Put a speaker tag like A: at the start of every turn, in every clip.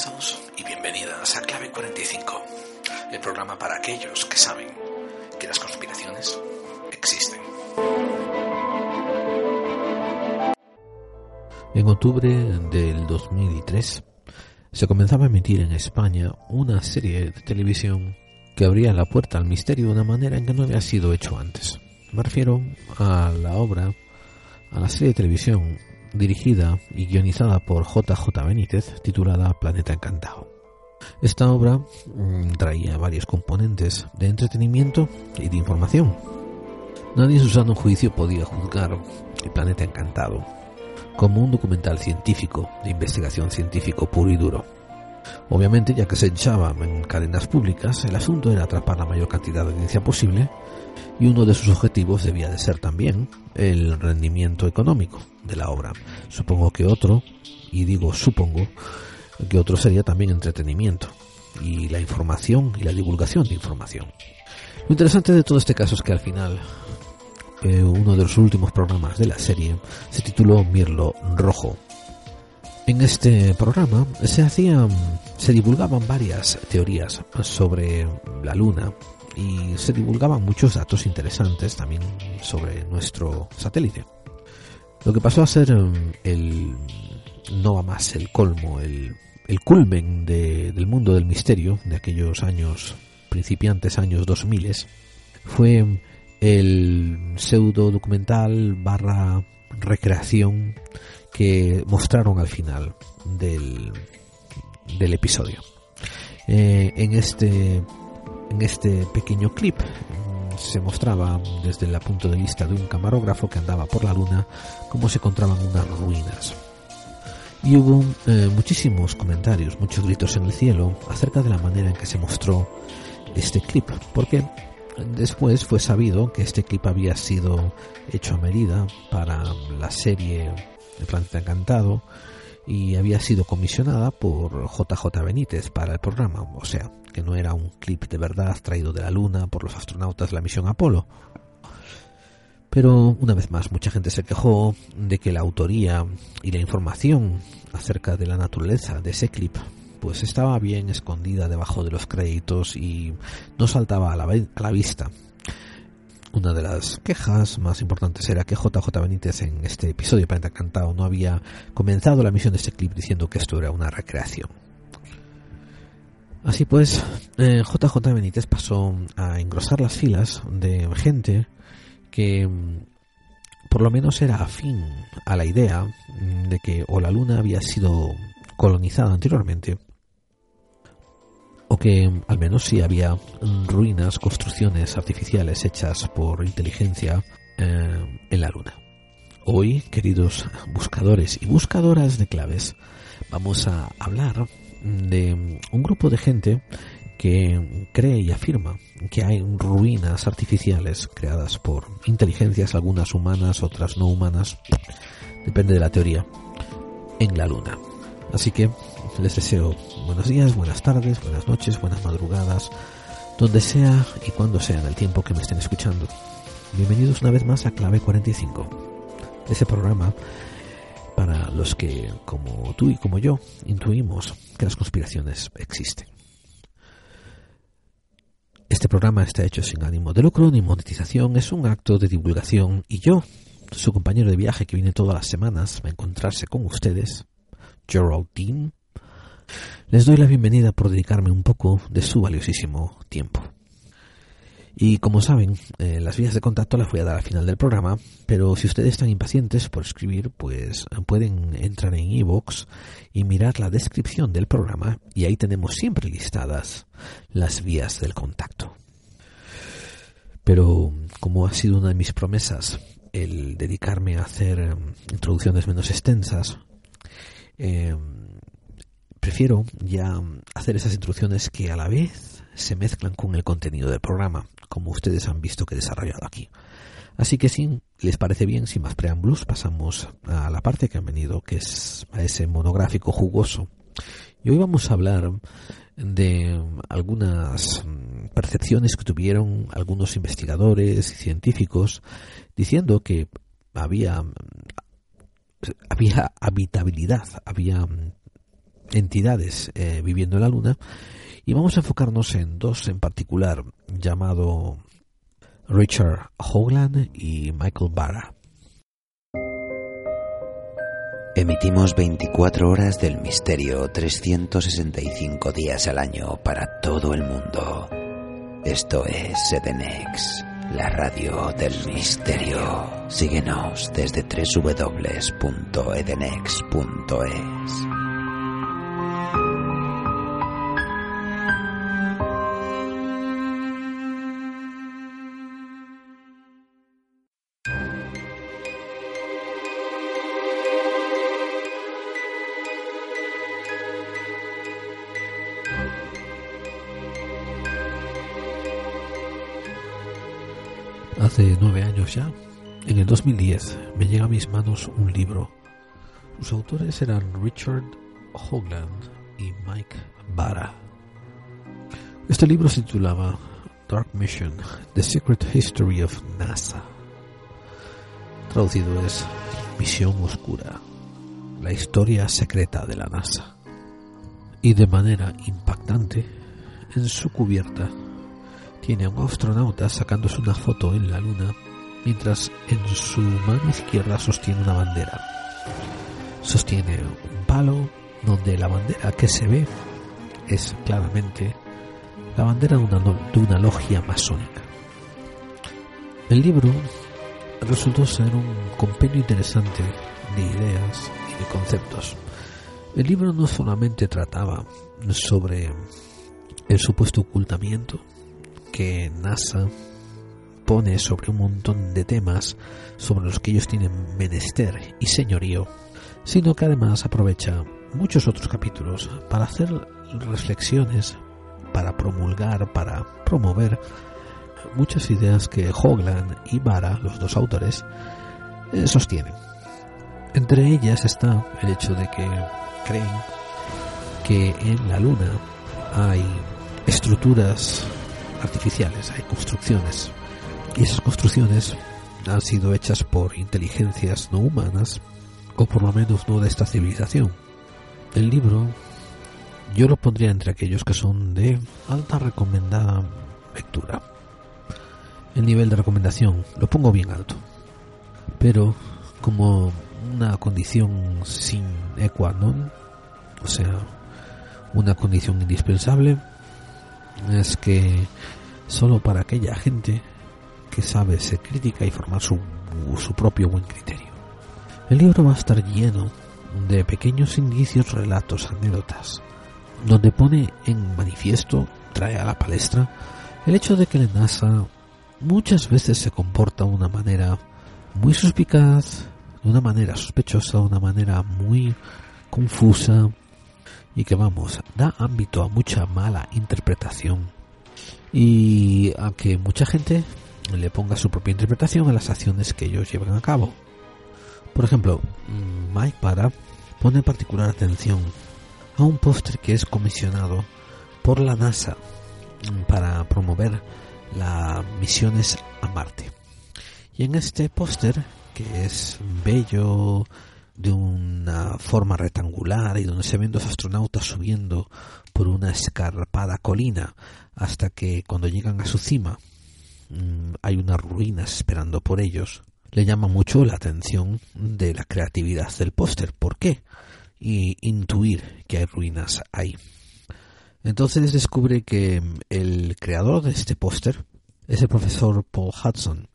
A: Bienvenidos y bienvenidas a Clave 45, el programa para aquellos que saben que las conspiraciones existen.
B: En octubre del 2003 se comenzaba a emitir en España una serie de televisión que abría la puerta al misterio de una manera en que no había sido hecho antes. Me refiero a la obra, a la serie de televisión dirigida y guionizada por JJ Benítez, titulada Planeta Encantado. Esta obra mm, traía varios componentes de entretenimiento y de información. Nadie en su sano juicio podía juzgar el Planeta Encantado como un documental científico, de investigación científico puro y duro. Obviamente, ya que se echaba en cadenas públicas, el asunto era atrapar la mayor cantidad de audiencia posible y uno de sus objetivos debía de ser también el rendimiento económico de la obra. Supongo que otro, y digo supongo, que otro sería también entretenimiento y la información y la divulgación de información. Lo interesante de todo este caso es que al final eh, uno de los últimos programas de la serie se tituló Mirlo Rojo. En este programa se hacían, se divulgaban varias teorías sobre la luna y se divulgaban muchos datos interesantes también sobre nuestro satélite. Lo que pasó a ser um, el no va más el colmo, el, el culmen del mundo del misterio de aquellos años, principiantes años 2000, fue el pseudo documental barra recreación que mostraron al final del, del episodio. Eh, en este en este pequeño clip mm, se mostraba desde el punto de vista de un camarógrafo que andaba por la luna cómo se encontraban unas ruinas. Y hubo eh, muchísimos comentarios, muchos gritos en el cielo acerca de la manera en que se mostró este clip, porque después fue sabido que este clip había sido hecho a medida para la serie El Planeta Encantado y había sido comisionada por JJ Benítez para el programa, o sea, que no era un clip de verdad traído de la Luna por los astronautas de la misión Apolo. Pero una vez más, mucha gente se quejó de que la autoría y la información acerca de la naturaleza de ese clip pues estaba bien escondida debajo de los créditos y no saltaba a la vista. Una de las quejas más importantes era que JJ Benítez en este episodio de Planeta Cantado no había comenzado la misión de este clip diciendo que esto era una recreación. Así pues, JJ eh, Benítez pasó a engrosar las filas de gente que mm, por lo menos era afín a la idea mm, de que o la Luna había sido colonizada anteriormente o que al menos sí había ruinas, construcciones artificiales hechas por inteligencia eh, en la Luna. Hoy, queridos buscadores y buscadoras de claves, vamos a hablar de un grupo de gente que cree y afirma que hay ruinas artificiales creadas por inteligencias, algunas humanas, otras no humanas, depende de la teoría, en la Luna. Así que les deseo buenos días, buenas tardes, buenas noches, buenas madrugadas, donde sea y cuando sea en el tiempo que me estén escuchando. Bienvenidos una vez más a Clave 45, ese programa para los que, como tú y como yo, intuimos que las conspiraciones existen. Este programa está hecho sin ánimo de lucro ni monetización, es un acto de divulgación y yo, su compañero de viaje que viene todas las semanas a encontrarse con ustedes, Geraldine, les doy la bienvenida por dedicarme un poco de su valiosísimo tiempo. Y como saben, eh, las vías de contacto las voy a dar al final del programa, pero si ustedes están impacientes por escribir, pues pueden entrar en iVoox y mirar la descripción del programa y ahí tenemos siempre listadas las vías del contacto. Pero como ha sido una de mis promesas el dedicarme a hacer em, introducciones menos extensas, em, prefiero ya hacer esas introducciones que a la vez se mezclan con el contenido del programa como ustedes han visto que he desarrollado aquí. Así que si les parece bien, sin más preámbulos, pasamos a la parte que han venido, que es a ese monográfico jugoso. Y hoy vamos a hablar de algunas percepciones que tuvieron algunos investigadores y científicos diciendo que había había habitabilidad, había entidades eh, viviendo en la Luna y vamos a enfocarnos en dos en particular, llamado Richard Hoagland y Michael Barra.
C: Emitimos 24 horas del misterio 365 días al año para todo el mundo. Esto es Edenex, la radio del misterio. Síguenos desde www.edenex.es.
B: Hace nueve años ya, en el 2010, me llega a mis manos un libro. Sus autores eran Richard Hoagland y Mike Barra. Este libro se titulaba Dark Mission, The Secret History of NASA. Traducido es Misión Oscura, la historia secreta de la NASA. Y de manera impactante, en su cubierta tiene a un astronauta sacándose una foto en la luna mientras en su mano izquierda sostiene una bandera. Sostiene un palo donde la bandera que se ve es claramente la bandera de una, de una logia masónica. El libro resultó ser un compendio interesante de ideas y de conceptos. El libro no solamente trataba sobre el supuesto ocultamiento NASA pone sobre un montón de temas sobre los que ellos tienen menester y señorío, sino que además aprovecha muchos otros capítulos para hacer reflexiones, para promulgar, para promover muchas ideas que Hogland y Vara, los dos autores, eh, sostienen. Entre ellas está el hecho de que creen que en la Luna hay estructuras artificiales, hay construcciones. Y esas construcciones han sido hechas por inteligencias no humanas, o por lo menos no de esta civilización. El libro yo lo pondría entre aquellos que son de alta recomendada lectura. El nivel de recomendación lo pongo bien alto. Pero como una condición sin qua non, o sea, una condición indispensable, es que solo para aquella gente que sabe ser crítica y formar su, su propio buen criterio. El libro va a estar lleno de pequeños indicios, relatos, anécdotas, donde pone en manifiesto, trae a la palestra, el hecho de que la NASA muchas veces se comporta de una manera muy suspicaz, de una manera sospechosa, de una manera muy confusa y que vamos, da ámbito a mucha mala interpretación y a que mucha gente le ponga su propia interpretación a las acciones que ellos llevan a cabo. Por ejemplo, Mike Para pone particular atención a un póster que es comisionado por la NASA para promover las misiones a Marte. Y en este póster, que es bello, de una forma rectangular y donde se ven dos astronautas subiendo por una escarpada colina hasta que cuando llegan a su cima mm, hay unas ruinas esperando por ellos, le llama mucho la atención de la creatividad del póster. ¿Por qué? Y intuir que hay ruinas ahí. Entonces descubre que el creador de este póster es el profesor Paul Hudson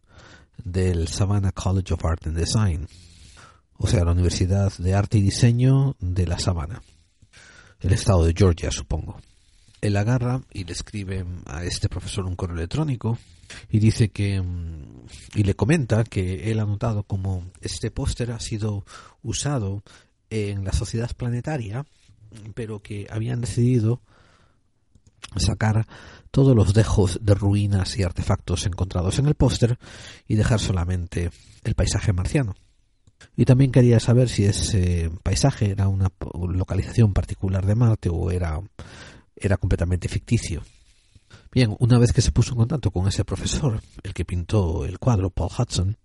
B: del Savannah College of Art and Design, o sea, la Universidad de Arte y Diseño de la Sabana, el estado de Georgia, supongo. Él agarra y le escribe a este profesor un correo electrónico y dice que mm, y le comenta que él ha notado como este póster ha sido usado en la sociedad planetaria, pero que habían decidido sacar todos los dejos de ruinas y artefactos encontrados en el póster y dejar solamente el paisaje marciano. Y también quería saber si ese paisaje era una localización particular de Marte o era, era completamente ficticio. Bien, una vez que se puso en contacto con ese profesor, el que pintó el cuadro, Paul Hudson,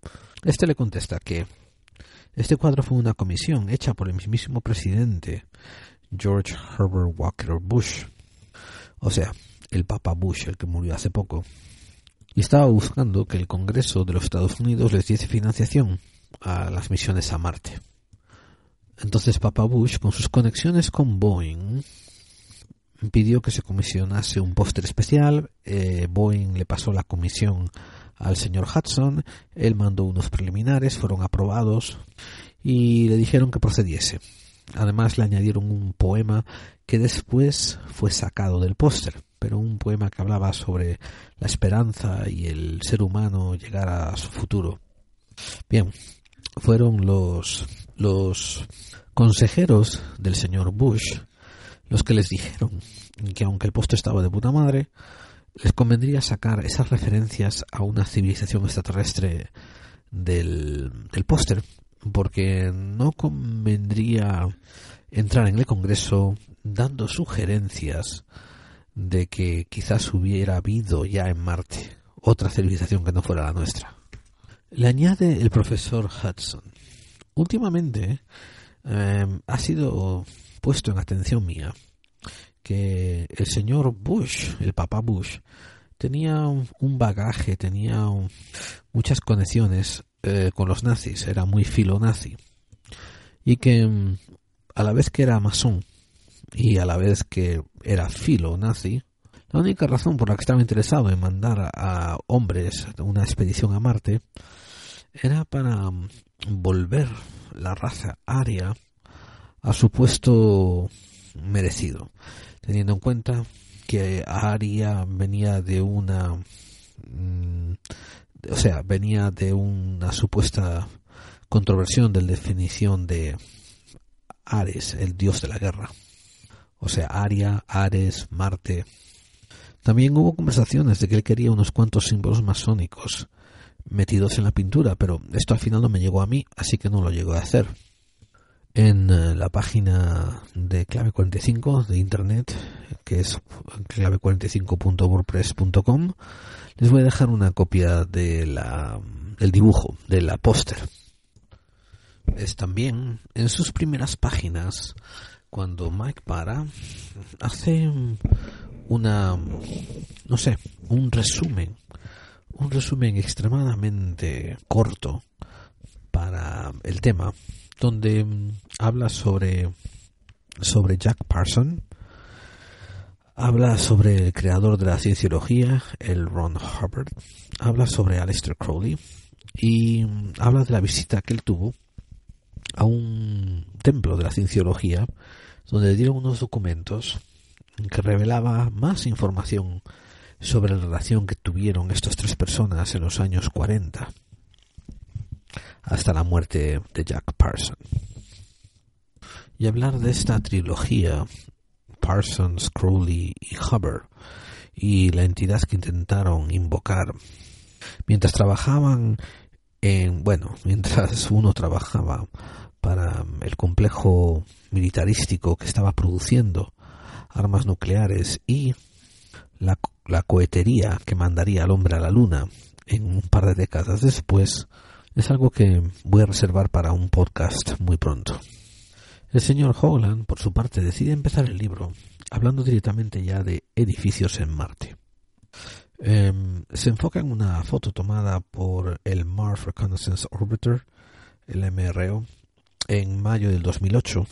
B: este le contesta que este cuadro fue una comisión hecha por el mismísimo presidente George Herbert Walker Bush, o sea, el Papa Bush, el que murió hace poco, y estaba buscando que el Congreso de los Estados Unidos les diese financiación a las misiones a Marte. Entonces Papa Bush, con sus conexiones con Boeing, pidió que se comisionase un póster especial. Eh, Boeing le pasó la comisión al señor Hudson. Él mandó unos preliminares, fueron aprobados y le dijeron que procediese. Además le añadieron un poema que después fue sacado del póster, pero un poema que hablaba sobre la esperanza y el ser humano llegar a su futuro. Bien, fueron los los consejeros del señor Bush los que les dijeron que aunque el póster estaba de puta madre, les convendría sacar esas referencias a una civilización extraterrestre del, del póster porque no convendría entrar en el Congreso dando sugerencias de que quizás hubiera habido ya en Marte otra civilización que no fuera la nuestra. Le añade el profesor Hudson. Últimamente eh, ha sido puesto en atención mía que el señor Bush, el papá Bush, tenía un bagaje, tenía muchas conexiones eh, con los nazis, era muy filo nazi. Y que mm, a la vez que era masón y a la vez que era filo nazi, la única razón por la que estaba interesado en mandar a, hombres una expedición a Marte era para mm, volver la raza aria a su puesto merecido, teniendo en cuenta que Aria venía de una mm, o sea, venía de una supuesta controversión de la definición de Ares, el dios de la guerra. O sea, Aria, Ares, Marte. También hubo conversaciones de que él quería unos cuantos símbolos masónicos metidos en la pintura, pero esto al final no me llegó a mí, así que no lo llegó a hacer. En eh, la página de clave 45 de internet, que es clave45.wordpress.com, les voy a dejar una copia de la, del dibujo, de la póster. Es también en sus primeras páginas cuando Mike para hace una no sé un resumen un resumen extremadamente corto para el tema donde habla sobre sobre Jack Parson Habla sobre el creador de la cienciología, el Ron Hubbard. Habla sobre Aleister Crowley. Y habla de la visita que él tuvo a un templo de la cienciología donde dieron unos documentos que revelaba más información sobre la relación que tuvieron estas tres personas en los años 40 hasta la muerte de Jack Parson. Y hablar de esta trilogía Parsons, Crowley y Hubbard y la entidad que intentaron invocar mientras trabajaban en, bueno, mientras uno trabajaba para el complejo militarístico que estaba produciendo armas nucleares y la, la cohetería que mandaría al hombre a la luna en un par de décadas después, es algo que voy a reservar para un podcast muy pronto. El señor Howland, por su parte, decide empezar el libro hablando directamente ya de edificios en Marte. Em, se enfoca en una foto tomada por el Mars Reconnaissance Orbiter, el MRO, en mayo del 2008,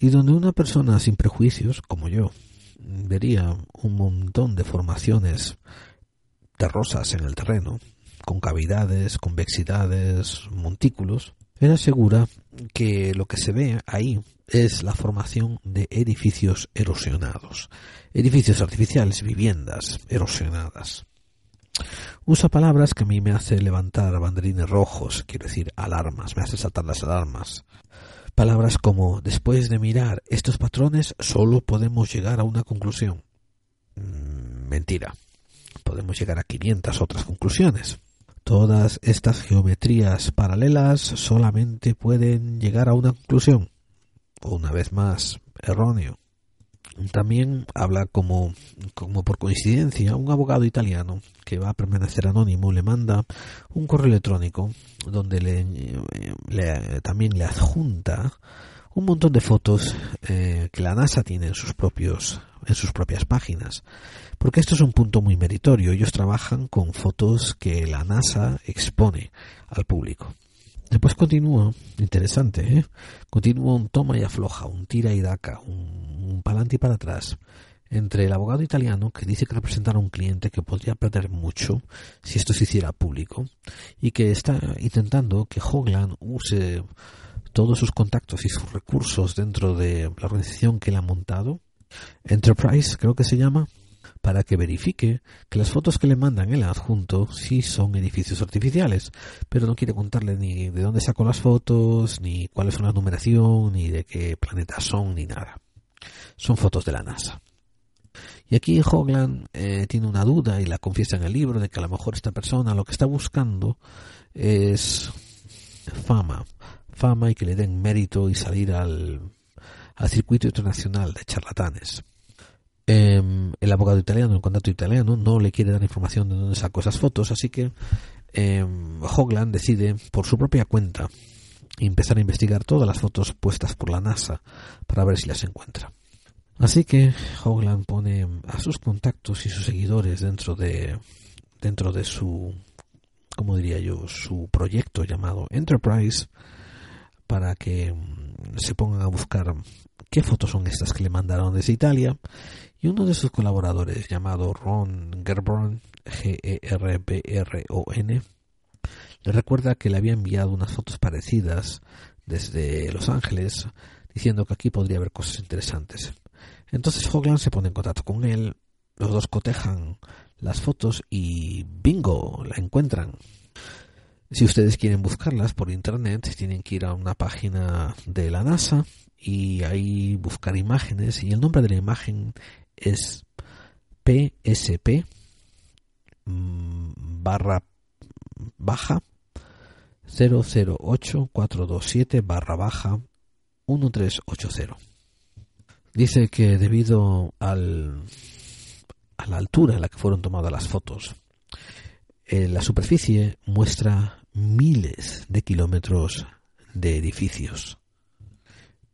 B: y donde una persona sin prejuicios, como yo, vería un montón de formaciones terrosas en el terreno, con cavidades, convexidades, montículos, él asegura que lo que se ve ahí es la formación de edificios erosionados, edificios artificiales, viviendas erosionadas. Usa palabras que a mí me hace levantar banderines rojos, quiero decir alarmas, me hace saltar las alarmas. Palabras como después de mirar estos patrones solo podemos llegar a una conclusión. Mm, mentira. Podemos llegar a 500 otras conclusiones. Todas estas geometrías paralelas solamente pueden llegar a una conclusión, una vez más, erróneo. También habla como, como por coincidencia un abogado italiano que va a permanecer anónimo le manda un correo electrónico donde le, también le adjunta un montón de fotos eh, que la NASA tiene en sus propios en sus propias páginas. Porque esto es un punto muy meritorio. Ellos trabajan con fotos que la NASA expone al público. Después continúa. Interesante ¿eh? continúa un toma y afloja un tira y daca un, un palante y para atrás entre el abogado italiano que dice que representa a un cliente que podría perder mucho si esto se hiciera público y que está intentando que Hogland use todos sus contactos y sus recursos dentro de la organización que él ha montado, Enterprise creo que se llama, para que verifique que las fotos que le mandan el adjunto sí son edificios artificiales, pero no quiere contarle ni de dónde sacó las fotos, ni cuáles son la numeración, ni de qué planeta son, ni nada. Son fotos de la NASA. Y aquí Hogland eh, tiene una duda y la confiesa en el libro de que a lo mejor esta persona lo que está buscando es fama, fama y que le den mérito y salir al, al circuito internacional de charlatanes. Eh, el abogado italiano, el contacto italiano, no le quiere dar información de dónde sacó esas fotos, así que eh, Hogland decide por su propia cuenta empezar a investigar todas las fotos puestas por la NASA para ver si las encuentra. Así que Hogland pone a sus contactos y sus seguidores dentro de dentro de su como diría yo su proyecto llamado Enterprise para que mm, se pongan a buscar qué fotos son estas que le mandaron desde Italia y uno de sus colaboradores llamado Ron Gerborn G-E-R-B-R-O-N le recuerda que le había enviado unas fotos parecidas desde Los Ángeles diciendo que aquí podría haber cosas interesantes. Entonces Hogland se pone en contacto con él, los dos cotejan las fotos y bingo, la encuentran. Si ustedes quieren buscarlas por internet, tienen que ir a una página de la NASA y ahí buscar imágenes y el nombre de la imagen es PSP mm, barra baja 008427 barra baja 1380. Dice que debido al, a la altura en la que fueron tomadas las fotos, eh, la superficie muestra miles de kilómetros de edificios.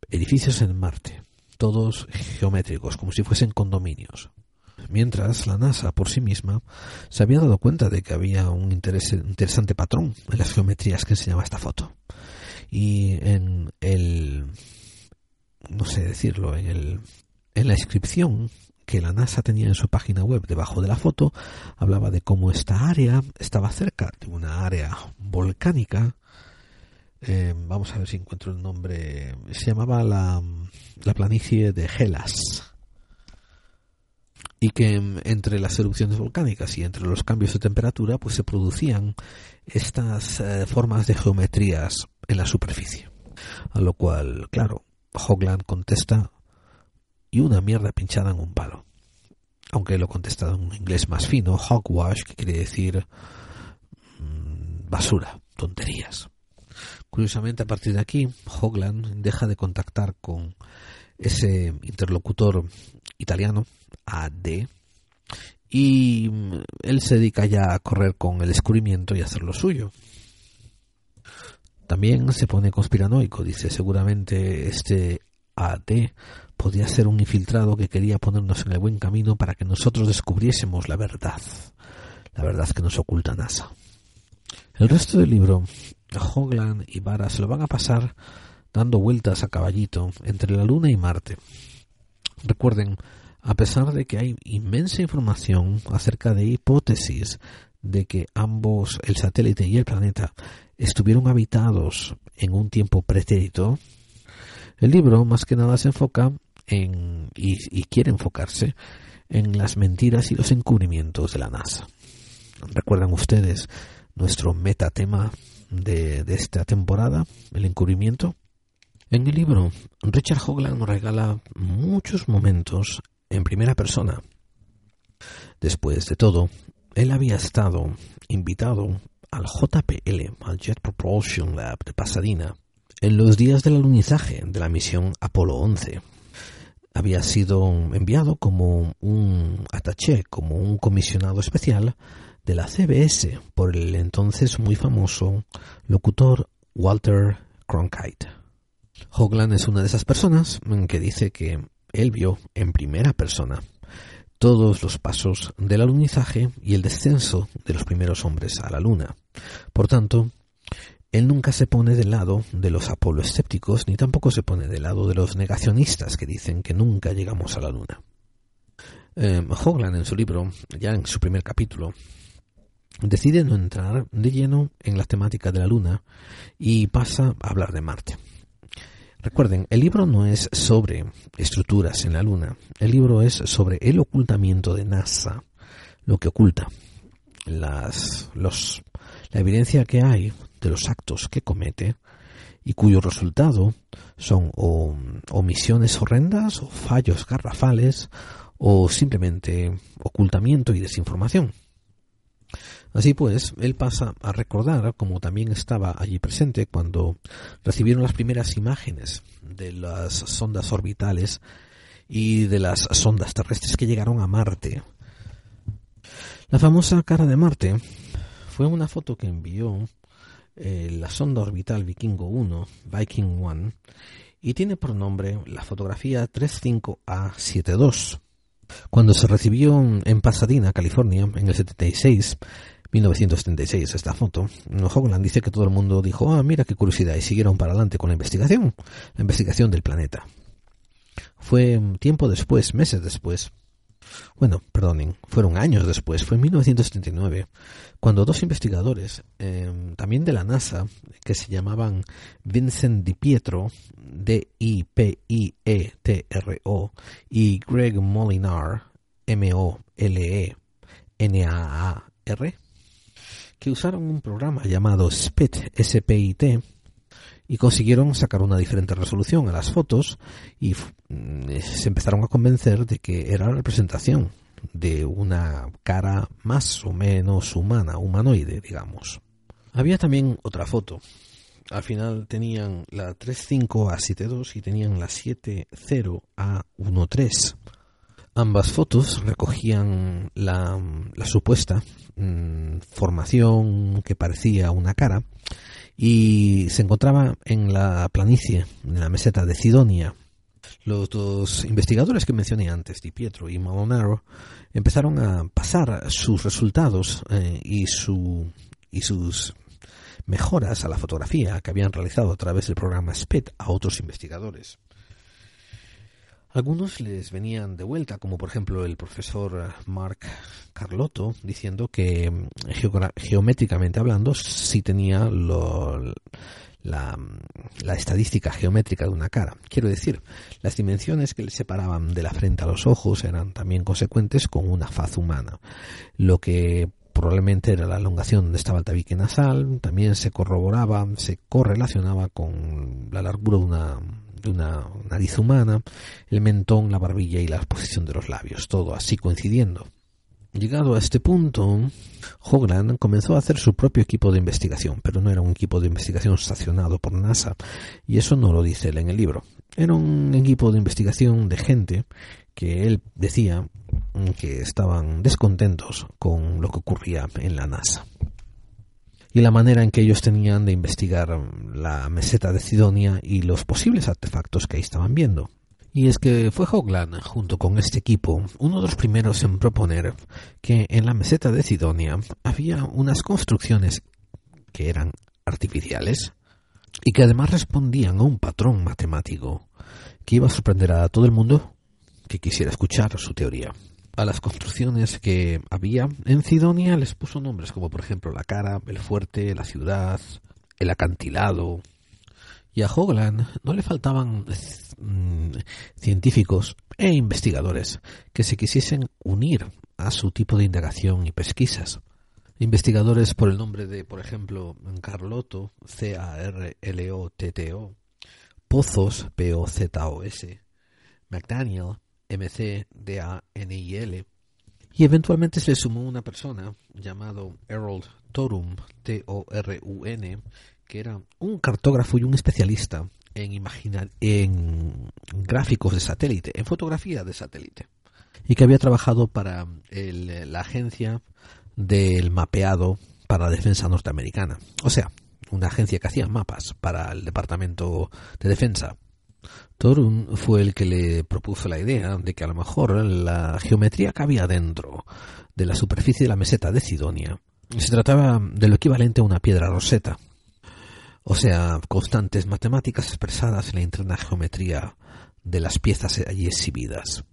B: Edificios en Marte, todos geométricos, como si fuesen condominios. Mientras la NASA por sí misma se había dado cuenta de que había un interesante patrón en las geometrías que enseñaba esta foto. Y en el no sé decirlo, en, el, en la inscripción que la NASA tenía en su página web debajo de la foto, hablaba de cómo esta área estaba cerca de una área volcánica. Eh, vamos a ver si encuentro el nombre. Se llamaba la, la planicie de Gelas. Y que entre las erupciones volcánicas y entre los cambios de temperatura, pues se producían estas eh, formas de geometrías en la superficie. A lo cual, claro, Hogland contesta y una mierda pinchada en un palo. Aunque lo contesta en un inglés más fino, hogwash, que quiere decir mm, basura, tonterías. Curiosamente, a partir de aquí, Hogland deja de contactar con ese interlocutor italiano, AD, y mm, él se dedica ya a correr con el descubrimiento y hacer lo suyo. También se pone conspiranoico, dice, seguramente este AD podía ser un infiltrado que quería ponernos en el buen camino para que nosotros descubriésemos la verdad, la verdad que nos oculta NASA. El resto del libro, Hogland y Vara se lo van a pasar dando vueltas a caballito entre la Luna y Marte. Recuerden, a pesar de que hay inmensa información acerca de hipótesis de que ambos, el satélite y el planeta, estuvieron habitados en un tiempo pretérito, el libro más que nada se enfoca en, y, quiere enfocarse en las mentiras y los encubrimientos de la NASA. ¿Recuerdan ustedes nuestro metatema de, de esta temporada, el encubrimiento? En el libro, Richard Hogland nos regala muchos momentos en primera persona. Después de todo, él había estado invitado al JPL, al Jet Propulsion Lab de Pasadena, en los días del alunizaje de la misión Apolo 11. Había sido enviado como un attaché, como un comisionado especial de la CBS por el entonces muy famoso locutor Walter Cronkite. Hoglan es una de esas personas que dice que él vio en primera persona todos los pasos del alunizaje y el descenso de los primeros hombres a la Luna. Por tanto, él nunca se pone del lado de los apolo escépticos ni tampoco se pone del lado de los negacionistas que dicen que nunca llegamos a la Luna. Eh, Hoglan en su libro, ya en su primer capítulo, decide no entrar de lleno en la temática de la Luna y pasa a hablar de Marte. Recuerden, el libro no es sobre estructuras en la Luna, el libro es sobre el ocultamiento de NASA, lo que oculta, las, los, la evidencia que hay de los actos que comete y cuyo resultado son o omisiones horrendas o fallos garrafales o simplemente ocultamiento y desinformación. Así pues, él pasa a recordar, como también estaba allí presente cuando recibieron las primeras imágenes de las sondas orbitales y de las sondas terrestres que llegaron a Marte. La famosa cara de Marte fue una foto que envió eh, la sonda orbital Vikingo 1, Viking 1, y tiene por nombre la fotografía 35A72. Cuando se recibió en Pasadena, California, en el 76, 1976 esta foto, Hoagland dice que todo el mundo dijo, ah, mira qué curiosidad, y siguieron para adelante con la investigación, la investigación del planeta. Fue tiempo después, meses después, bueno, perdonen, fueron años después, fue en 1979, cuando dos investigadores, em, también de la NASA, que se llamaban Vincent Di Pietro, D-I-P-I-E-T-R-O, y Greg Molinar, M-O-L-E-N-A-A-R, que usaron un programa llamado SPIT, S-P-I-T, y consiguieron sacar una diferente resolución a las fotos y mm, se empezaron a convencer de que era la representación de una cara más o menos humana, humanoide, digamos. Había también otra foto. Al final tenían la 35A72 y tenían la 70A13. Ambas fotos recogían la, la supuesta mm, formación que parecía una cara y se encontraba en la planicie, en la meseta de Sidonia. Los dos investigadores que mencioné antes, Di Pietro y Malonaro, empezaron a pasar sus resultados eh, y, su, y sus mejoras a la fotografía que habían realizado a través del programa SPED a otros investigadores. Algunos les venían de vuelta, como por ejemplo el profesor Mark Carlotto, diciendo que mm, geométricamente hablando sí tenía la, la, estadística geométrica de una cara. Quiero decir, las dimensiones que le separaban de la frente a los ojos eran también consecuentes con una faz humana, lo que probablemente era la elongación donde estaba el tabique nasal, también se corroboraba, se correlacionaba con la largura de una de una nariz humana, el mentón, la barbilla y la posición de los labios, todo así coincidiendo. Llegado a este punto, Hoglan comenzó a hacer su propio equipo de investigación, pero no era un equipo de investigación estacionado por NASA, y eso no lo dice él en el libro. Era un equipo de investigación de gente que él decía que estaban descontentos con lo que ocurría en la NASA y la manera en que ellos tenían de investigar la meseta de Sidonia y los posibles artefactos que ahí estaban viendo. Y es que fue Hoglan, junto con este equipo, uno de los primeros en proponer que en la meseta de Sidonia había unas construcciones que eran artificiales y que además respondían a un patrón matemático que iba a sorprender a todo el mundo que quisiera escuchar su teoría a las construcciones que había en Sidonia les puso nombres como por ejemplo la cara, el fuerte, la ciudad, el acantilado. Y a Hoglan no le faltaban mm, científicos e investigadores que se quisiesen unir a su tipo de indagación y pesquisas. Investigadores por el nombre de, por ejemplo, Carlotto, C-A-R-L-O-T-T-O, Pozos, P-O-Z-O-S, McDaniel, M-C-D-A-N-I-L. Y eventualmente se le sumó una persona llamado Harold Torum, T-O-R-U-N, que era un cartógrafo y un especialista en, imaginar, en gráficos de satélite, en fotografía de satélite, y que había trabajado para la agencia del mapeado para la defensa norteamericana. O sea, una agencia que hacía mapas para el Departamento de Defensa. Torun fue el que le propuso la idea de que a lo mejor la geometría cabía dentro de la superficie de la meseta de Sidonia. Se trataba de lo equivalente a una piedra roseta, o sea, constantes matemáticas expresadas en la interna geometría de las piezas allí exhibidas.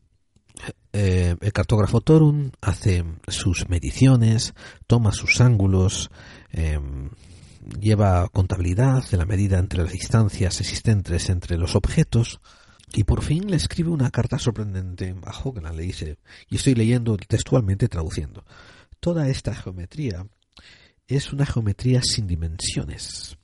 B: Eh, el cartógrafo Torun hace sus mediciones, toma sus ángulos, em, lleva contabilidad de la medida entre las distancias existentes entre los objetos y por fin le escribe una carta sorprendente a Hogan. Le dice, y estoy leyendo textualmente traduciendo, toda esta geometría es una geometría sin dimensiones.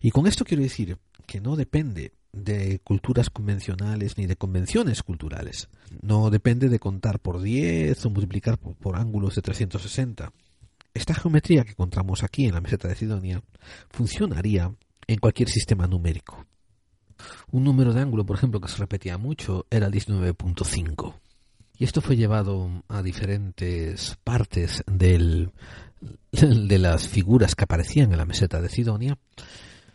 B: Y con esto quiero decir que no depende de culturas convencionales ni de convenciones culturales. No depende de contar por 10 o multiplicar por, ángulos de 360. Esta geometría que encontramos aquí en la meseta de Sidonia funcionaría en cualquier sistema numérico. Un número de ángulo, por ejemplo, que se repetía mucho era el 19.5. Y esto fue llevado a diferentes partes de las figuras que aparecían en la meseta de Sidonia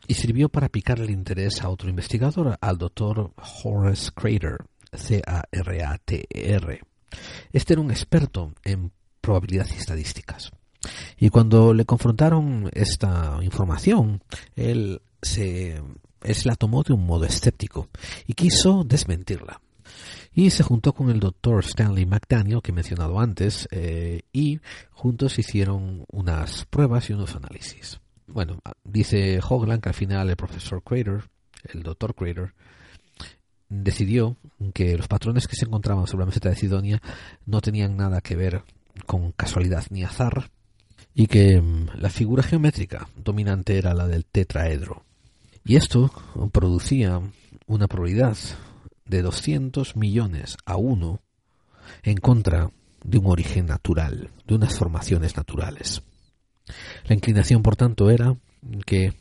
B: y sirvió para picar el interés a otro investigador, al doctor Horace Crater, C-A-R-A-T-E-R. Este era un experto en probabilidad y estadísticas. Y cuando le confrontaron esta información, él se, la tomó de un modo escéptico y quiso desmentirla. Y se juntó con el doctor Stanley McDaniel, que he mencionado antes, eh, y juntos hicieron unas pruebas y unos análisis bueno, dice Hogland que al final el profesor Crater, el doctor Crater, decidió que los patrones que se encontraban sobre la meseta de Sidonia no tenían nada que ver con casualidad ni azar y que mm, la figura geométrica dominante era la del tetraedro. Y esto producía una probabilidad de 200 millones a 1 en contra de un origen natural, de unas formaciones naturales. La inclinación, por tanto, era que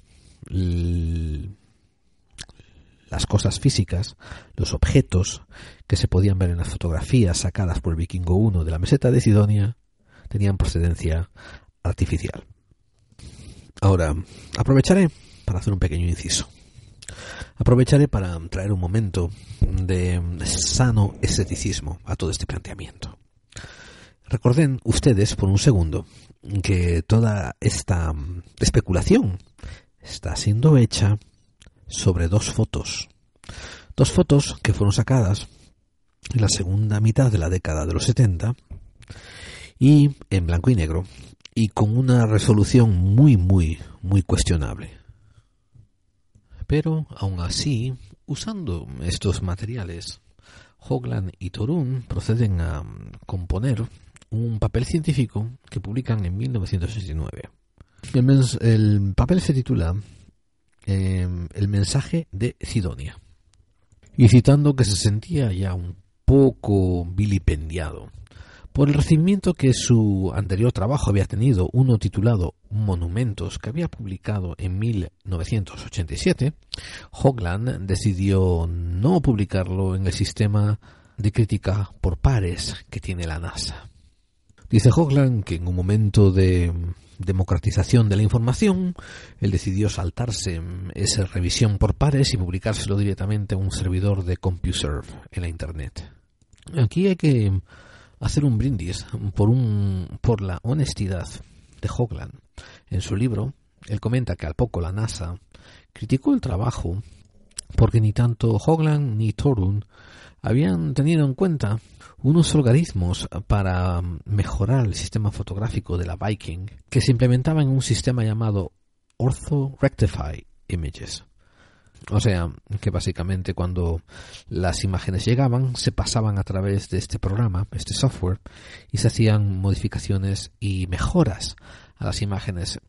B: las cosas físicas, los objetos que se podían ver en las fotografías sacadas por el vikingo 1 de la meseta de Sidonia, tenían procedencia artificial. Ahora, aprovecharé para hacer un pequeño inciso. Aprovecharé para traer un momento de sano esceticismo a todo este planteamiento. Recorden ustedes por un segundo que toda esta especulación está siendo hecha sobre dos fotos. Dos fotos que fueron sacadas en la segunda mitad de la década de los 70 y en blanco y negro y con una resolución muy muy muy cuestionable. Pero aún así, usando estos materiales, Hogland y Torun proceden a mm, componer un papel científico que publican en 1969. El, papel se titula em, El mensaje de Sidonia. Y citando que se sentía ya un poco vilipendiado por el recibimiento que su anterior trabajo había tenido, uno titulado Monumentos, que había publicado en 1987, Hogland decidió no publicarlo en el sistema de crítica por pares que tiene la NASA. Dice Hogland que en un momento de democratización de la información, él decidió saltarse esa revisión por pares y publicárselo directamente a un servidor de CompuServe en la Internet. Aquí hay que hacer un brindis por, un, por la honestidad de Hogland. En su libro, él comenta que al poco la NASA criticó el trabajo porque ni tanto Hogland ni Torun habían tenido en cuenta unos algoritmos para mejorar el sistema fotográfico de la Viking que se implementaba en un sistema llamado Ortho Rectify Images. O sea, que básicamente cuando las imágenes llegaban se pasaban a través de este programa, este software, y se hacían modificaciones y mejoras a las imágenes.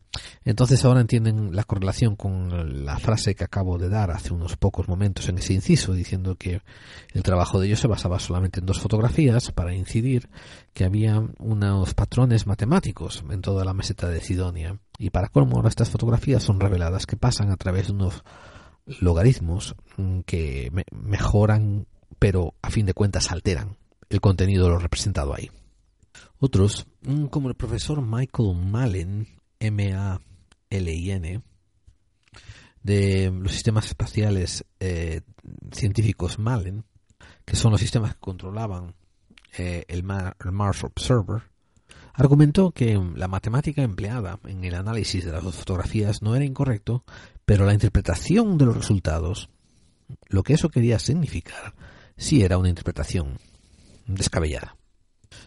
B: Entonces ahora entienden la correlación con la frase que acabo de dar hace unos pocos momentos en ese inciso, diciendo que el trabajo de ellos se basaba solamente en dos fotografías para incidir que había unos patrones matemáticos en toda la meseta de Sidonia. Y para colmo ahora estas fotografías son reveladas que pasan a través de unos logaritmos que mejoran, pero a fin de cuentas alteran el contenido de lo representado ahí. Otros, como el profesor Michael Malin, M-A-L-I-N, de los sistemas espaciales eh, científicos Malen, que son los sistemas que controlaban eh, el, Mars Observer, argumentó que la matemática empleada en el análisis de las fotografías no era incorrecto, pero la interpretación de los resultados, lo que eso quería significar, sí era una interpretación descabellada.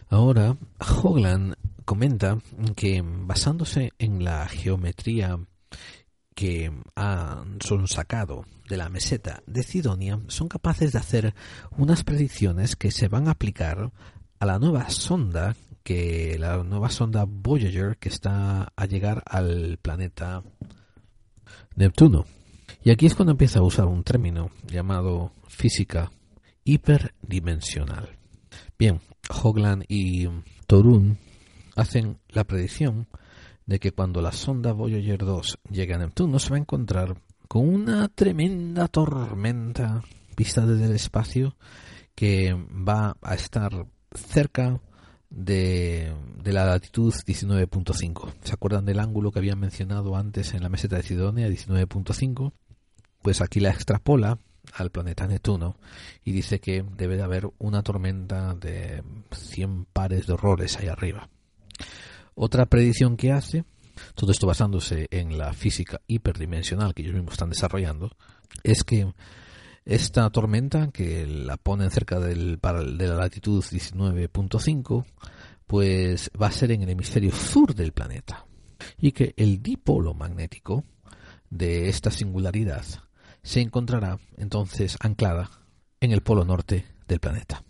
B: Ahora, Hoglan comenta que basándose en la geometría que han sacado de la meseta de Sidonia, son capaces de hacer unas predicciones que se van a aplicar a la nueva sonda que la nueva sonda Voyager que está a llegar al planeta Neptuno. Y aquí es cuando empieza a usar un término llamado física hiperdimensional. Bien, Hoglan y Torun hacen la predicción de que cuando la sonda Voyager 2 llegue a Neptuno se va a encontrar con una tremenda tormenta vista desde el espacio que va a estar cerca de, de la latitud 19.5. ¿Se acuerdan del ángulo que había mencionado antes en la meseta de Sidonia, 19.5? Pues aquí la extrapola al planeta Neptuno y dice que debe de haber una tormenta de 100 pares de horrores ahí arriba. Otra predicción que hace, todo esto basándose en la física hiperdimensional que ellos mismos están desarrollando, es que esta tormenta, que la ponen cerca del, de la latitud 19.5, pues va a ser en el hemisferio sur del planeta. Y que el dipolo magnético de esta singularidad se encontrará entonces anclada en el polo norte del planeta.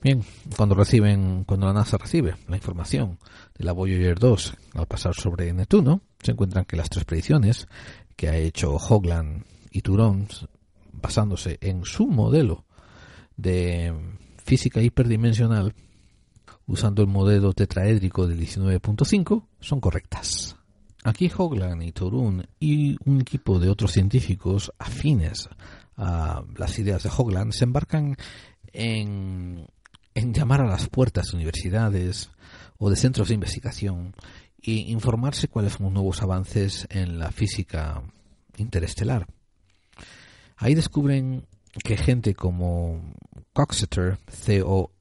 B: Bien, cuando reciben, cuando la NASA recibe la información de la Voyager 2 al pasar sobre Neptuno, se encuentran que las tres predicciones que ha hecho Hogland y Turón, basándose en su modelo de física hiperdimensional, usando el modelo tetraédrico del 19.5, son correctas. Aquí Hoglan y Torun y un equipo de otros científicos afines a las ideas de Hoglan se embarcan en, en llamar a las puertas de universidades o de centros de investigación e informarse cuáles son los nuevos avances en la física interestelar. Ahí descubren que gente como Coxeter, C-O-S-E-T-E-R,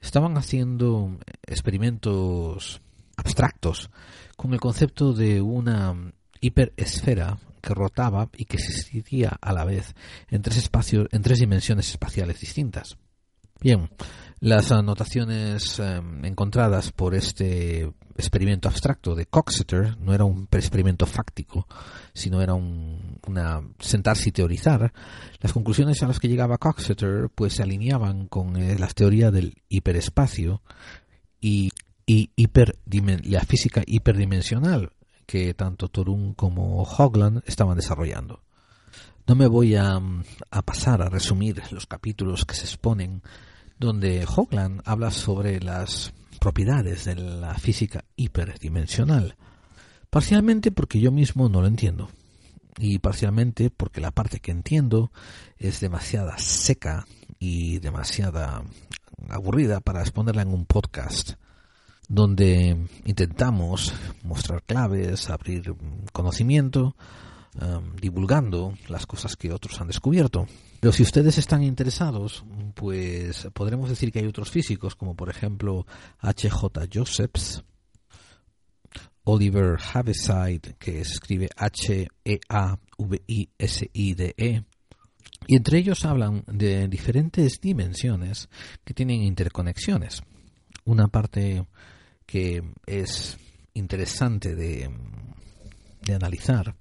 B: estaban haciendo experimentos abstractos con el concepto de una hiperesfera que rotaba y que existía a la vez en tres espacios, en tres dimensiones espaciales distintas. Bien, las anotaciones em, encontradas por este experimento abstracto de Coxeter no era un experimento fáctico, sino era un, una sentarse y teorizar. Las conclusiones a las que llegaba Coxeter pues se alineaban con eh, las teorías del hiperespacio y y la física hiperdimensional que tanto Torun como Hogland estaban desarrollando. No me voy a, a, pasar a resumir los capítulos que se exponen donde Hogland habla sobre las propiedades de la física hiperdimensional, parcialmente porque yo mismo no lo entiendo y parcialmente porque la parte que entiendo es demasiada seca y demasiada aburrida para exponerla en un podcast donde intentamos mostrar claves, abrir conocimiento, divulgando las cosas que otros han descubierto. Pero si ustedes están interesados, pues podremos decir que hay otros físicos, como por ejemplo H.J. Josephs, Oliver Haveside, que escribe H-E-A-V-I-S-I-D-E, -E, y entre ellos hablan de diferentes dimensiones que tienen interconexiones. Una parte que es interesante de, analizar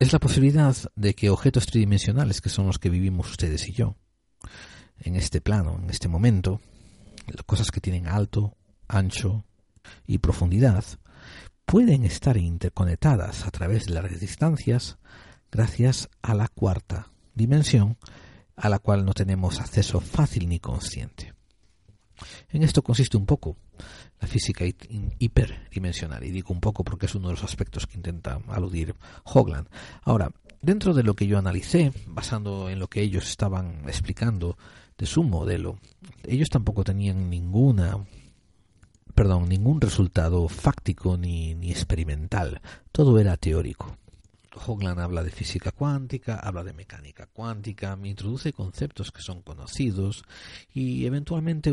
B: es la posibilidad de que objetos tridimensionales, que son los que vivimos ustedes y yo, en este plano, en este momento, cosas que tienen alto, ancho y profundidad, pueden estar interconectadas a través de las distancias gracias a la cuarta dimensión a la cual no tenemos acceso fácil ni consciente. En esto consiste un poco la física hiperdimensional, y digo un poco porque es uno de los aspectos que intenta aludir Hogland. Ahora, dentro de lo que yo analicé, basando en lo que ellos estaban explicando de su modelo, ellos tampoco tenían ninguna perdón, ningún resultado fáctico ni, ni experimental. Todo era teórico. Hoagland habla de física cuántica, habla de mecánica cuántica, introduce conceptos que son conocidos y eventualmente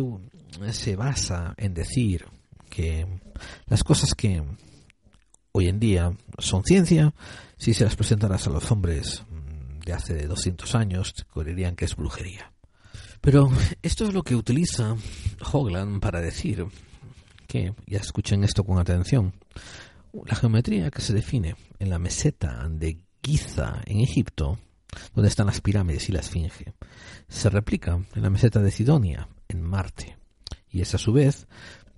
B: se basa en decir que las cosas que hoy en día son ciencia, si se las presentaras a los hombres mm, de hace 200 años, creerían que es brujería. Pero esto es lo que utiliza Hoagland para decir que, ya escuchen esto con atención, la geometría que se define en la meseta de Giza en Egipto, donde están las pirámides y la esfinge, se replica en la meseta de Sidonia en Marte, y es a su vez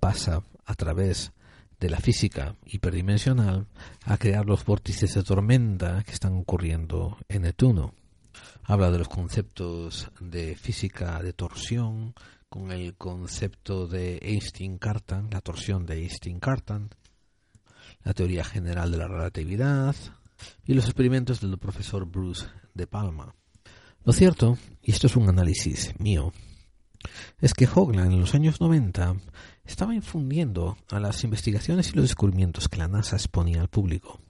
B: pasa a través de la física hiperdimensional a crear los vórtices de tormenta que están ocurriendo en Neptuno. Habla de los conceptos de física de torsión con el concepto de Einstein-Cartan, la torsión de Einstein-Cartan, la teoría general de la relatividad y los experimentos del profesor Bruce de Palma. Lo cierto, y esto es un análisis mío, es que Hoagland en los años 90 estaba infundiendo a las investigaciones y los descubrimientos que la NASA exponía al público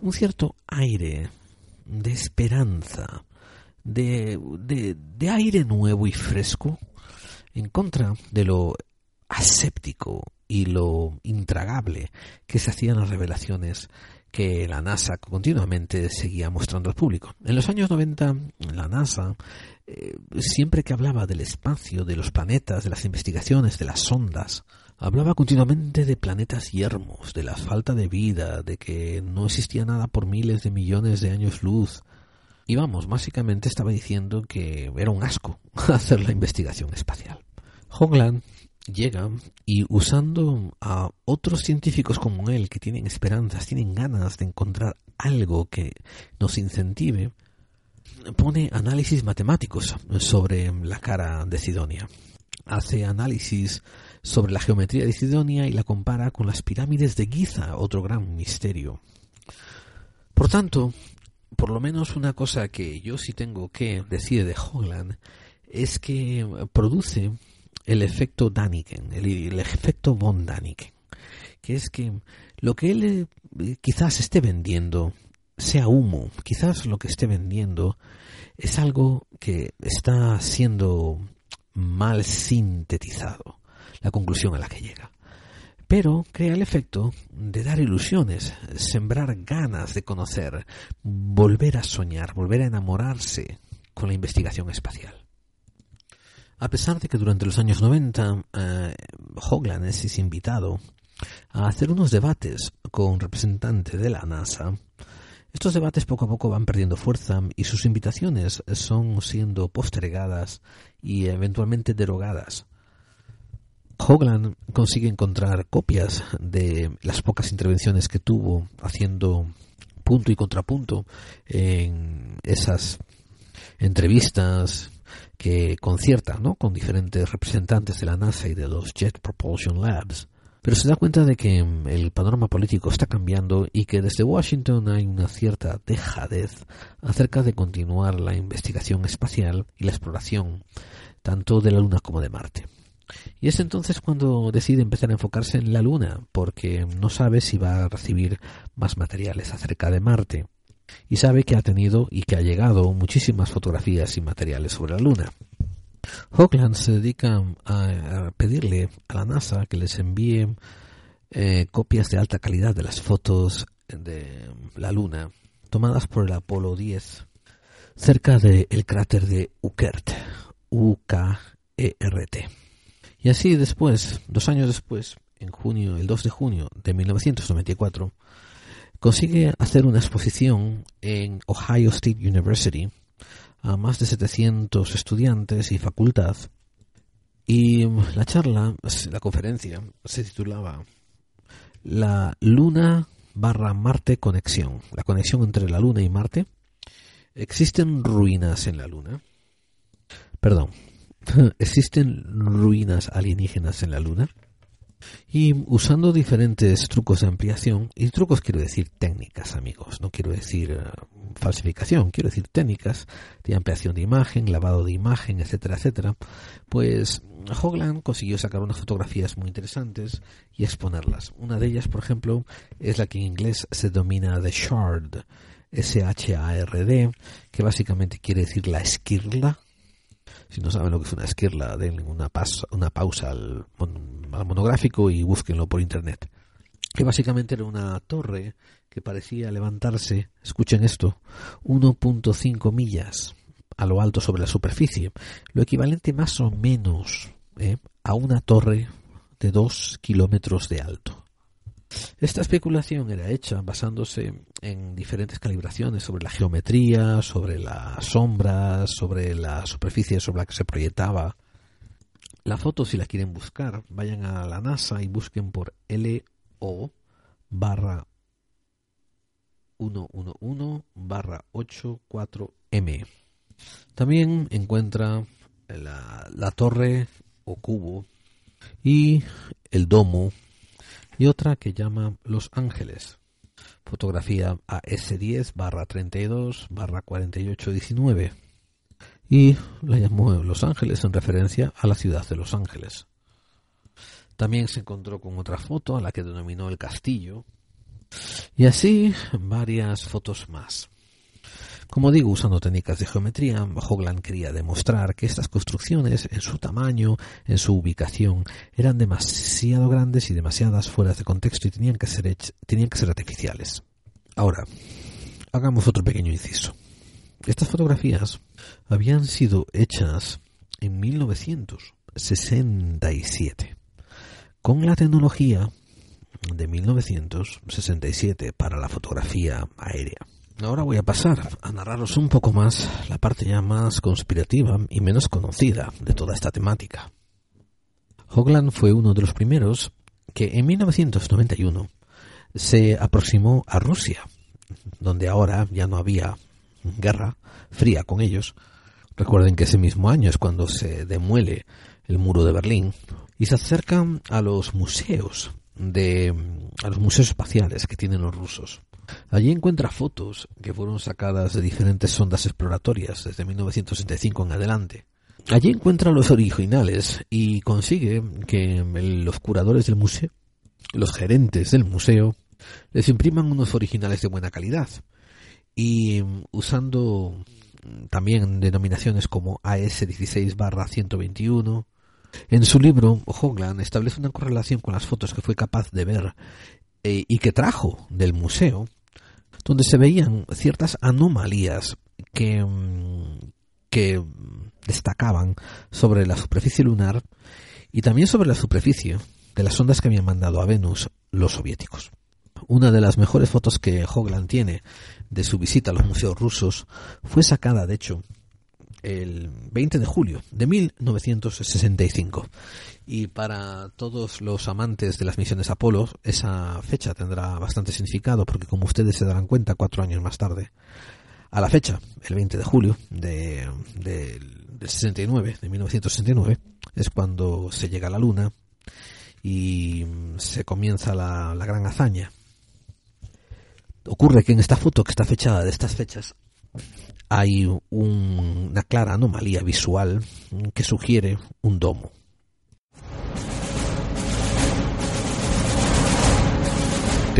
B: un cierto aire de esperanza, de, de, aire nuevo y fresco en contra de lo aséptico y lo intragable que se hacían las revelaciones que la NASA continuamente seguía mostrando al público. En los años 90, la NASA, eh, siempre que hablaba del espacio, de los planetas, de las investigaciones, de las sondas, hablaba continuamente de planetas yermos, de la falta de vida, de que no existía nada por miles de millones de años luz. Y vamos, básicamente estaba diciendo que era un asco hacer la investigación espacial. Hoagland llega y usando a otros científicos como él que tienen esperanzas, tienen ganas de encontrar algo que nos incentive, pone análisis matemáticos sobre la cara de Sidonia. Hace análisis sobre la geometría de Sidonia y la compara con las pirámides de Giza, otro gran misterio. Por tanto, por lo menos una cosa que yo sí tengo que decir de Hoagland es que produce el efecto Daniken, el, efecto von Daniken, que es que lo que él eh, quizás esté vendiendo sea humo, quizás lo que esté vendiendo es algo que está siendo mal sintetizado, la conclusión a la que llega. Pero crea el efecto de dar ilusiones, sembrar ganas de conocer, volver a soñar, volver a enamorarse con la investigación espacial. A pesar de que durante los años 90 eh, Hoagland es invitado a hacer unos debates con representantes de la NASA, estos debates poco a poco van perdiendo fuerza y sus invitaciones son siendo postergadas y eventualmente derogadas. Hoagland consigue encontrar copias de las pocas intervenciones que tuvo haciendo punto y contrapunto en esas entrevistas que concierta ¿no? con diferentes representantes de la NASA y de los Jet Propulsion Labs. Pero se da cuenta de que mm, el panorama político está cambiando y que desde Washington hay una cierta dejadez acerca de continuar la investigación espacial y la exploración tanto de la Luna como de Marte. Y es entonces cuando decide empezar a enfocarse en la Luna, porque no sabe si va a recibir más materiales acerca de Marte y sabe que ha tenido y que ha llegado muchísimas fotografías y materiales sobre la Luna. Hoagland se dedica a, pedirle a la NASA que les envíe eh, copias de alta calidad de las fotos de la Luna tomadas por el Apolo 10 cerca del cráter de Ukert, U-K-E-R-T. Y así después, dos años después, en junio, el 2 de junio de 1994, consigue hacer una exposición en Ohio State University a más de 700 estudiantes y facultad. Y la charla, la conferencia, se titulaba La Luna barra Marte conexión, la conexión entre la Luna y Marte. ¿Existen ruinas en la Luna? Perdón, ¿existen ruinas alienígenas en la Luna? Y usando diferentes trucos de ampliación, y trucos quiero decir técnicas, amigos, no quiero decir eh, falsificación, quiero decir técnicas de ampliación de imagen, lavado de imagen, etcétera, etcétera, pues Hoglan consiguió sacar unas fotografías muy interesantes y exponerlas. Una de ellas, por ejemplo, es la que en inglés se denomina The Shard, S-H-A-R-D, que básicamente quiere decir la esquirla. Si no saben lo que es una esquirla, denle una, una pausa al, al monográfico y búsquenlo por internet. Que básicamente era una torre que parecía levantarse, escuchen esto, 1.5 millas a lo alto sobre la superficie, lo equivalente más o menos ¿eh? a una torre de 2 kilómetros de alto. Esta especulación era hecha basándose en diferentes calibraciones sobre la geometría, sobre las sombras, sobre la superficie sobre la que se proyectaba. La foto, si la quieren buscar, vayan a la NASA y busquen por LO barra 111 barra 84M. También encuentra la, la torre o cubo y el domo y otra que llama Los Ángeles. Fotografía AS10 barra 32 barra 4819 y la llamó Los Ángeles en referencia a la ciudad de Los Ángeles. También se encontró con otra foto a la que denominó el castillo y así varias fotos más. Como digo, usando técnicas de geometría, Hoglan quería demostrar que estas construcciones, en su tamaño, en su ubicación, eran demasiado grandes y demasiadas fuera de contexto y tenían que ser, tenían que ser artificiales. Ahora, hagamos otro pequeño inciso. Estas fotografías habían sido hechas en 1967 con la tecnología de 1967 para la fotografía aérea. Ahora voy a pasar a narraros un poco más la parte ya más conspirativa y menos conocida de toda esta temática. Hoglan fue uno de los primeros que en 1991 se aproximó a Rusia, donde ahora ya no había guerra fría con ellos. Recuerden que ese mismo año es cuando se demuele el muro de Berlín y se acercan a los museos de a los museos espaciales que tienen los rusos. Allí encuentra fotos que fueron sacadas de diferentes sondas exploratorias desde 1965 en adelante. Allí encuentra los originales y consigue que los curadores del museo, los gerentes del museo, les impriman unos originales de buena calidad. Y usando también denominaciones como AS16-121, en su libro, Hoglan establece una correlación con las fotos que fue capaz de ver eh, y que trajo del museo donde se veían ciertas anomalías que, mm, que destacaban sobre la superficie lunar y también sobre la superficie de las ondas que habían mandado a Venus los soviéticos. Una de las mejores fotos que Hoglan tiene de su visita a los museos rusos fue sacada, de hecho, el 20 de julio de 1965. Y para todos los amantes de las misiones Apolo, esa fecha tendrá bastante significado porque como ustedes se darán cuenta cuatro años más tarde, a la fecha, el 20 de julio de, del 69, de 1969, es cuando se llega a la Luna y se comienza la, la gran hazaña. Ocurre que en esta foto, que está fechada de estas fechas, hay una clara anomalía visual que sugiere un domo.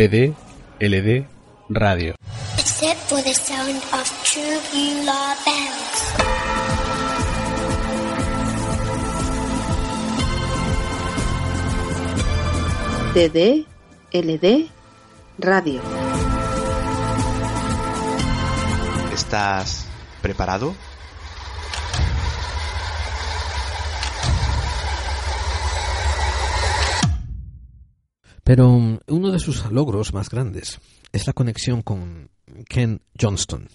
D: TD, LD, radio.
E: Except for the sound of true bells.
F: TD, LD, radio.
D: ¿Estás preparado?
B: Pero um, uno de sus logros más grandes es la conexión con Ken Johnston.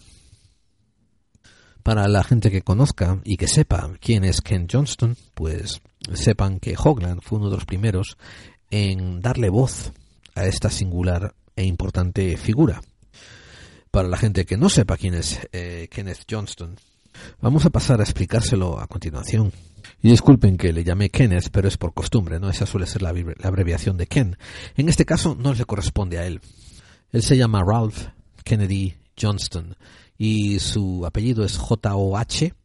B: Para la gente que conozca y que sepa quién es Ken Johnston, pues sepan que Hogland fue uno de los primeros en darle voz a esta singular e importante figura. Para la gente que no sepa quién es eh, Kenneth Johnston, Vamos a pasar a explicárselo a continuación. Y disculpen que le llame Kenneth, pero es por costumbre, ¿no? Esa suele ser la, abreviación de Ken. En este caso no le corresponde a él. Él se llama Ralph Kennedy Johnston y su apellido es J-O-H-N-S-T-O-N.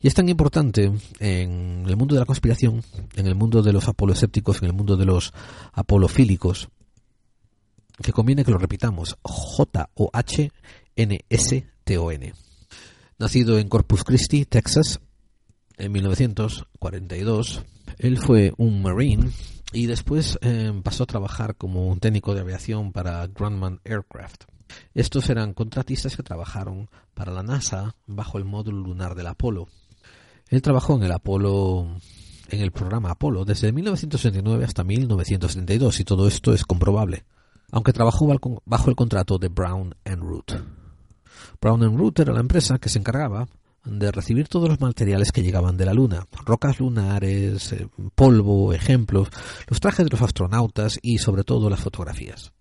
B: Y es tan importante en el mundo de la conspiración, en el mundo de los apolosépticos, en el mundo de los apolofílicos, que conviene que lo repitamos. J-O-H-N-S-T-O-N. Nacido en Corpus Christi, Texas, en 1942, él fue un Marine y después eh, pasó a trabajar como un técnico de aviación para Grumman Aircraft. Estos eran contratistas que trabajaron para la NASA bajo el módulo lunar del Apolo. Él trabajó en el Apolo en el programa Apolo desde 1969 hasta 1972 y todo esto es comprobable, aunque trabajó bajo el contrato de Brown and Root. Brown Root era la empresa que se encargaba de recibir todos los materiales que llegaban de la Luna, rocas lunares, eh, polvo, ejemplos, los trajes de los astronautas y sobre todo las fotografías.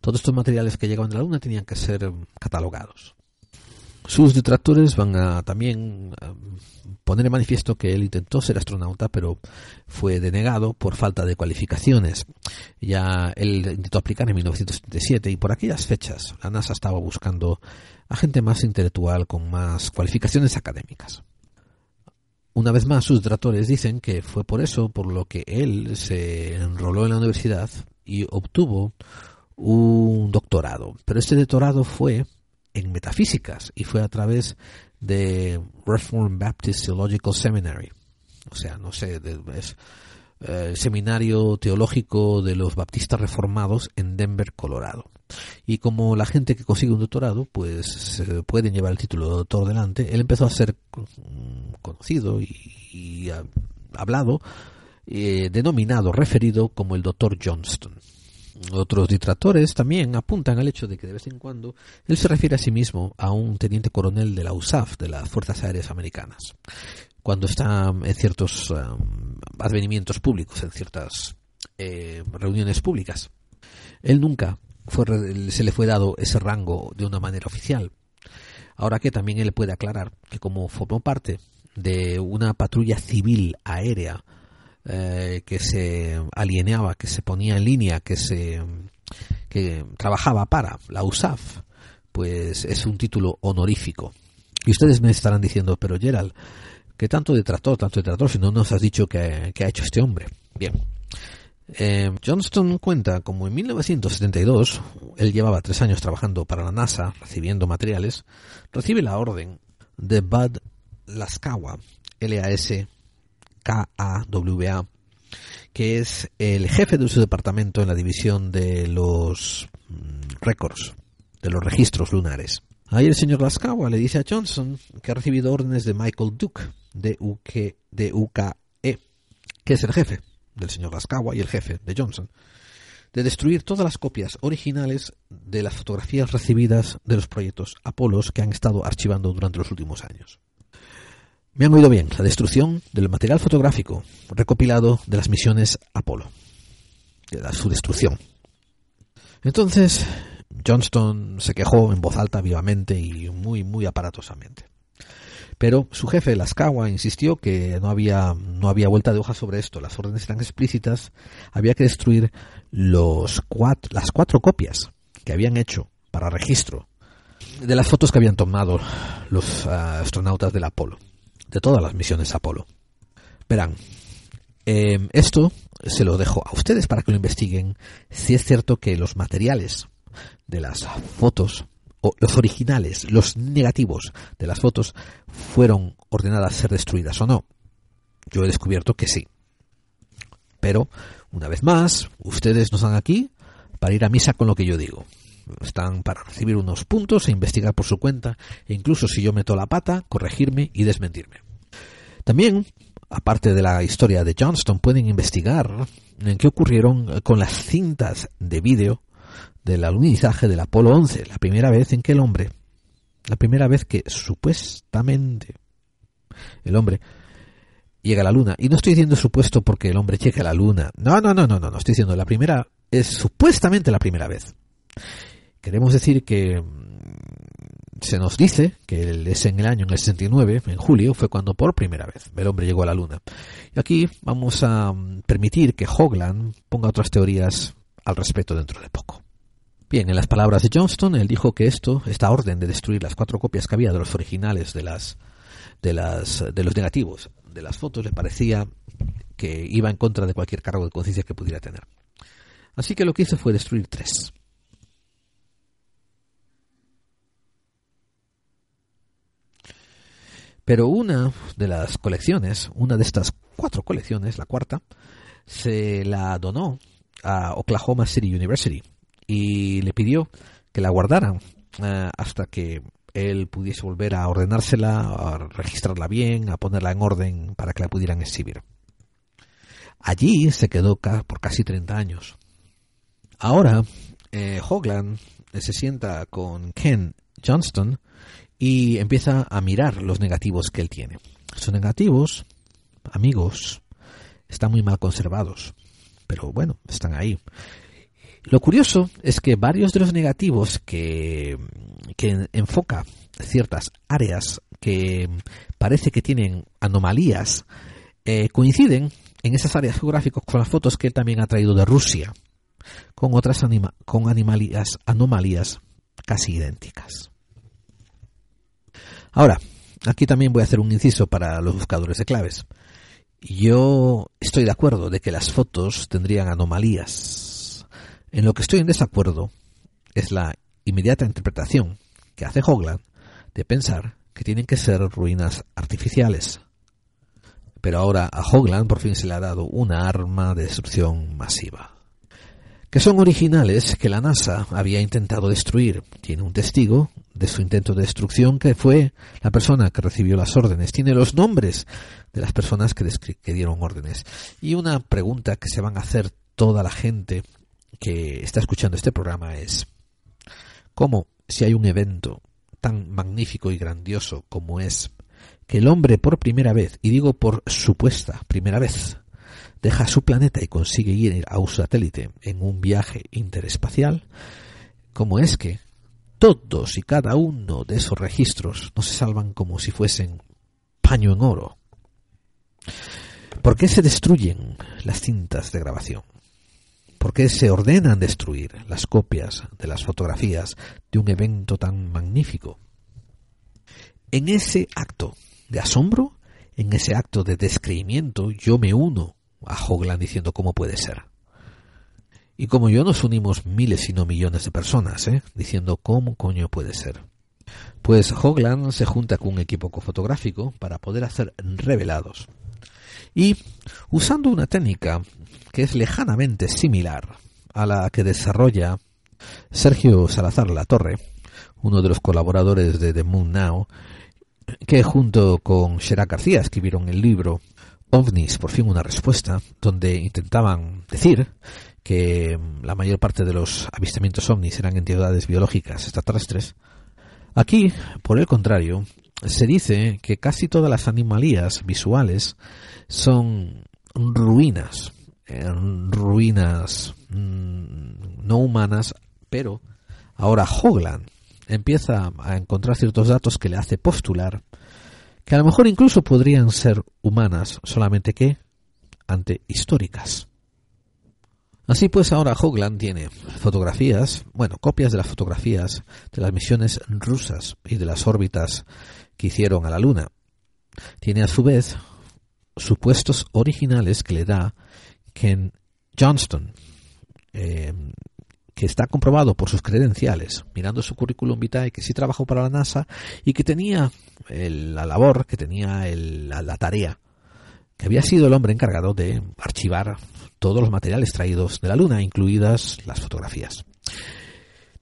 B: Todos estos materiales que llegaban de la Luna tenían que ser catalogados. Sus detractores van a también poner en manifiesto que él intentó ser astronauta, pero fue denegado por falta de cualificaciones. Ya él intentó aplicar en 1977 y por aquellas fechas la NASA estaba buscando a gente más intelectual con más cualificaciones académicas. Una vez más, sus detractores dicen que fue por eso por lo que él se enroló en la universidad y obtuvo un doctorado. Pero este doctorado fue en metafísicas y fue a través de Reformed Baptist Theological Seminary. O sea, no sé, es eh, el seminario teológico de los baptistas reformados en Denver, Colorado. Y como la gente que consigue un doctorado, pues pueden llevar el título de doctor delante, él empezó a ser conocido y, hablado, eh, denominado, referido como el doctor Johnston. Otros detractores también apuntan al hecho de que de vez en cuando él se refiere a sí mismo a un teniente coronel de la USAF, de las Fuerzas Aéreas Americanas, cuando está en ciertos um, advenimientos públicos, en ciertas eh, reuniones públicas. Él nunca se le fue dado ese rango de una manera oficial. Ahora que también él puede aclarar que como formó parte de una patrulla civil aérea eh, que se alineaba, que se ponía en línea, que se que trabajaba para la USAF, pues es un título honorífico. Y ustedes me estarán diciendo, pero Gerald, ¿qué tanto detractor, tanto detractor, si no nos has dicho que, ha hecho este hombre? Bien. Eh, Johnston cuenta como en 1972, él llevaba tres años trabajando para la NASA, recibiendo materiales, recibe la orden de Bud Laskawa, LAS KAWA, que es el jefe de su departamento en la división de los mm, récords, de los registros lunares. Ahí el señor Laskawa le dice a Johnson que ha recibido órdenes de Michael Duke, de, UK, de UKE, que es el jefe del señor Laskawa y el jefe de Johnson, de destruir todas las copias originales de las fotografías recibidas de los proyectos Apolos que han estado archivando durante los últimos años. Me han oído bien, la destrucción del material fotográfico recopilado de las misiones Apolo, de su destrucción. Entonces, Johnston se quejó en voz alta, vivamente y muy, muy aparatosamente. Pero su jefe, Lascawa, insistió que no había, no había vuelta de hoja sobre esto. Las órdenes eran explícitas. Había que destruir los las cuatro copias que habían hecho para registro de las fotos que habían tomado los ah, astronautas del Apolo de todas las misiones Apolo. Verán, em, esto se lo dejo a ustedes para que lo investiguen si es cierto que los materiales de las fotos, o los originales, los negativos de las fotos, fueron ordenadas a ser destruidas o no. Yo he descubierto que sí. Pero, una vez más, ustedes no están aquí para ir a misa con lo que yo digo están para recibir unos puntos e investigar por su cuenta e incluso si yo meto la pata, corregirme y desmentirme. También, aparte de la historia de Johnston, pueden investigar en qué ocurrieron con las cintas de vídeo del alunizaje del Apolo 11, la primera vez en que el hombre, la primera vez que supuestamente el hombre llega a la luna. Y no estoy diciendo supuesto porque el hombre llegue a la luna. No, no, no, no, no, no estoy diciendo la primera, es supuestamente la primera vez. Queremos decir que se nos dice que es en el año en el 69, en julio, fue cuando por primera vez el hombre llegó a la Luna. Y aquí vamos a mm, permitir que Hogland ponga otras teorías al respecto dentro de poco. Bien, en las palabras de Johnston, él dijo que esto, esta orden de destruir las cuatro copias que había de los originales de las de las de los negativos de las fotos le parecía que iba en contra de cualquier cargo de conciencia que pudiera tener. Así que lo que hizo fue destruir tres. Pero una de las colecciones, una de estas cuatro colecciones, la cuarta, se la donó a Oklahoma City University y le pidió que la guardaran eh, hasta que él pudiese volver a ordenársela, a registrarla bien, a ponerla en orden para que la pudieran exhibir. Allí se quedó por casi 30 años. Ahora, eh, Hogland se sienta con Ken Johnston y empieza a mirar los negativos que él tiene. Sus negativos, amigos, están muy mal conservados, pero bueno, están ahí. Lo curioso es que varios de los negativos que, que enfoca ciertas áreas que parece que tienen anomalías eh, coinciden en esas áreas geográficas con las fotos que él también ha traído de Rusia, con otras con anomalías, anomalías casi idénticas. Ahora, aquí también voy a hacer un inciso para los buscadores de claves. Yo estoy de acuerdo de que las fotos tendrían anomalías. En lo que estoy en desacuerdo es la inmediata interpretación que hace Hogland de pensar que tienen que ser ruinas artificiales. Pero ahora a Hogland por fin se le ha dado una arma de destrucción masiva que son originales que la NASA había intentado destruir. Tiene un testigo de su intento de destrucción que fue la persona que recibió las órdenes. Tiene los nombres de las personas que, que dieron órdenes. Y una pregunta que se van a hacer toda la gente que está escuchando este programa es, ¿cómo si hay un evento tan magnífico y grandioso como es que el hombre por primera vez, y digo por supuesta primera vez, deja su planeta y consigue ir a un satélite en un viaje interespacial, ¿cómo es que todos y cada uno de esos registros no se salvan como si fuesen paño en oro? ¿Por qué se destruyen las cintas de grabación? ¿Por qué se ordenan destruir las copias de las fotografías de un evento tan magnífico? En ese acto de asombro, en ese acto de descreimiento, yo me uno a Hogland diciendo cómo puede ser. Y como yo nos unimos miles y no millones de personas, ¿eh? diciendo cómo coño puede ser. Pues Hogland se junta con un equipo fotográfico para poder hacer revelados. Y usando una técnica que es lejanamente similar a la que desarrolla Sergio Salazar La Torre, uno de los colaboradores de The Moon Now, que junto con Sherak García escribieron el libro ovnis, por fin una respuesta, donde intentaban decir que la mayor parte de los avistamientos ovnis eran entidades biológicas extraterrestres. Aquí, por el contrario, se dice que casi todas las animalías visuales son ruinas, eh, ruinas mm, no humanas, pero ahora Hogland empieza a encontrar ciertos datos que le hace postular que a lo mejor incluso podrían ser humanas, solamente que ante históricas. Así pues, ahora Hogland tiene fotografías, bueno, copias de las fotografías de las misiones rusas y de las órbitas que hicieron a la Luna. Tiene a su vez supuestos originales que le da Ken Johnston, eh, que está comprobado por sus credenciales, mirando su currículum vitae, que sí trabajó para la NASA y que tenía la labor, que tenía la, tarea, que había sido el hombre encargado de archivar todos los materiales traídos de la Luna, incluidas las fotografías.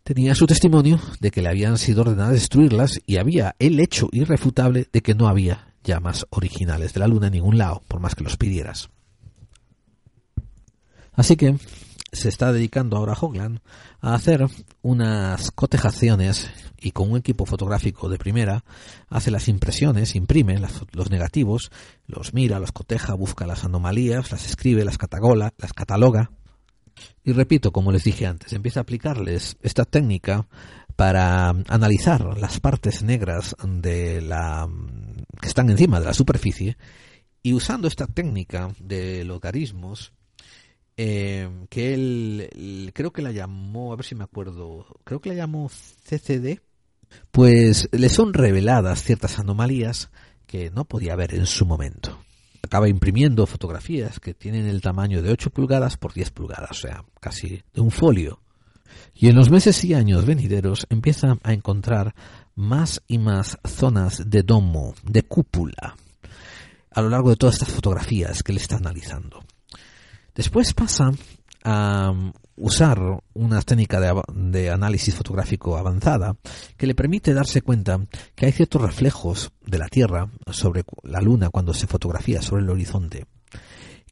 B: Tenía su testimonio de que le habían sido ordenadas destruirlas y había el hecho irrefutable de que no había llamas originales de la Luna en ningún lado, por más que los pidieras. Así que se está dedicando ahora Hogland a hacer unas cotejaciones y con un equipo fotográfico de primera hace las impresiones, imprime los negativos, los mira, los coteja, busca las anomalías, las escribe, las cataloga, las cataloga. Y repito, como les dije antes, empieza a aplicarles esta técnica para analizar las partes negras de la que están encima de la superficie y usando esta técnica de logaritmos eh, que él creo que la llamó, a ver si me acuerdo, creo que la llamó CCD, pues le son reveladas ciertas anomalías que no podía ver en su momento. Acaba imprimiendo fotografías que tienen el tamaño de 8 pulgadas por 10 pulgadas, o sea, casi de un folio. Y en los meses y años venideros empieza a encontrar más y más zonas de domo, de cúpula, a lo largo de todas estas fotografías que le está analizando. Después pasa a usar una técnica de, análisis fotográfico avanzada que le permite darse cuenta que hay ciertos reflejos de la Tierra sobre la Luna cuando se fotografía sobre el horizonte,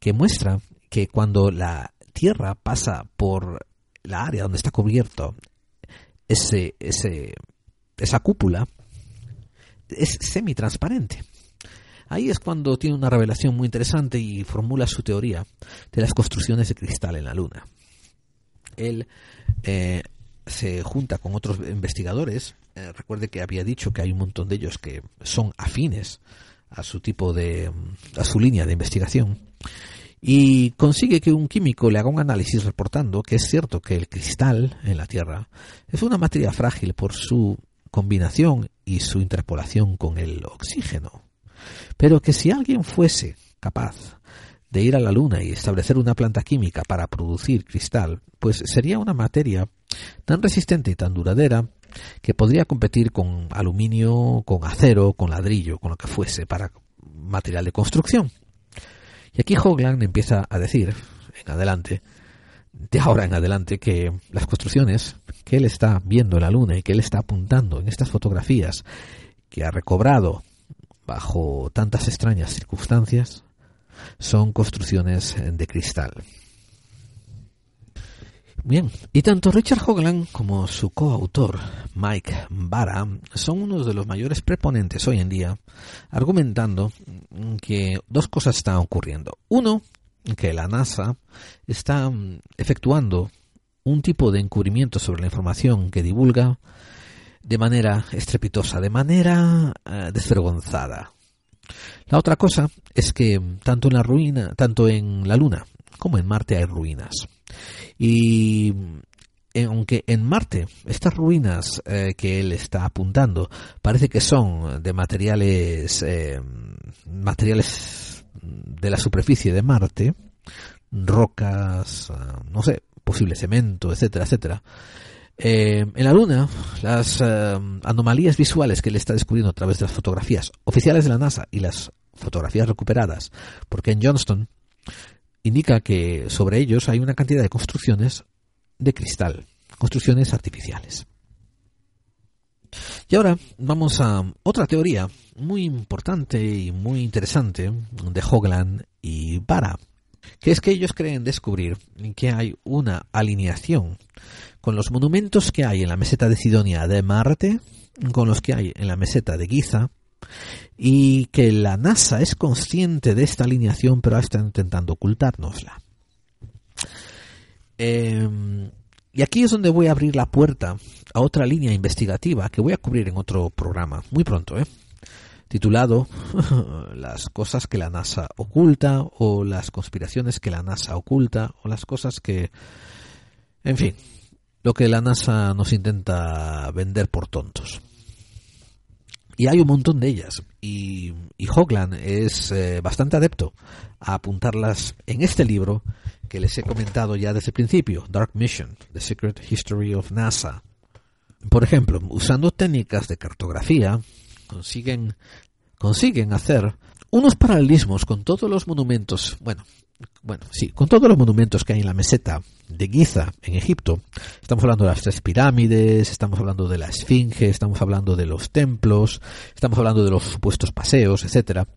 B: que muestra que cuando la Tierra pasa por la área donde está cubierto ese, ese, esa cúpula, es semitransparente. Ahí es cuando tiene una revelación muy interesante y formula su teoría de las construcciones de cristal en la Luna él eh, se junta con otros investigadores. Eh, recuerde que había dicho que hay un montón de ellos que son afines a su tipo de, a su línea de investigación. Y consigue que un químico le haga un análisis reportando que es cierto que el cristal en la Tierra es una materia frágil por su combinación y su interpolación con el oxígeno. Pero que si alguien fuese capaz de ir a la Luna y establecer una planta química para producir cristal, pues sería una materia tan resistente y tan duradera que podría competir con aluminio, con acero, con ladrillo, con lo que fuese para material de construcción. Y aquí Hogland empieza a decir, en adelante, de ahora en adelante, que las construcciones que él está viendo en la Luna y que él está apuntando en estas fotografías que ha recobrado bajo tantas extrañas circunstancias, son construcciones de cristal. Bien, y tanto Richard Hoagland como su coautor Mike Barra son unos de los mayores preponentes hoy en día, argumentando que dos cosas están ocurriendo. Uno, que la NASA está efectuando un tipo de encubrimiento sobre la información que divulga de manera estrepitosa, de manera eh, desvergonzada. La otra cosa es que tanto en la ruina, tanto en la Luna como en Marte hay ruinas. Y eh, aunque en Marte estas ruinas eh, que él está apuntando parece que son de materiales materiales de la superficie de Marte, rocas, no sé, posible cemento, etcétera, etcétera. En la Luna, las anomalías visuales que él está descubriendo a través de las fotografías oficiales de la NASA y las fotografías recuperadas por Ken Johnston, indica que sobre ellos hay una cantidad de construcciones de cristal, construcciones artificiales. Y ahora vamos a otra teoría muy importante y muy interesante de Hogland y Bara, que es que ellos creen descubrir que hay una alineación con los monumentos que hay en la meseta de Sidonia de Marte, con los que hay en la meseta de Giza, y que la NASA es consciente de esta alineación, pero está intentando ocultárnosla. Em, y aquí es donde voy a abrir la puerta a otra línea investigativa que voy a cubrir en otro programa, muy pronto, ¿eh? titulado Las cosas que la NASA oculta o las conspiraciones que la NASA oculta o las cosas que... En fin, lo que la NASA nos intenta vender por tontos. Y hay un montón de ellas. Y, y es eh, bastante adepto a apuntarlas en este libro que les he comentado ya desde el principio, Dark Mission, The Secret History of NASA. Por ejemplo, usando técnicas de cartografía, consiguen, consiguen hacer unos paralelismos con todos los monumentos, bueno, bueno, sí, con todos los monumentos que hay en la meseta de Giza, en Egipto, estamos hablando de las tres pirámides, estamos hablando de la Esfinge, estamos hablando de los templos, estamos hablando de los supuestos paseos, etcétera.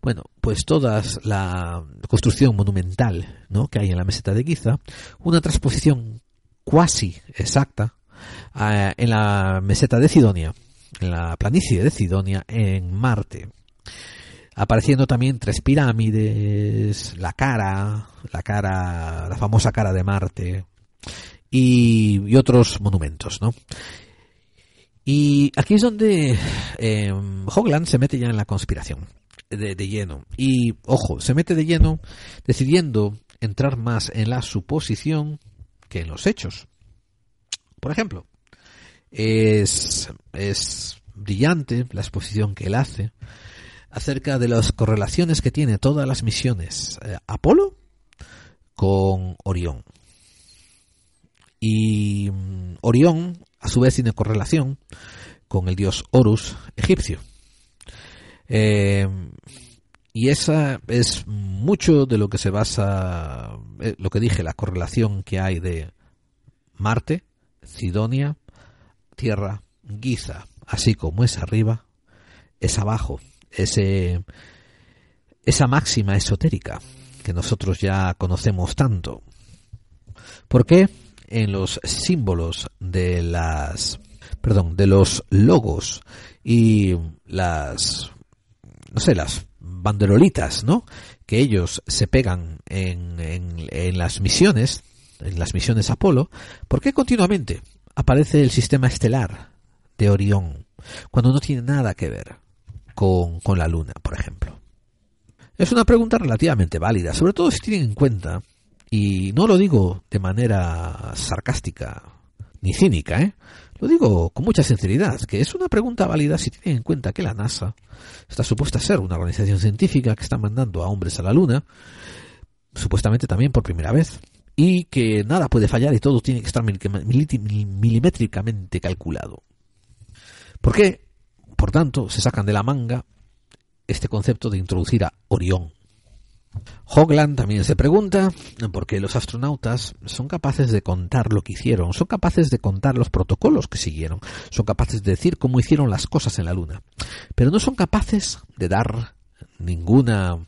B: Bueno, pues toda la construcción monumental ¿no? que hay en la meseta de Giza, una transposición cuasi exacta eh, en la meseta de Sidonia, en la planicie de Sidonia, en Marte. Apareciendo también tres pirámides, la cara, la cara, la famosa cara de Marte y, otros monumentos, ¿no? Y aquí es donde eh, Hogland se mete ya en la conspiración de, de, lleno. Y ojo, se mete de lleno decidiendo entrar más en la suposición que en los hechos. Por ejemplo, es, es brillante la exposición que él hace acerca de las correlaciones que tiene todas las misiones eh, Apolo con Orión. Y um, Orión, a su vez, tiene correlación con el dios Horus egipcio. Eh, y esa es mucho de lo que se basa, eh, lo que dije, la correlación que hay de Marte, Sidonia, Tierra, Giza, así como es arriba, es abajo, ese, esa máxima esotérica que nosotros ya conocemos tanto. ¿Por qué en los símbolos de las, perdón, de los logos y las, no sé, las banderolitas, ¿no? Que ellos se pegan en, en, en las misiones, en las misiones Apolo, ¿por qué continuamente aparece el sistema estelar de Orión cuando no tiene nada que ver con, la Luna, por ejemplo? Es una pregunta relativamente válida, sobre todo si tienen en cuenta, y no lo digo de manera sarcástica ni cínica, ¿eh? lo digo con mucha sinceridad, que es una pregunta válida si tienen en cuenta que la NASA está supuesta a ser una organización científica que está mandando a hombres a la Luna, supuestamente también por primera vez, y que nada puede fallar y todo tiene que estar milimétricamente calculado. ¿Por qué? Por tanto, se sacan de la manga este concepto de introducir a Orión. Hogland también se pregunta por qué los astronautas son capaces de contar lo que hicieron, son capaces de contar los protocolos que siguieron, son capaces de decir cómo hicieron las cosas en la Luna, pero no son capaces de dar ninguna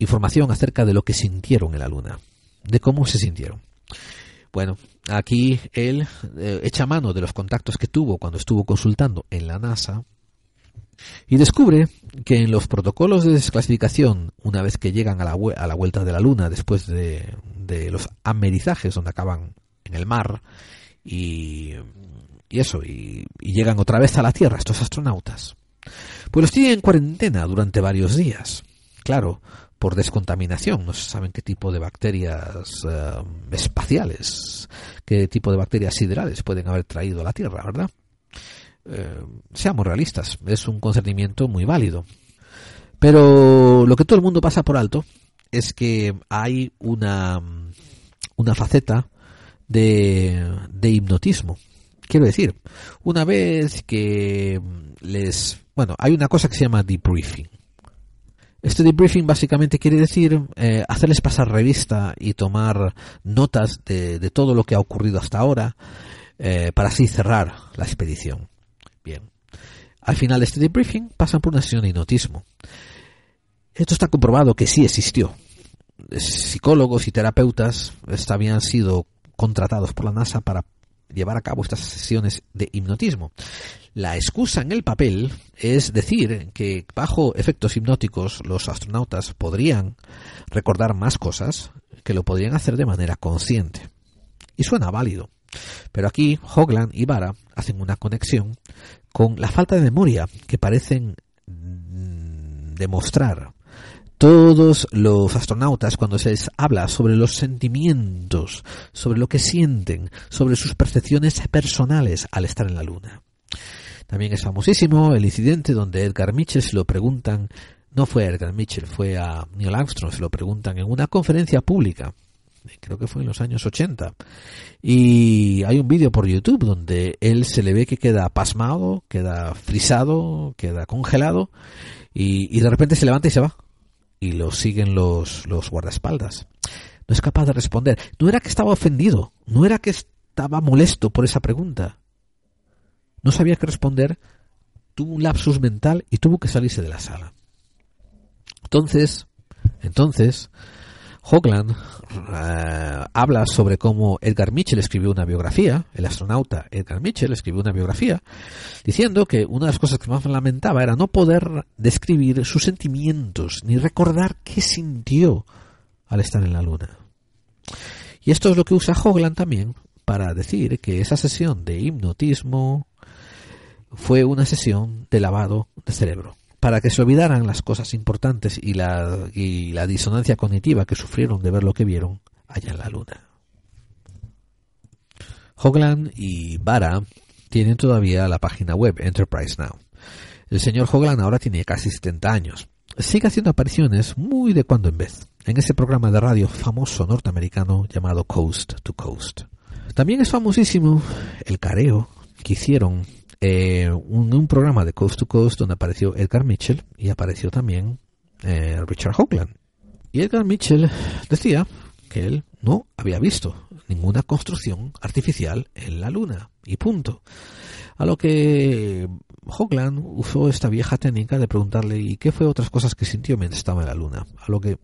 B: información acerca de lo que sintieron en la Luna, de cómo se sintieron. Bueno, aquí él eh, echa mano de los contactos que tuvo cuando estuvo consultando en la NASA y descubre que en los protocolos de desclasificación, una vez que llegan a la, a la vuelta de la Luna, después de, de, los amerizajes donde acaban en el mar, y, eso, y, llegan otra vez a la Tierra estos astronautas, pues los tienen en cuarentena durante varios días. Claro, por descontaminación, no se saben qué tipo de bacterias uh, espaciales, qué tipo de bacterias siderales pueden haber traído a la Tierra, ¿verdad? Eh, seamos realistas, es un concernimiento muy válido. Pero lo que todo el mundo pasa por alto es que hay una, una faceta de, de hipnotismo. Quiero decir, una vez que les... Bueno, hay una cosa que se llama debriefing. Este debriefing básicamente quiere decir eh, hacerles pasar revista y tomar notas de, de, todo lo que ha ocurrido hasta ahora eh, para así cerrar la expedición. Bien. Al final de este debriefing pasan por una sesión de hipnotismo. Esto está comprobado que sí existió. Psicólogos y terapeutas habían sido contratados por la NASA para llevar a cabo estas sesiones de hipnotismo. La excusa en el papel es decir que bajo efectos hipnóticos los astronautas podrían recordar más cosas que lo podrían hacer de manera consciente. Y suena válido. Pero aquí Hogland y Vara hacen una conexión con la falta de memoria que parecen demostrar todos los astronautas cuando se les habla sobre los sentimientos, sobre lo que sienten, sobre sus percepciones personales al estar en la Luna. También es famosísimo el incidente donde Edgar Mitchell se lo preguntan, no fue a Edgar Mitchell, fue a Neil Armstrong, se lo preguntan en una conferencia pública creo que fue en los años 80. Y hay un vídeo por YouTube donde él se le ve que queda pasmado, queda frisado, queda congelado y, y de repente se levanta y se va. Y lo siguen los, los guardaespaldas. No es capaz de responder. No era que estaba ofendido, no era que estaba molesto por esa pregunta. No sabía qué responder, tuvo un lapsus mental y tuvo que salirse de la sala. Entonces, entonces, Hogland eh, habla sobre cómo Edgar Mitchell escribió una biografía, el astronauta Edgar Mitchell escribió una biografía, diciendo que una de las cosas que más lamentaba era no poder describir sus sentimientos ni recordar qué sintió al estar en la Luna. Y esto es lo que usa Hogland también para decir que esa sesión de hipnotismo fue una sesión de lavado de cerebro para que se olvidaran las cosas importantes y la, y la disonancia cognitiva que sufrieron de ver lo que vieron allá en la luna. Hogland y Vara tienen todavía la página web Enterprise Now. El señor Hogland ahora tiene casi 70 años. Sigue haciendo apariciones muy de cuando en vez en ese programa de radio famoso norteamericano llamado Coast to Coast. También es famosísimo el careo que hicieron eh, un, programa de Coast to Coast donde apareció Edgar Mitchell y apareció también eh, Richard Hoagland. Y Edgar Mitchell decía que él no había visto ninguna construcción artificial en la Luna y punto. A lo que Hoagland usó esta vieja técnica de preguntarle ¿y qué fue otras cosas que sintió mientras estaba en la Luna? A lo que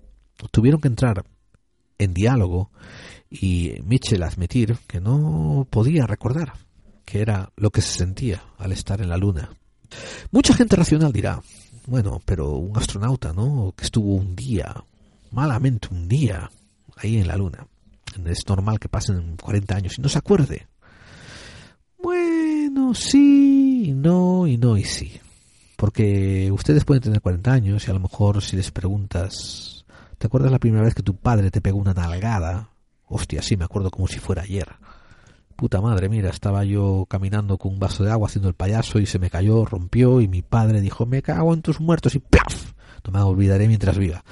B: tuvieron que entrar en diálogo y Mitchell admitir que no podía recordar que era lo que se sentía al estar en la Luna. Mucha gente racional dirá, bueno, pero un astronauta, ¿no? Que estuvo un día, malamente un día, ahí en la Luna. Es normal que pasen 40 años y no se acuerde. Bueno, sí, no, y no, y sí. Porque ustedes pueden tener 40 años y a lo mejor si les preguntas, ¿te acuerdas la primera vez que tu padre te pegó una nalgada? Hostia, sí, me acuerdo como si fuera ayer puta madre, mira, estaba yo caminando con un vaso de agua haciendo el payaso y se me cayó, rompió y mi padre dijo, me cago en tus muertos y ¡plaf! No me olvidaré mientras viva.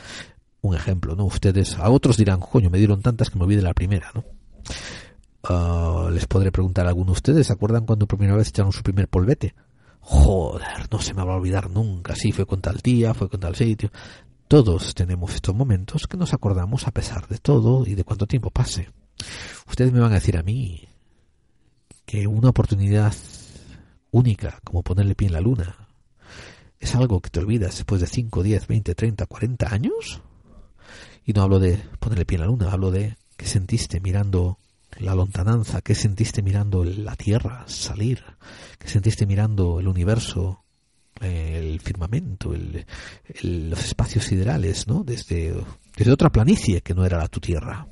B: Un ejemplo, ¿no? Ustedes, a otros dirán, coño, me dieron tantas que me olvide la primera, ¿no? Uh, les podré preguntar a alguno de ustedes, ¿se acuerdan cuando primera vez echaron su primer polvete? Joder, no se me va a olvidar nunca, sí, fue con tal día, fue con tal sitio. Todos tenemos estos momentos que nos acordamos a pesar de todo y de cuánto tiempo pase. Ustedes me van a decir a mí, que una oportunidad única como ponerle pie en la luna es algo que te olvidas después de 5, 10, 20, 30, 40 años. Y no hablo de ponerle pie en la luna, hablo de que sentiste mirando la lontananza, que sentiste mirando la Tierra salir, que sentiste mirando el universo, el firmamento, el, los espacios siderales, ¿no? Desde, desde otra planicie que no era la tu Tierra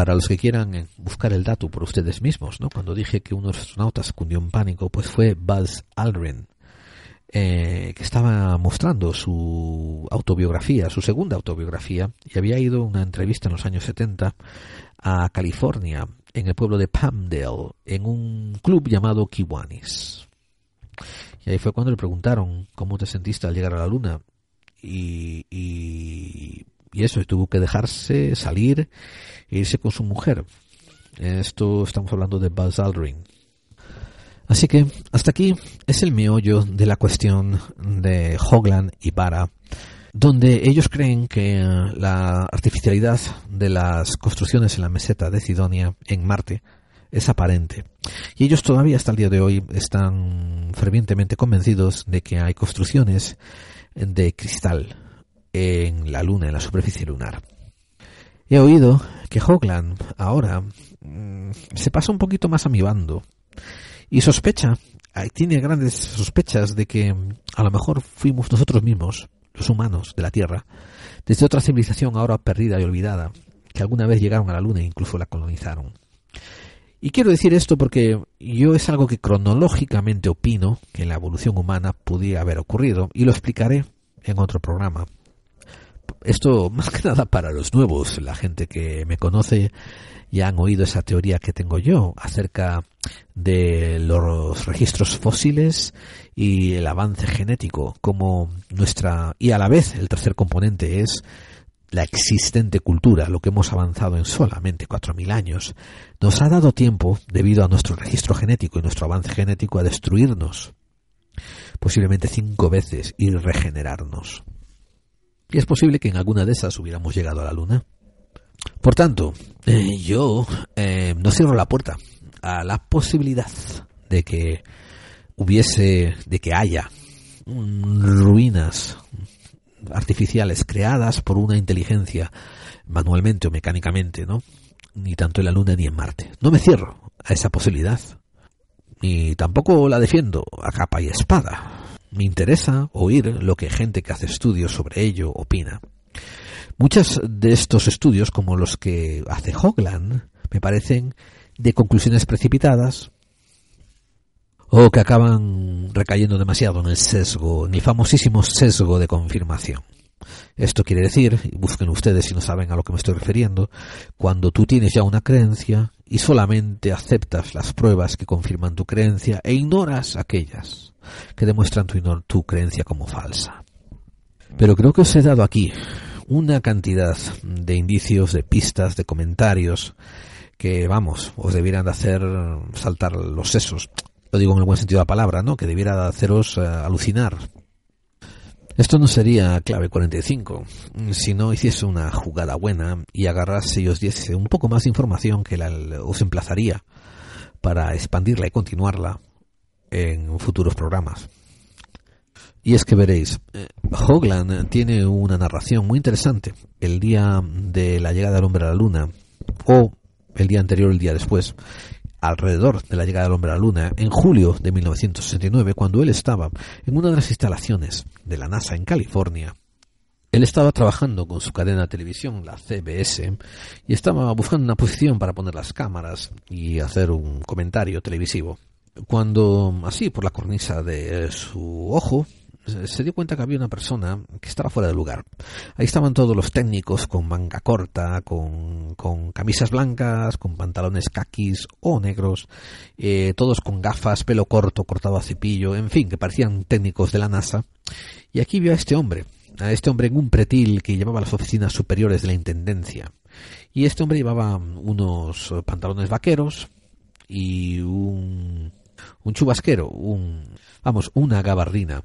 B: para los que quieran eh, buscar el dato por ustedes mismos, ¿no? Cuando dije que uno de los astronautas cundió en pánico, pues fue Buzz Aldrin, eh, que estaba mostrando su autobiografía, su segunda autobiografía, y había ido a una entrevista en los años 70 a California, en el pueblo de Palmdale, en un club llamado Kiwanis. Y ahí fue cuando le preguntaron cómo te sentiste al llegar a la luna. Y, y, y eso, tuvo que dejarse salir e irse con su mujer. Esto estamos hablando de Buzz Aldrin. Así que hasta aquí es el meollo de la cuestión de Hogland y Para, donde ellos creen que la artificialidad de las construcciones en la meseta de Sidonia, en Marte, es aparente. Y ellos todavía hasta el día de hoy están fervientemente convencidos de que hay construcciones de cristal en la Luna, en la superficie lunar. He oído que Hogland ahora mm, se pasa un poquito más a mi bando y sospecha, tiene grandes sospechas de que mm, a lo mejor fuimos nosotros mismos, los humanos de la Tierra, desde otra civilización ahora perdida y olvidada, que alguna vez llegaron a la Luna e incluso la colonizaron. Y quiero decir esto porque yo es algo que cronológicamente opino que en la evolución humana podía haber ocurrido y lo explicaré en otro programa esto más que nada para los nuevos, la gente que me conoce ya han oído esa teoría que tengo yo acerca de los registros fósiles y el avance genético como nuestra y a la vez el tercer componente es la existente cultura, lo que hemos avanzado en solamente 4.000 años, nos ha dado tiempo, debido a nuestro registro genético y nuestro avance genético, a destruirnos, posiblemente cinco veces y regenerarnos. Y es posible que en alguna de esas hubiéramos llegado a la Luna. Por tanto, eh, yo eh, no cierro la puerta a la posibilidad de que hubiese, de que haya ruinas artificiales creadas por una inteligencia manualmente o mecánicamente, ¿no? Ni tanto en la Luna ni en Marte. No me cierro a esa posibilidad. Ni tampoco la defiendo a capa y espada. Me interesa oír lo que gente que hace estudios sobre ello opina. Muchos de estos estudios, como los que hace Hogland, me parecen de conclusiones precipitadas o que acaban recayendo demasiado en el sesgo, en el famosísimo sesgo de confirmación. Esto quiere decir, y busquen ustedes si no saben a lo que me estoy refiriendo, cuando tú tienes ya una creencia y solamente aceptas las pruebas que confirman tu creencia e ignoras aquellas que demuestran tu, creencia como falsa. Pero creo que os he dado aquí una cantidad de indicios, de pistas, de comentarios que, vamos, os debieran de hacer saltar los sesos. Lo digo en el buen sentido de la palabra, ¿no? Que debiera de haceros eh, alucinar. Esto no sería clave 45 si no hiciese una jugada buena y agarrase y os diese un poco más de información que la, os emplazaría para expandirla y continuarla en futuros programas. Y es que veréis, eh, Hoglan tiene una narración muy interesante el día de la llegada del hombre a la luna, o el día anterior, el día después, alrededor de la llegada del hombre a la luna, en julio de 1969, cuando él estaba en una de las instalaciones de la NASA en California. Él estaba trabajando con su cadena de televisión, la CBS, y estaba buscando una posición para poner las cámaras y hacer un comentario televisivo. Cuando, así, por la cornisa de su ojo, se dio cuenta que había una persona que estaba fuera de lugar. Ahí estaban todos los técnicos con manga corta, con, con camisas blancas, con pantalones caquis o negros, eh, todos con gafas, pelo corto, cortado a cepillo, en fin, que parecían técnicos de la NASA. Y aquí vio a este hombre, a este hombre en un pretil que llevaba las oficinas superiores de la Intendencia. Y este hombre llevaba unos pantalones vaqueros y un, un chubasquero, un, vamos, una gabardina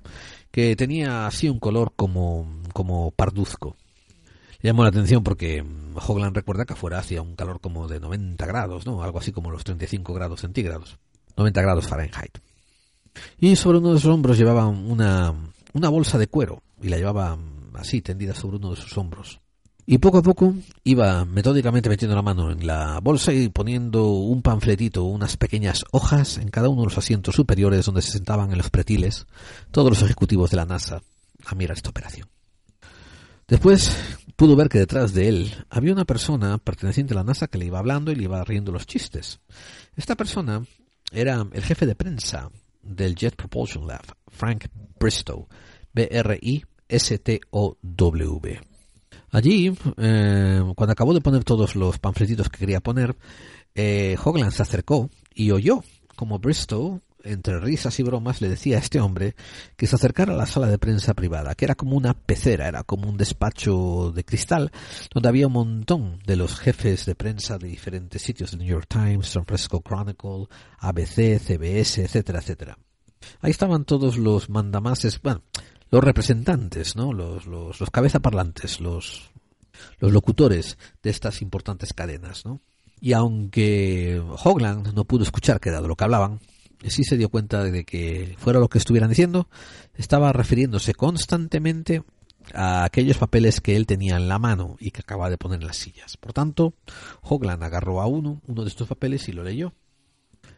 B: que tenía así un color como, como parduzco. Llamó la atención porque Hoglan recuerda que afuera hacía un calor como de 90 grados, ¿no? Algo así como los 35 grados centígrados. 90 grados Fahrenheit. Y sobre uno de sus hombros llevaba una, una bolsa de cuero y la llevaba así tendida sobre uno de sus hombros. Y poco a poco iba metódicamente metiendo la mano en la bolsa y poniendo un panfletito, unas pequeñas hojas en cada uno de los asientos superiores donde se sentaban en los pretiles todos los ejecutivos de la NASA a mirar esta operación. Después pudo ver que detrás de él había una persona perteneciente a la NASA que le iba hablando y le iba riendo los chistes. Esta persona era el jefe de prensa del Jet Propulsion Lab, Frank Bristow, B-R-I-S-T-O-W. Allí, eh, cuando acabó de poner todos los panfletitos que quería poner, eh, Hogland se acercó y oyó como Bristow, entre risas y bromas, le decía a este hombre que se acercara a la sala de prensa privada, que era como una pecera, era como un despacho de cristal, donde había un montón de los jefes de prensa de diferentes sitios, The New York Times, San Francisco Chronicle, ABC, CBS, etcétera, etcétera. Ahí estaban todos los mandamases, los representantes, ¿no? Los, los, los cabezaparlantes, los, los locutores de estas importantes cadenas, ¿no? Y aunque Hogland no pudo escuchar qué era de lo que hablaban, sí se dio cuenta de que fuera lo que estuvieran diciendo, estaba refiriéndose constantemente a aquellos papeles que él tenía en la mano y que acababa de poner en las sillas. Por tanto, Hogland agarró a uno, uno de estos papeles y lo leyó.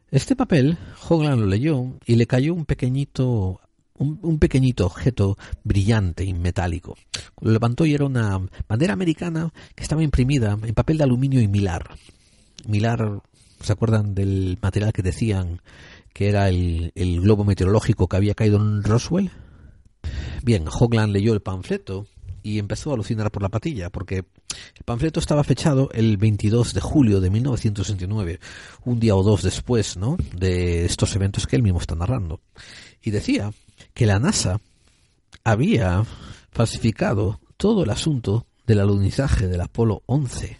B: Este papel, Hogland lo leyó y le cayó un pequeñito un, pequeñito objeto brillante y metálico. Lo levantó y era una bandera americana que estaba imprimida en papel de aluminio y milar. Milar, ¿se acuerdan del material que decían que era el, el globo meteorológico que había caído en Roswell? Bien, Hogland leyó el panfleto y empezó a alucinar por la patilla, porque el panfleto estaba fechado el 22 de julio de 1969, un día o dos después, ¿no?, de estos eventos que él mismo está narrando. Y decía que la NASA había falsificado todo el asunto del alunizaje del Apolo 11,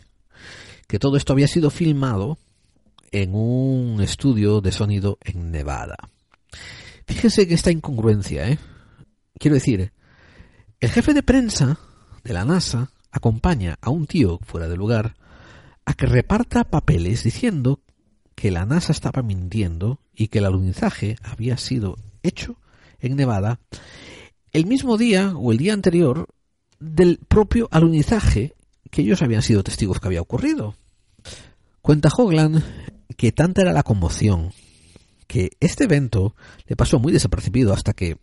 B: que todo esto había sido filmado en un estudio de sonido en Nevada. Fíjense que esta incongruencia, ¿eh? Quiero decir, el jefe de prensa de la NASA acompaña a un tío fuera de lugar a que reparta papeles diciendo que la NASA estaba mintiendo y que el alunizaje había sido hecho en Nevada, el mismo día o el día anterior del propio alunizaje que ellos habían sido testigos que había ocurrido. Cuenta Hogland que tanta era la conmoción que este evento le pasó muy desapercibido hasta que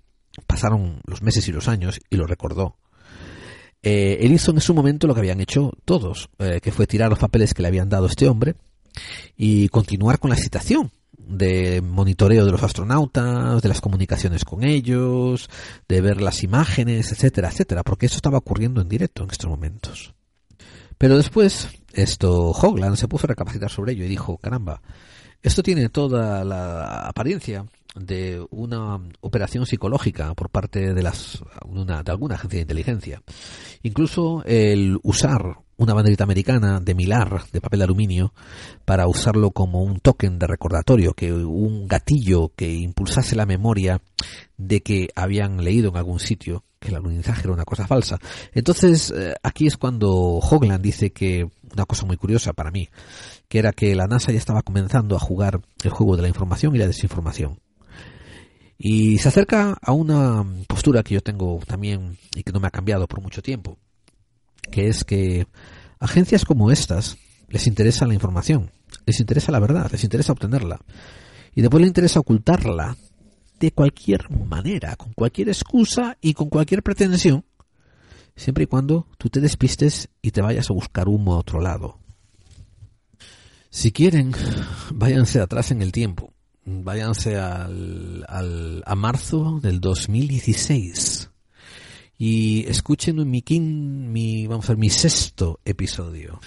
B: pasaron los meses y los años y lo recordó. Eh, él hizo en su momento lo que habían hecho todos, eh, que fue tirar los papeles que le habían dado este hombre y continuar con la citación de monitoreo de los astronautas, de las comunicaciones con ellos, de ver las imágenes, etcétera, etcétera, porque eso estaba ocurriendo en directo en estos momentos. Pero después, esto, Hogland se puso a recapacitar sobre ello y dijo, caramba, esto tiene toda la apariencia de una operación psicológica por parte de las de alguna agencia de inteligencia. Incluso el usar una banderita americana de milar de papel aluminio para usarlo como un token de recordatorio, que un gatillo que impulsase la memoria de que habían leído en algún sitio que el alunizaje era una cosa falsa. Entonces, eh, aquí es cuando Hogland dice que una cosa muy curiosa para mí, que era que la NASA ya estaba comenzando a jugar el juego de la información y la desinformación. Y se acerca a una postura que yo tengo también y que no me ha cambiado por mucho tiempo, que es que agencias como estas les interesa la información, les interesa la verdad, les interesa obtenerla. Y después les interesa ocultarla de cualquier manera, con cualquier excusa y con cualquier pretensión, siempre y cuando tú te despistes y te vayas a buscar humo a otro lado. Si quieren, váyanse atrás en el tiempo váyanse al, al, a marzo del 2016 y escuchen mi, mi, vamos a ver, mi sexto episodio,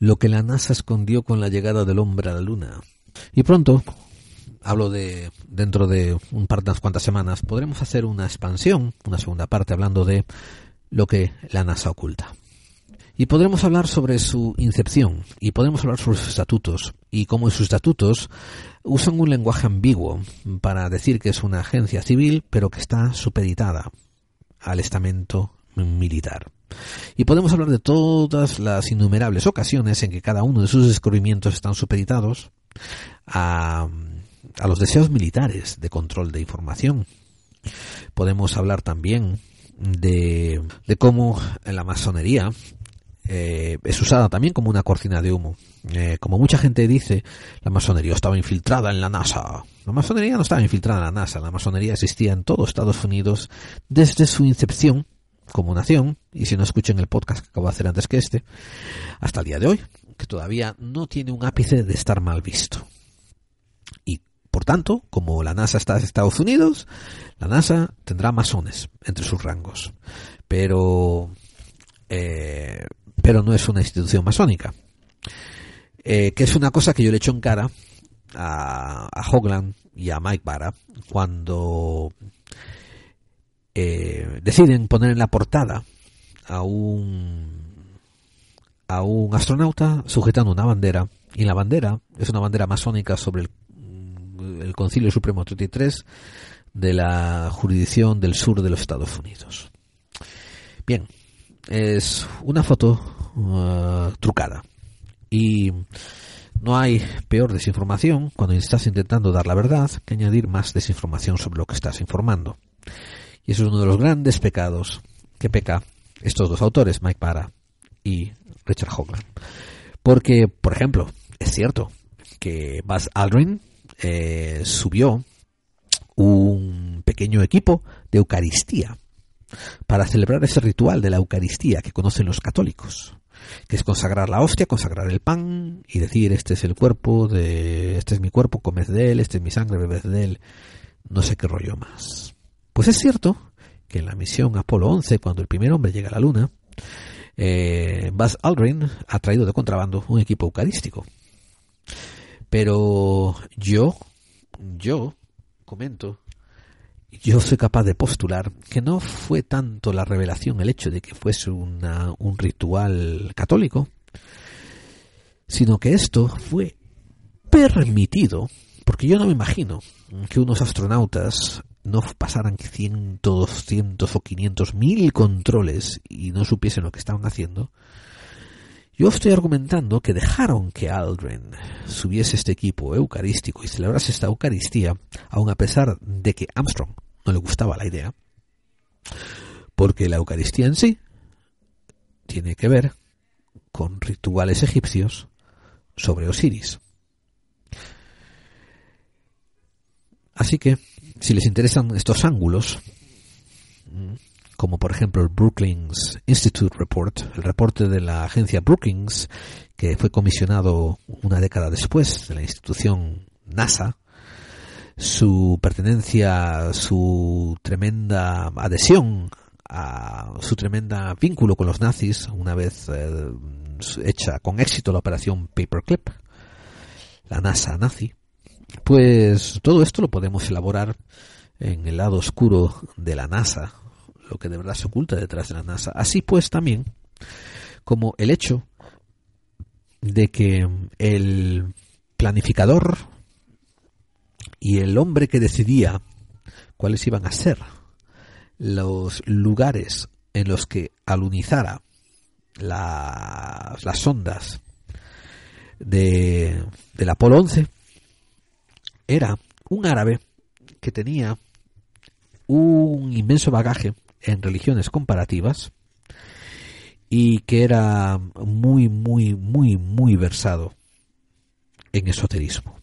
B: lo que la NASA escondió con la llegada del hombre a la Luna. Y pronto, hablo de dentro de un par de unas cuantas semanas, podremos hacer una expansión, una segunda parte hablando de lo que la NASA oculta. Y podremos hablar sobre su incepción, y podremos hablar sobre sus estatutos, y cómo en sus estatutos usan un lenguaje ambiguo para decir que es una agencia civil, pero que está supeditada al estamento militar. Y podemos hablar de todas las innumerables ocasiones en que cada uno de sus descubrimientos están supeditados a, a los deseos militares de control de información. Podemos hablar también de, de cómo la masonería eh, es usada también como una cortina de humo. Eh, como mucha gente dice, la masonería estaba infiltrada en la NASA. La masonería no estaba infiltrada en la NASA, la masonería existía en todo Estados Unidos desde su incepción como nación, y si no escuchen el podcast que acabo de hacer antes que este, hasta el día de hoy, que todavía no tiene un ápice de estar mal visto. Y por tanto, como la NASA está en Estados Unidos, la NASA tendrá masones entre sus rangos. Pero eh, pero no es una institución masónica. Eh, que es una cosa que yo le echo en cara a, a Hogland y a Mike Barra cuando eh, deciden poner en la portada a un a un astronauta sujetando una bandera y la bandera es una bandera masónica sobre el, el Concilio Supremo 33 de la jurisdicción del sur de los Estados Unidos. Bien, es una foto uh, trucada. Y no hay peor desinformación cuando estás intentando dar la verdad que añadir más desinformación sobre lo que estás informando. Y eso es uno de los grandes pecados que peca estos dos autores, Mike Para y Richard Hogan. Porque, por ejemplo, es cierto que Buzz Aldrin eh, subió un pequeño equipo de Eucaristía para celebrar ese ritual de la Eucaristía que conocen los católicos, que es consagrar la hostia, consagrar el pan y decir este es el cuerpo de este es mi cuerpo, comed de él, este es mi sangre, bebed de él, no sé qué rollo más. Pues es cierto que en la misión Apolo 11, cuando el primer hombre llega a la Luna, eh, Buzz Aldrin ha traído de contrabando un equipo eucarístico. Pero yo, yo comento yo soy capaz de postular que no fue tanto la revelación el hecho de que fuese una, un ritual católico, sino que esto fue permitido, porque yo no me imagino que unos astronautas no pasaran cientos, doscientos o quinientos mil controles y no supiesen lo que estaban haciendo. Yo estoy argumentando que dejaron que Aldrin subiese este equipo eucarístico y celebrase esta Eucaristía, aun a pesar de que Armstrong no le gustaba la idea, porque la Eucaristía en sí tiene que ver con rituales egipcios sobre Osiris. Así que, si les interesan estos ángulos, como por ejemplo el Brookings Institute Report, el reporte de la agencia Brookings, que fue comisionado una década después de la institución NASA, su pertenencia, su tremenda adhesión, a su tremenda vínculo con los nazis, una vez eh, hecha con éxito la operación Paperclip, la NASA nazi, pues todo esto lo podemos elaborar en el lado oscuro de la NASA, lo que de verdad se oculta detrás de la NASA. Así pues también como el hecho de que el planificador y el hombre que decidía cuáles iban a ser los lugares en los que alunizara las ondas de, del Apolo 11 era un árabe que tenía un inmenso bagaje en religiones comparativas y que era muy, muy, muy, muy versado en esoterismo.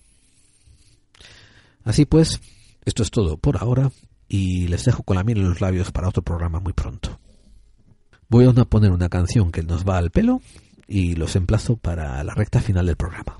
B: Así pues, esto es todo por ahora y les dejo con la miel en los labios para otro programa muy pronto. Voy a poner una canción que nos va al pelo y los emplazo para la recta final del programa.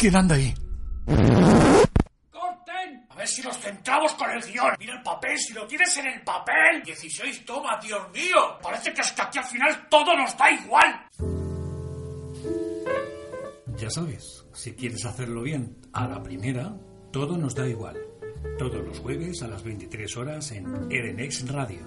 G: Quién anda ahí?
H: ¡Corten! A ver si nos centramos con el guion. Mira el papel, si lo tienes en el papel. 16 tomas, Dios mío. Parece que hasta aquí al final todo nos da igual.
G: Ya sabes, si quieres hacerlo bien a la primera, todo nos da igual. Todos los jueves a las 23 horas en Edenex Radio.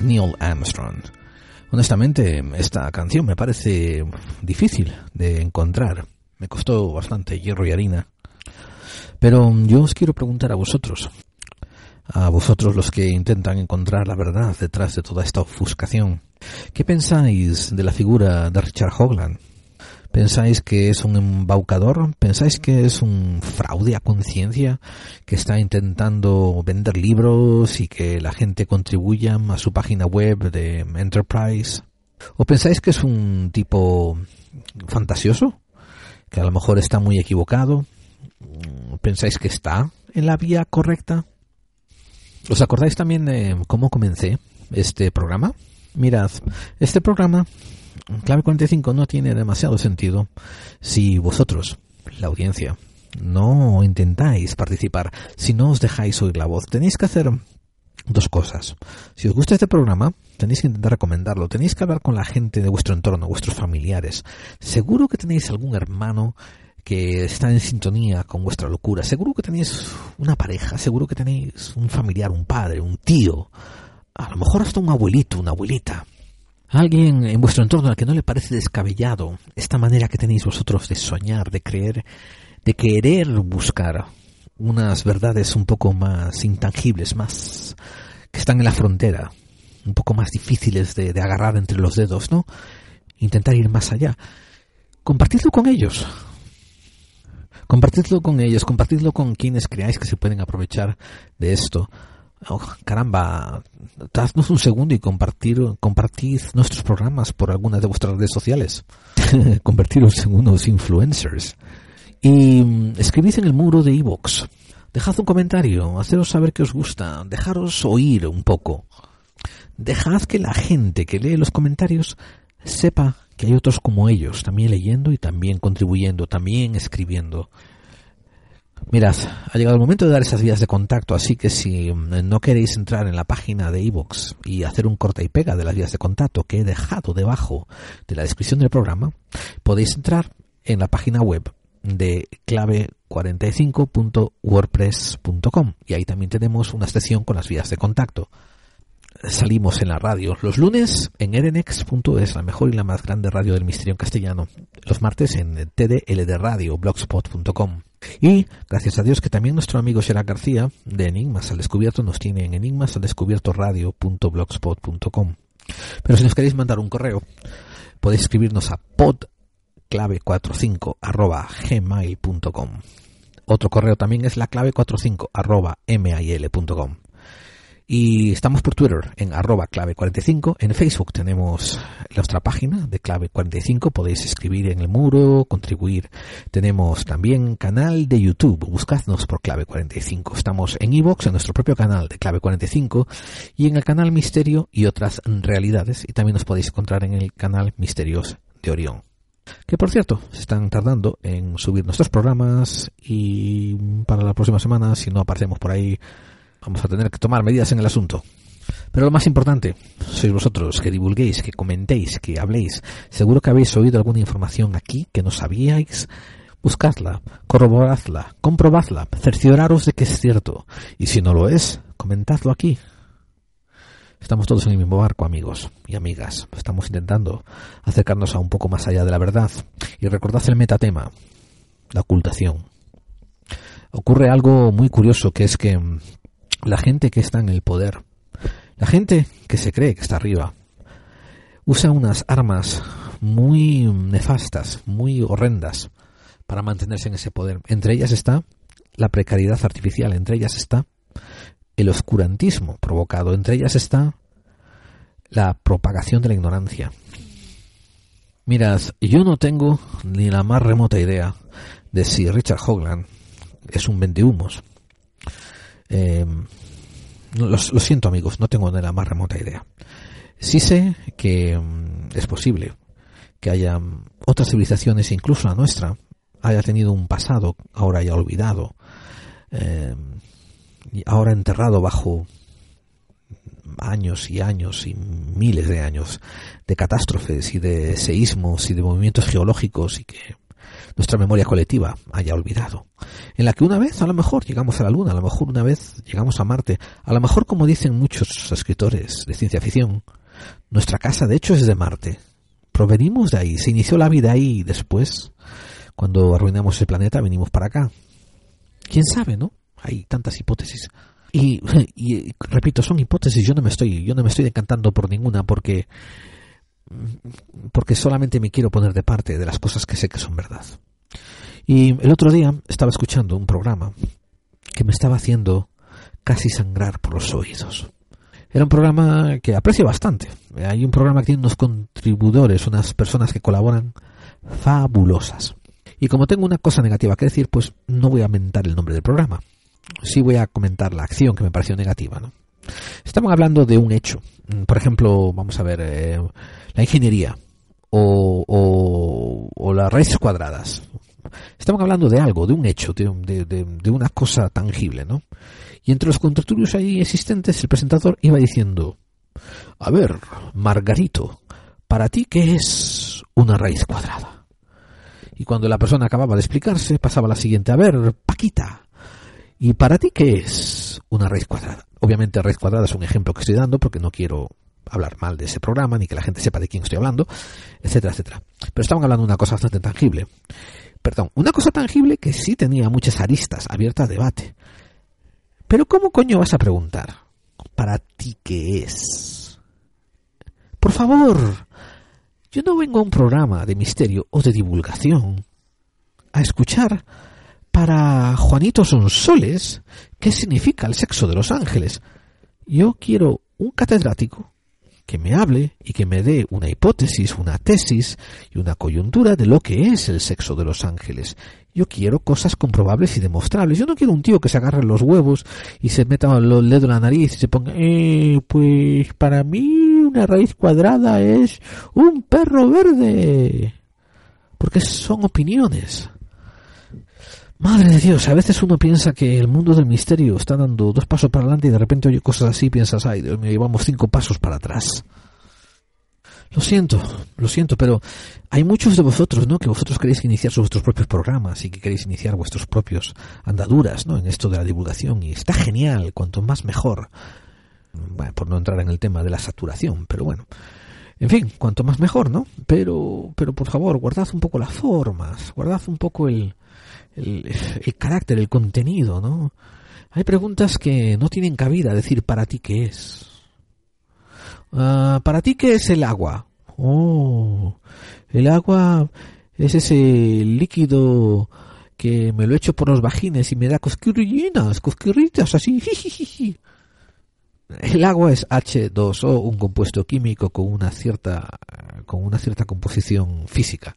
I: Neil Armstrong.
B: Honestamente, esta canción me parece difícil de encontrar. Me costó bastante hierro y harina. Pero yo os quiero preguntar a vosotros, a vosotros los que intentan encontrar la verdad detrás de toda esta ofuscación, ¿qué pensáis de la figura de Richard Hogland? ¿Pensáis que es un embaucador? ¿Pensáis que es un fraude a conciencia que está intentando vender libros y que la gente contribuya a su página web de Enterprise? ¿O pensáis que es un tipo fantasioso? Que a lo mejor está muy equivocado. ¿Pensáis que está en la vía correcta? ¿Os acordáis también de cómo comencé este programa? Mirad, este programa Clave 45 no tiene demasiado sentido si vosotros, la audiencia, no intentáis participar, si no os dejáis oír la voz. Tenéis que hacer dos cosas. Si os gusta este programa, tenéis que intentar recomendarlo, tenéis que hablar con la gente de vuestro entorno, vuestros familiares. Seguro que tenéis algún hermano que está en sintonía con vuestra locura. Seguro que tenéis una pareja, seguro que tenéis un familiar, un padre, un tío, a lo mejor hasta un abuelito, una abuelita. Alguien en vuestro entorno al que no le parece descabellado esta manera que tenéis vosotros de soñar, de creer, de querer buscar unas verdades un poco más intangibles, más que están en la frontera, un poco más difíciles de, de agarrar entre los dedos, ¿no? Intentar ir más allá. Compartidlo con ellos. Compartidlo con ellos, compartidlo con quienes creáis que se pueden aprovechar de esto. Oh, caramba, dadnos un segundo y compartir, compartid nuestros programas por algunas de vuestras redes sociales. Convertiros en unos influencers. Y mm, escribid en el muro de iVoox. Dejad un comentario, haceros saber que os gusta, dejaros oír un poco. Dejad que la gente que lee los comentarios sepa que hay otros como ellos, también leyendo y también contribuyendo, también escribiendo. Mirad, ha llegado el momento de dar esas vías de contacto, así que si no queréis entrar en la página de iVoox y hacer un corta y pega de las vías de contacto que he dejado debajo de la descripción del programa, podéis entrar en la página web de clave45.wordpress.com y ahí también tenemos una sección con las vías de contacto. Salimos en la radio los lunes en erenex.es, la mejor y la más grande radio del misterio en castellano. Los martes en TDLD Radio, blogspot.com. Y gracias a Dios que también nuestro amigo Gerard García de Enigmas al Descubierto nos tiene en enigmasaldescubiertoradio.blogspot.com. Pero si nos queréis mandar un correo, podéis escribirnos a podclave45 arroba gmail.com. Otro correo también es la clave45 arroba mail.com. Y estamos por Twitter en arroba clave45. En Facebook tenemos nuestra página de clave45. Podéis escribir en el muro, contribuir. Tenemos también canal de YouTube. Buscadnos por clave45. Estamos en iVoox, en nuestro propio canal de clave45 y en el canal Misterio y otras realidades. Y también nos podéis encontrar en el canal Misterios de Orión. Que por cierto, se están tardando en subir nuestros programas y para la próxima semana, si no aparecemos por ahí, vamos a tener que tomar medidas en el asunto. Pero lo más importante, sois vosotros que divulguéis, que comentéis, que habléis. Seguro que habéis oído alguna información aquí que no sabíais. Buscadla, corroboradla, comprobadla, cercioraros de que es cierto. Y si no lo es, comentadlo aquí. Estamos todos en el mismo barco, amigos y amigas. Estamos intentando acercarnos a un poco más allá de la verdad. Y recordad el metatema, la ocultación. Ocurre algo muy curioso, que es que mm, la gente que está en el poder, la gente que se cree que está arriba, usa unas armas muy nefastas, muy horrendas, para mantenerse en ese poder. Entre ellas está la precariedad artificial, entre ellas está el oscurantismo provocado. Entre ellas está la propagación de la ignorancia. Mirad, yo no tengo ni la más remota idea de si Richard Hoagland es un vendehumos. Eh, lo, siento amigos, no tengo ni la más remota idea. Sí sé que um, es posible que haya otras civilizaciones, incluso la nuestra, haya tenido un pasado ahora ya olvidado. Eh, ahora enterrado bajo años y años y miles de años de catástrofes y de seísmos y de movimientos geológicos y que nuestra memoria colectiva haya olvidado. En la que una vez a lo mejor llegamos a la Luna, a lo mejor una vez llegamos a Marte, a lo mejor como dicen muchos escritores de ciencia ficción, nuestra casa de hecho es de Marte. Provenimos de ahí, se inició la vida ahí y después, cuando arruinamos el planeta, venimos para acá. ¿Quién sabe, no? hay tantas hipótesis y, repito son hipótesis yo no me estoy yo no me estoy decantando por ninguna porque porque solamente me quiero poner de parte de las cosas que sé que son verdad y el otro día estaba escuchando un programa que me estaba haciendo casi sangrar por los oídos era un programa que aprecio bastante hay un programa que tiene unos contribuidores unas personas que colaboran fabulosas y como tengo una cosa negativa que decir pues no voy a mentar el nombre del programa sí voy a comentar la acción que me pareció negativa. ¿no? Estamos hablando de un hecho. Mm, por ejemplo, vamos a ver, eh, la ingeniería o, o, o, las raíces cuadradas. Estamos hablando de algo, de un hecho, de, de, de, de una cosa tangible, ¿no? Y entre los contraturios ahí existentes, el presentador iba diciendo, a ver, Margarito, ¿para ti qué es una raíz cuadrada? Y cuando la persona acababa de explicarse, pasaba la siguiente, a ver, Paquita, ¿Y para ti qué es una raíz cuadrada? Obviamente raíz cuadrada es un ejemplo que estoy dando porque no quiero hablar mal de ese programa ni que la gente sepa de quién estoy hablando, etcétera, etcétera. Pero estamos hablando de una cosa bastante tangible. Perdón, una cosa tangible que sí tenía muchas aristas abiertas a debate. Pero ¿cómo coño vas a preguntar? ¿Para ti qué es? Por favor, yo no vengo a un programa de misterio o de divulgación a escuchar para Juanito Sonsoles, ¿qué significa el sexo de los ángeles? Yo quiero un catedrático que me hable y que me dé una hipótesis, una tesis y una coyuntura de lo que es el sexo de los ángeles. Yo quiero cosas comprobables y demostrables. Yo no quiero un tío que se agarre los huevos y se meta los dedos en la nariz y se ponga, eh, pues para mí una raíz cuadrada es un perro verde. Porque son opiniones. Madre de Dios, a veces uno piensa que el mundo del misterio está dando dos pasos para adelante y de repente oye cosas así y piensas, ay Dios mío, llevamos cinco pasos para atrás. Lo siento, lo siento, pero hay muchos de vosotros, ¿no? Que vosotros queréis iniciar vuestros propios programas y que queréis iniciar vuestros propios andaduras, ¿no? En esto de la divulgación y está genial, cuanto más mejor. Bueno, por no entrar en el tema de la saturación, pero bueno. En fin, cuanto más mejor, ¿no? Pero, pero por favor, guardad un poco las formas, guardad un poco el, el, carácter, el contenido, ¿no? Hay preguntas que no tienen cabida decir para ti qué es. Uh, para ti qué es el agua. Oh, el agua es ese líquido que me lo echo por los vagines y me da cosquillinas, cosquirritas así. el agua es H2O, un compuesto químico con una cierta con una cierta composición física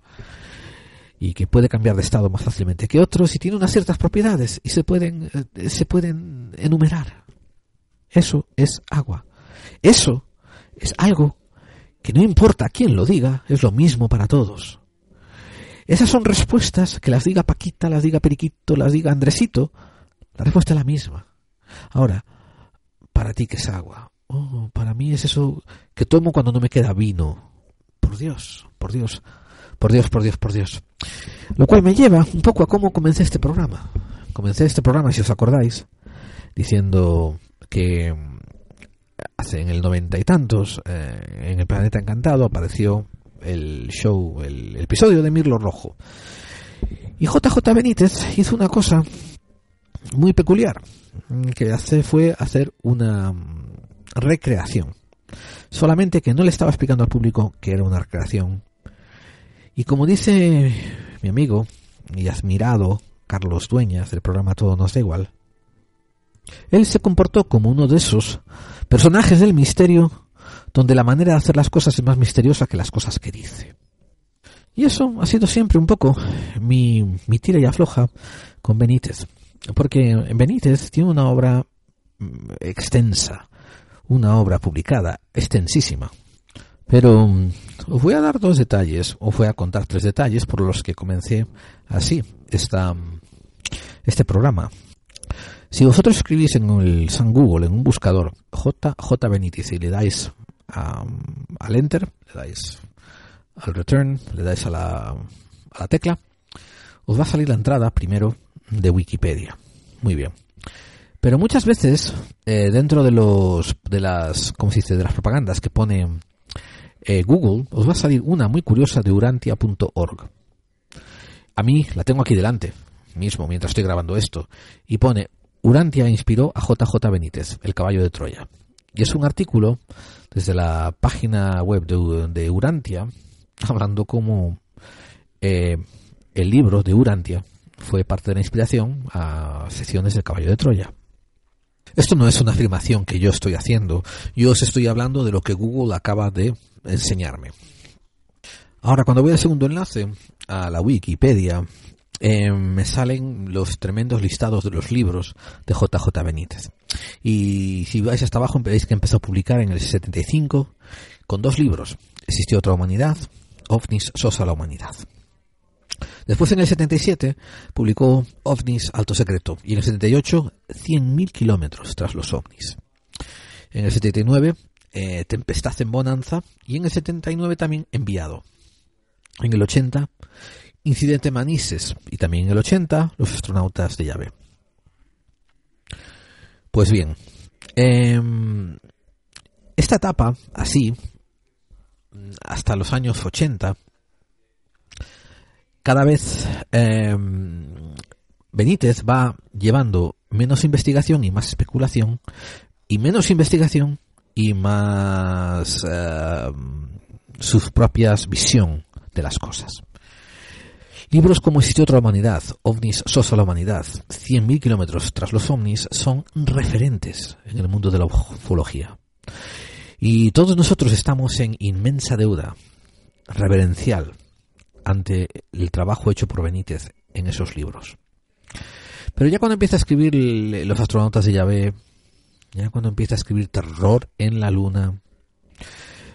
B: y que puede cambiar de estado más fácilmente que otros y tiene unas ciertas propiedades y se pueden eh, se pueden enumerar. Eso es agua. Eso es algo que no importa quién lo diga, es lo mismo para todos. Esas son respuestas que las diga Paquita, las diga Periquito, las diga Andresito. La respuesta es la misma. Ahora, para ti que es agua. Oh, para mí es eso que tomo cuando no me queda vino. Por Dios, por Dios, por Dios, por Dios, por Dios. Lo cual me lleva un poco a cómo comencé este programa. Comencé este programa, si os acordáis, diciendo que hace en el noventa y tantos, eh, en el Planeta Encantado, apareció el show, el, el episodio de Mirlo Rojo. Y JJ Benítez hizo una cosa muy peculiar que hace fue hacer una recreación. Solamente que no le estaba explicando al público que era una recreación. Y como dice mi amigo y admirado Carlos Dueñas del programa Todo nos da igual, él se comportó como uno de esos personajes del misterio donde la manera de hacer las cosas es más misteriosa que las cosas que dice. Y eso ha sido siempre un poco mi, mi tira y afloja con Benítez. Porque Benítez tiene una obra mm, extensa, una obra publicada, extensísima. Pero mm, os voy a dar dos detalles, o voy a contar tres detalles por los que comencé así esta, este programa. Si vosotros escribís en el San Google, en un buscador, JJ Benítez y le dais al enter, le dais al return, le dais a la, a la tecla, os va a salir la entrada primero de Wikipedia. Muy bien. Pero muchas veces eh, dentro de los de las ¿cómo se dice? de las propagandas que pone eh, Google os va a salir una muy curiosa de urantia.org. A mí la tengo aquí delante mismo mientras estoy grabando esto y pone Urantia inspiró a JJ Benítez, el caballo de Troya. Y es un artículo desde la página web de, Urantia hablando como eh, el libro de Urantia fue parte de la inspiración a secciones del caballo de Troya. Esto no es una afirmación que yo estoy haciendo, yo os estoy hablando de lo que Google acaba de enseñarme. Ahora, cuando voy al segundo enlace, a la Wikipedia, eh, me salen los tremendos listados de los libros de JJ Benítez. Y si vais hasta abajo, veréis que empezó a publicar en el 75 con dos libros. Existió otra humanidad, OVNIS, Sosa la humanidad. Después en el 77 publicó OVNIS Alto Secreto y en el 78 100.000 kilómetros tras los OVNIS. En el 79 eh, Tempestad en Bonanza y en el 79 también Enviado. En el 80 Incidente Manises y también en el 80 Los astronautas de llave. Pues bien, em, esta etapa, así, hasta los años 80, cada vez em, Benítez va llevando menos investigación y más especulación, y menos investigación y más em, su propia visión de las cosas. Libros como Existió otra humanidad, OVNIS Sosa la humanidad, 100.000 kilómetros tras los ovnis son referentes en el mundo de la ufología. Y todos nosotros estamos en inmensa deuda reverencial ante el trabajo hecho por Benítez en esos libros. Pero ya cuando empieza a escribir Los astronautas de Yahvé, ya cuando empieza a escribir Terror en la Luna,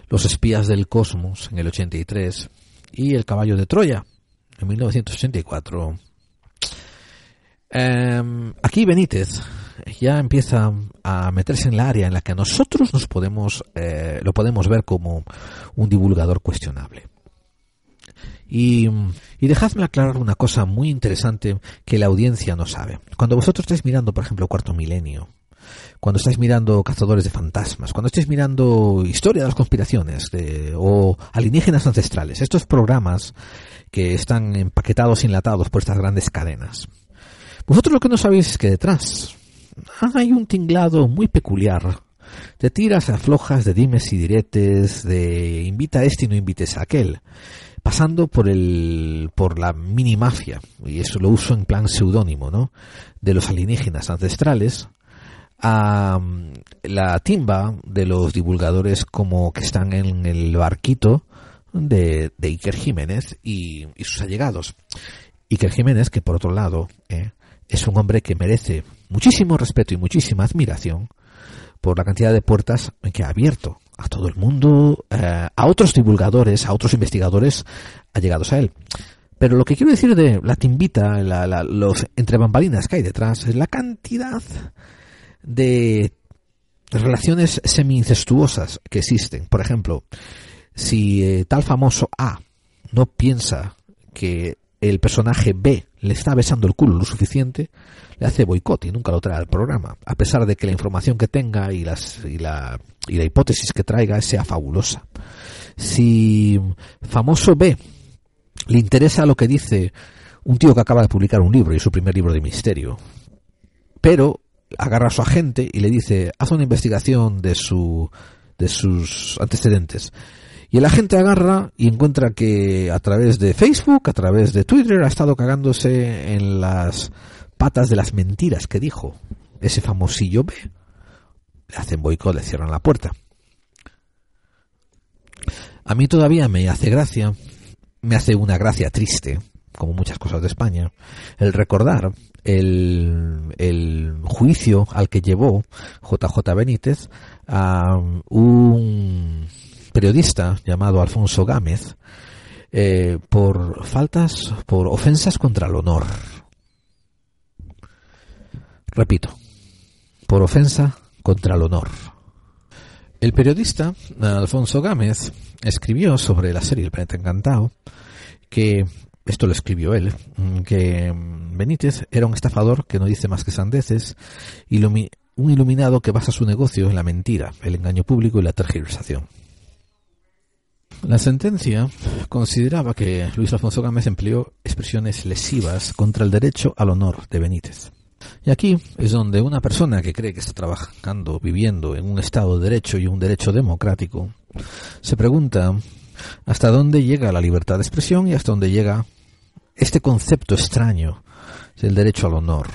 B: Los espías del cosmos en el 83 y El caballo de Troya en 1984, em, aquí Benítez ya empieza a meterse en la área en la que nosotros nos podemos, eh, lo podemos ver como un divulgador cuestionable. Y, dejadme aclarar una cosa muy interesante que la audiencia no sabe. Cuando vosotros estáis mirando, por ejemplo, Cuarto Milenio, cuando estáis mirando Cazadores de Fantasmas, cuando estáis mirando Historia de las Conspiraciones o Alienígenas Ancestrales, estos programas que están empaquetados enlatados por estas grandes cadenas. Vosotros lo que no sabéis es que detrás hay un tinglado muy peculiar de tiras aflojas, de dimes y diretes, de invita a este y no invites a aquel, pasando por el por la mini mafia, y eso lo uso en plan seudónimo, ¿no? De los alienígenas ancestrales a la timba de los divulgadores como que están en el barquito de, de Iker Jiménez y, sus allegados. Iker Jiménez, que por otro lado eh, es un hombre que merece muchísimo respeto y muchísima admiración por la cantidad de puertas que ha abierto a todo el mundo, eh, a otros divulgadores, a otros investigadores allegados a él. Pero lo que quiero decir de la timbita, la, la, los entre bambalinas que hay detrás, es la cantidad de relaciones semi-incestuosas que existen. Por ejemplo, si eh, tal famoso A no piensa que el personaje B le está besando el culo lo suficiente, le hace boicot y nunca lo trae al programa, a pesar de que la información que tenga y, las, y, la, y la hipótesis que traiga sea fabulosa. Si famoso B le interesa lo que dice un tío que acaba de publicar un libro y su primer libro de misterio, pero agarra a su agente y le dice, haz una investigación de, su, de sus antecedentes. Y el agente agarra y encuentra que a través de Facebook, a través de Twitter, ha estado cagándose en las patas de las mentiras que dijo ese famosillo B. Le hacen boicot, le cierran la puerta. A mí todavía me hace gracia, me hace una gracia triste, como muchas cosas de España, el recordar el, el juicio al que llevó JJ Benítez a un periodista llamado Alfonso Gámez eh, por faltas, por ofensas contra el honor. Repito, por ofensa contra el honor. El periodista Alfonso Gámez escribió sobre la serie El planeta encantado que esto lo escribió él, que Benítez era un estafador que no dice más que sandeces, ilumi un iluminado que basa su negocio en la mentira, el engaño público y la tergiversación. La sentencia consideraba que Luis Alfonso Gámez empleó expresiones lesivas contra el derecho al honor de Benítez. Y aquí es donde una persona que cree que está trabajando, viviendo en un Estado de Derecho y un derecho democrático, se pregunta hasta dónde llega la libertad de expresión y hasta dónde llega este concepto extraño del derecho al honor.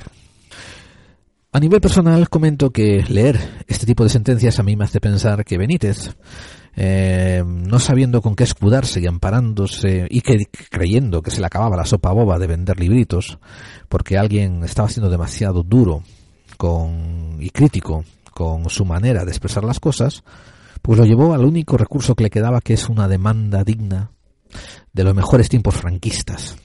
B: A nivel personal comento que leer este tipo de sentencias a mí me hace pensar que Benítez, eh, no sabiendo con qué escudarse y amparándose y que, creyendo que se le acababa la sopa boba de vender libritos, porque alguien estaba siendo demasiado duro con, y crítico con su manera de expresar las cosas, pues lo llevó al único recurso que le quedaba, que es una demanda digna de los mejores tiempos franquistas.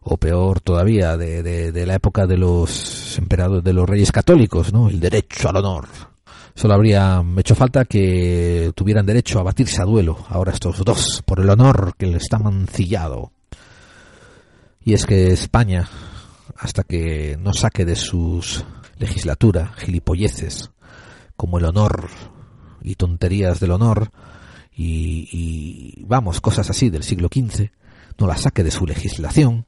B: O peor todavía de, de, de, la época de los emperadores de los reyes católicos no el derecho al honor solo habría hecho falta que tuvieran derecho a batirse a duelo ahora estos dos por el honor que les está mancillado y es que España hasta que no saque de sus legislatura gilipolleces como el honor y tonterías del honor y, vamos cosas así del siglo XV no la saque de su legislación,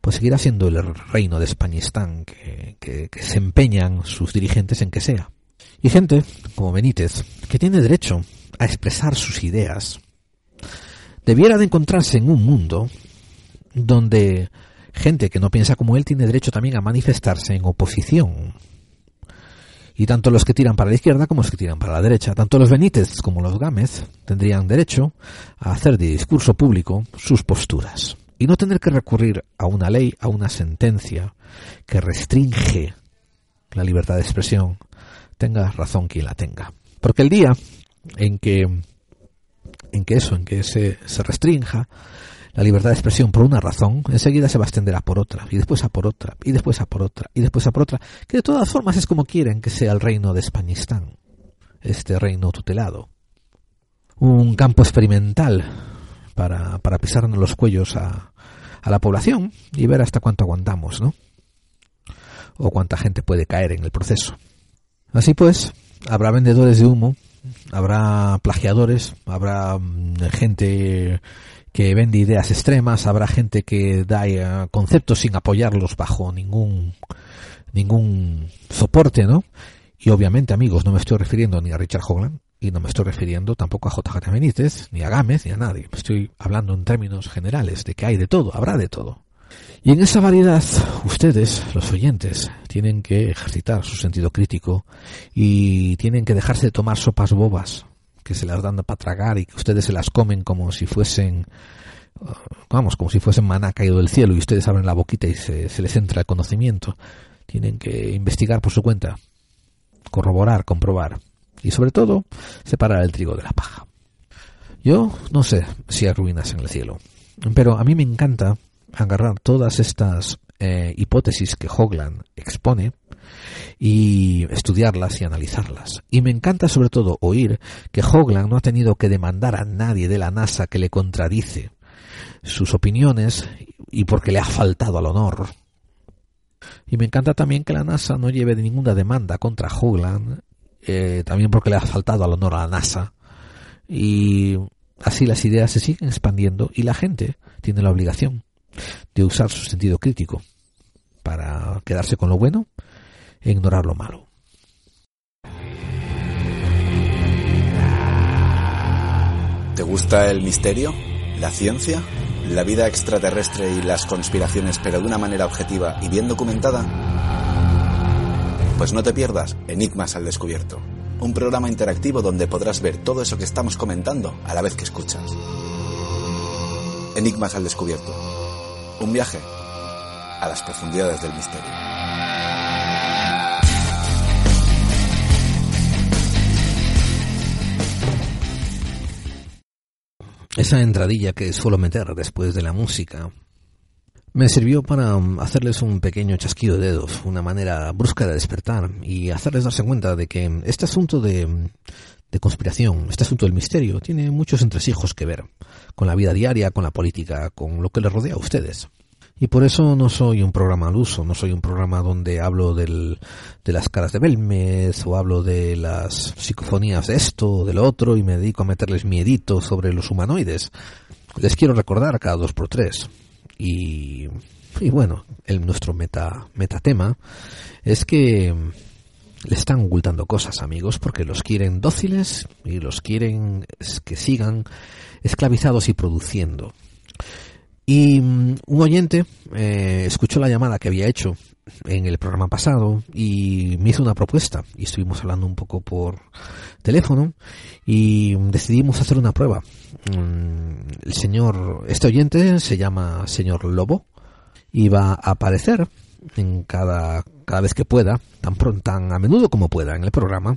B: pues seguirá siendo el reino de Españistán que se empeñan sus dirigentes en que sea. Y gente como Benítez, que tiene derecho a expresar sus ideas, debiera de encontrarse en un mundo donde gente que no piensa como él tiene derecho también a manifestarse en oposición. Y tanto los que tiran para la izquierda como los que tiran para la derecha, tanto los Benítez como los Gámez, tendrían derecho a hacer de discurso público sus posturas. Y no tener que recurrir a una ley, a una sentencia que restringe la libertad de expresión, tenga razón quien la tenga. Porque el día en que, en que eso, en que se, se restrinja, la libertad de expresión por una razón, enseguida se va a extender a por otra, y después a por otra, y después a por otra, y después a por otra, que de todas formas es como quieren que sea el reino de Españistán, este reino tutelado. Un campo experimental para, para pisarnos los cuellos a, a la población y ver hasta cuánto aguantamos, ¿no? O cuánta gente puede caer en el proceso. Así pues, habrá vendedores de humo, habrá plagiadores, habrá gente que vende ideas extremas, habrá gente que da uh, conceptos sin apoyarlos bajo ningún ningún soporte, ¿no? Y obviamente, amigos, no me estoy refiriendo ni a Richard Hogland y no me estoy refiriendo tampoco a JJ Benítez, ni a Gámez, ni a nadie. Estoy hablando en términos generales de que hay de todo, habrá de todo. Y en esa variedad, ustedes, los oyentes, tienen que ejercitar su sentido crítico y tienen que dejarse de tomar sopas bobas que se las dan para tragar y que ustedes se las comen como si fuesen, uh, vamos, como si fuesen maná caído del cielo y ustedes abren la boquita y se, se les entra el conocimiento. Tienen que investigar por su cuenta, corroborar, comprobar y sobre todo separar el trigo de la paja. Yo no sé si hay ruinas en el cielo, pero a mí me encanta agarrar todas estas eh, hipótesis que Hogland expone y estudiarlas y analizarlas. Y me encanta sobre todo oír que Hogland no ha tenido que demandar a nadie de la NASA que le contradice sus opiniones y porque le ha faltado al honor. Y me encanta también que la NASA no lleve ninguna demanda contra Hogland, eh, también porque le ha faltado al honor a la NASA. Y así las ideas se siguen expandiendo y la gente tiene la obligación de usar su sentido crítico para quedarse con lo bueno e ignorar lo malo.
J: ¿Te gusta el misterio? ¿La ciencia? ¿La vida extraterrestre y las conspiraciones pero de una manera objetiva y bien documentada? Pues no te pierdas Enigmas al Descubierto, un programa interactivo donde podrás ver todo eso que estamos comentando a la vez que escuchas. Enigmas al Descubierto, un viaje a las profundidades del misterio.
B: Esa entradilla que suelo meter después de la música me sirvió para um, hacerles un pequeño chasquido de dedos, una manera brusca de despertar y hacerles darse cuenta de que este asunto de, de conspiración, este asunto del misterio, tiene muchos entresijos que ver con la vida diaria, con la política, con lo que les rodea a ustedes. Y por eso no soy un programa al uso, no soy un programa donde hablo del, de las caras de Belmez o hablo de las psicofonías de esto o del otro y me dedico a meterles miedito sobre los humanoides. Les quiero recordar cada dos por tres. Y, y bueno, el, nuestro meta, metatema es que le están ocultando cosas, amigos, porque los quieren dóciles y los quieren que sigan esclavizados y produciendo. Y um, un oyente eh, escuchó la llamada que había hecho en el programa pasado y me hizo una propuesta y estuvimos hablando un poco por teléfono y decidimos hacer una prueba. Um, el señor, este oyente se llama señor Lobo y va a aparecer en cada, cada vez que pueda, tan pronto, tan a menudo como pueda en el programa,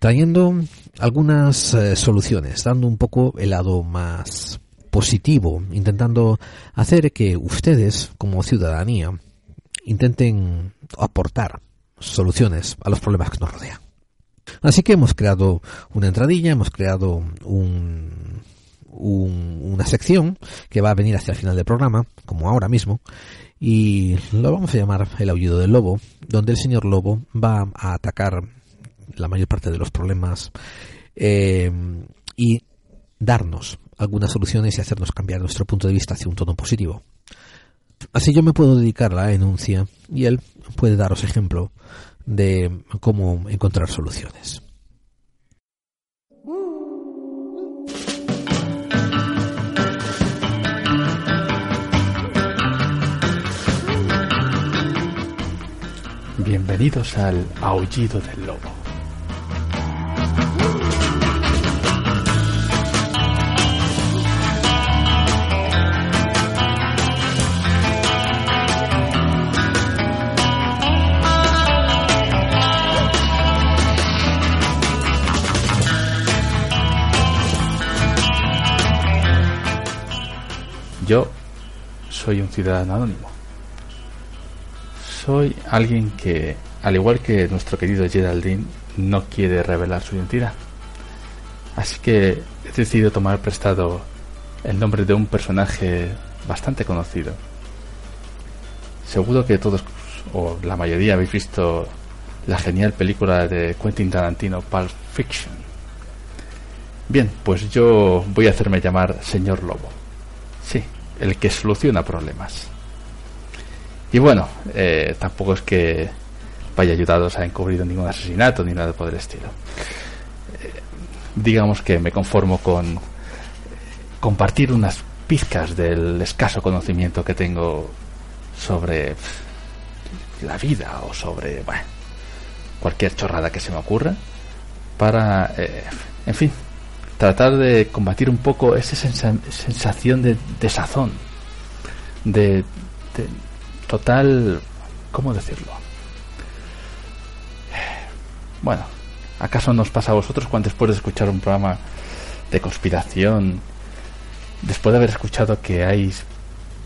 B: trayendo algunas eh, soluciones, dando un poco el lado más positivo, intentando hacer que ustedes, como ciudadanía, intenten aportar soluciones a los problemas que nos rodean. Así que hemos creado una entradilla, hemos creado un, un, una sección que va a venir hacia el final del programa, como ahora mismo, y lo vamos a llamar el aullido del lobo, donde el señor lobo va a atacar la mayor parte de los problemas eh, y darnos algunas soluciones y hacernos cambiar nuestro punto de vista hacia un tono positivo. Así yo me puedo dedicar a la denuncia y él puede daros ejemplo de cómo encontrar soluciones.
K: Bienvenidos al Aullido del Lobo. Yo soy un ciudadano anónimo. Soy alguien que, al igual que nuestro querido Geraldine, no quiere revelar su identidad. Así que he decidido tomar prestado el nombre de un personaje bastante conocido. Seguro que todos, o la mayoría, habéis visto la genial película de Quentin Tarantino, Pulp Fiction. Bien, pues yo voy a hacerme llamar Señor Lobo. Sí, el que soluciona problemas. Y bueno, eh, tampoco es que vaya ayudados a encubrir ningún asesinato ni nada por el estilo. Eh, digamos que me conformo con compartir unas pizcas del escaso conocimiento que tengo sobre la vida o sobre bueno, cualquier chorrada que se me ocurra para, eh, en fin, tratar de combatir un poco esa sensa- sensación de desazón, de, de total, ¿cómo decirlo? Bueno, ¿acaso nos pasa a vosotros cuando después de escuchar un programa de conspiración, después de haber escuchado que hay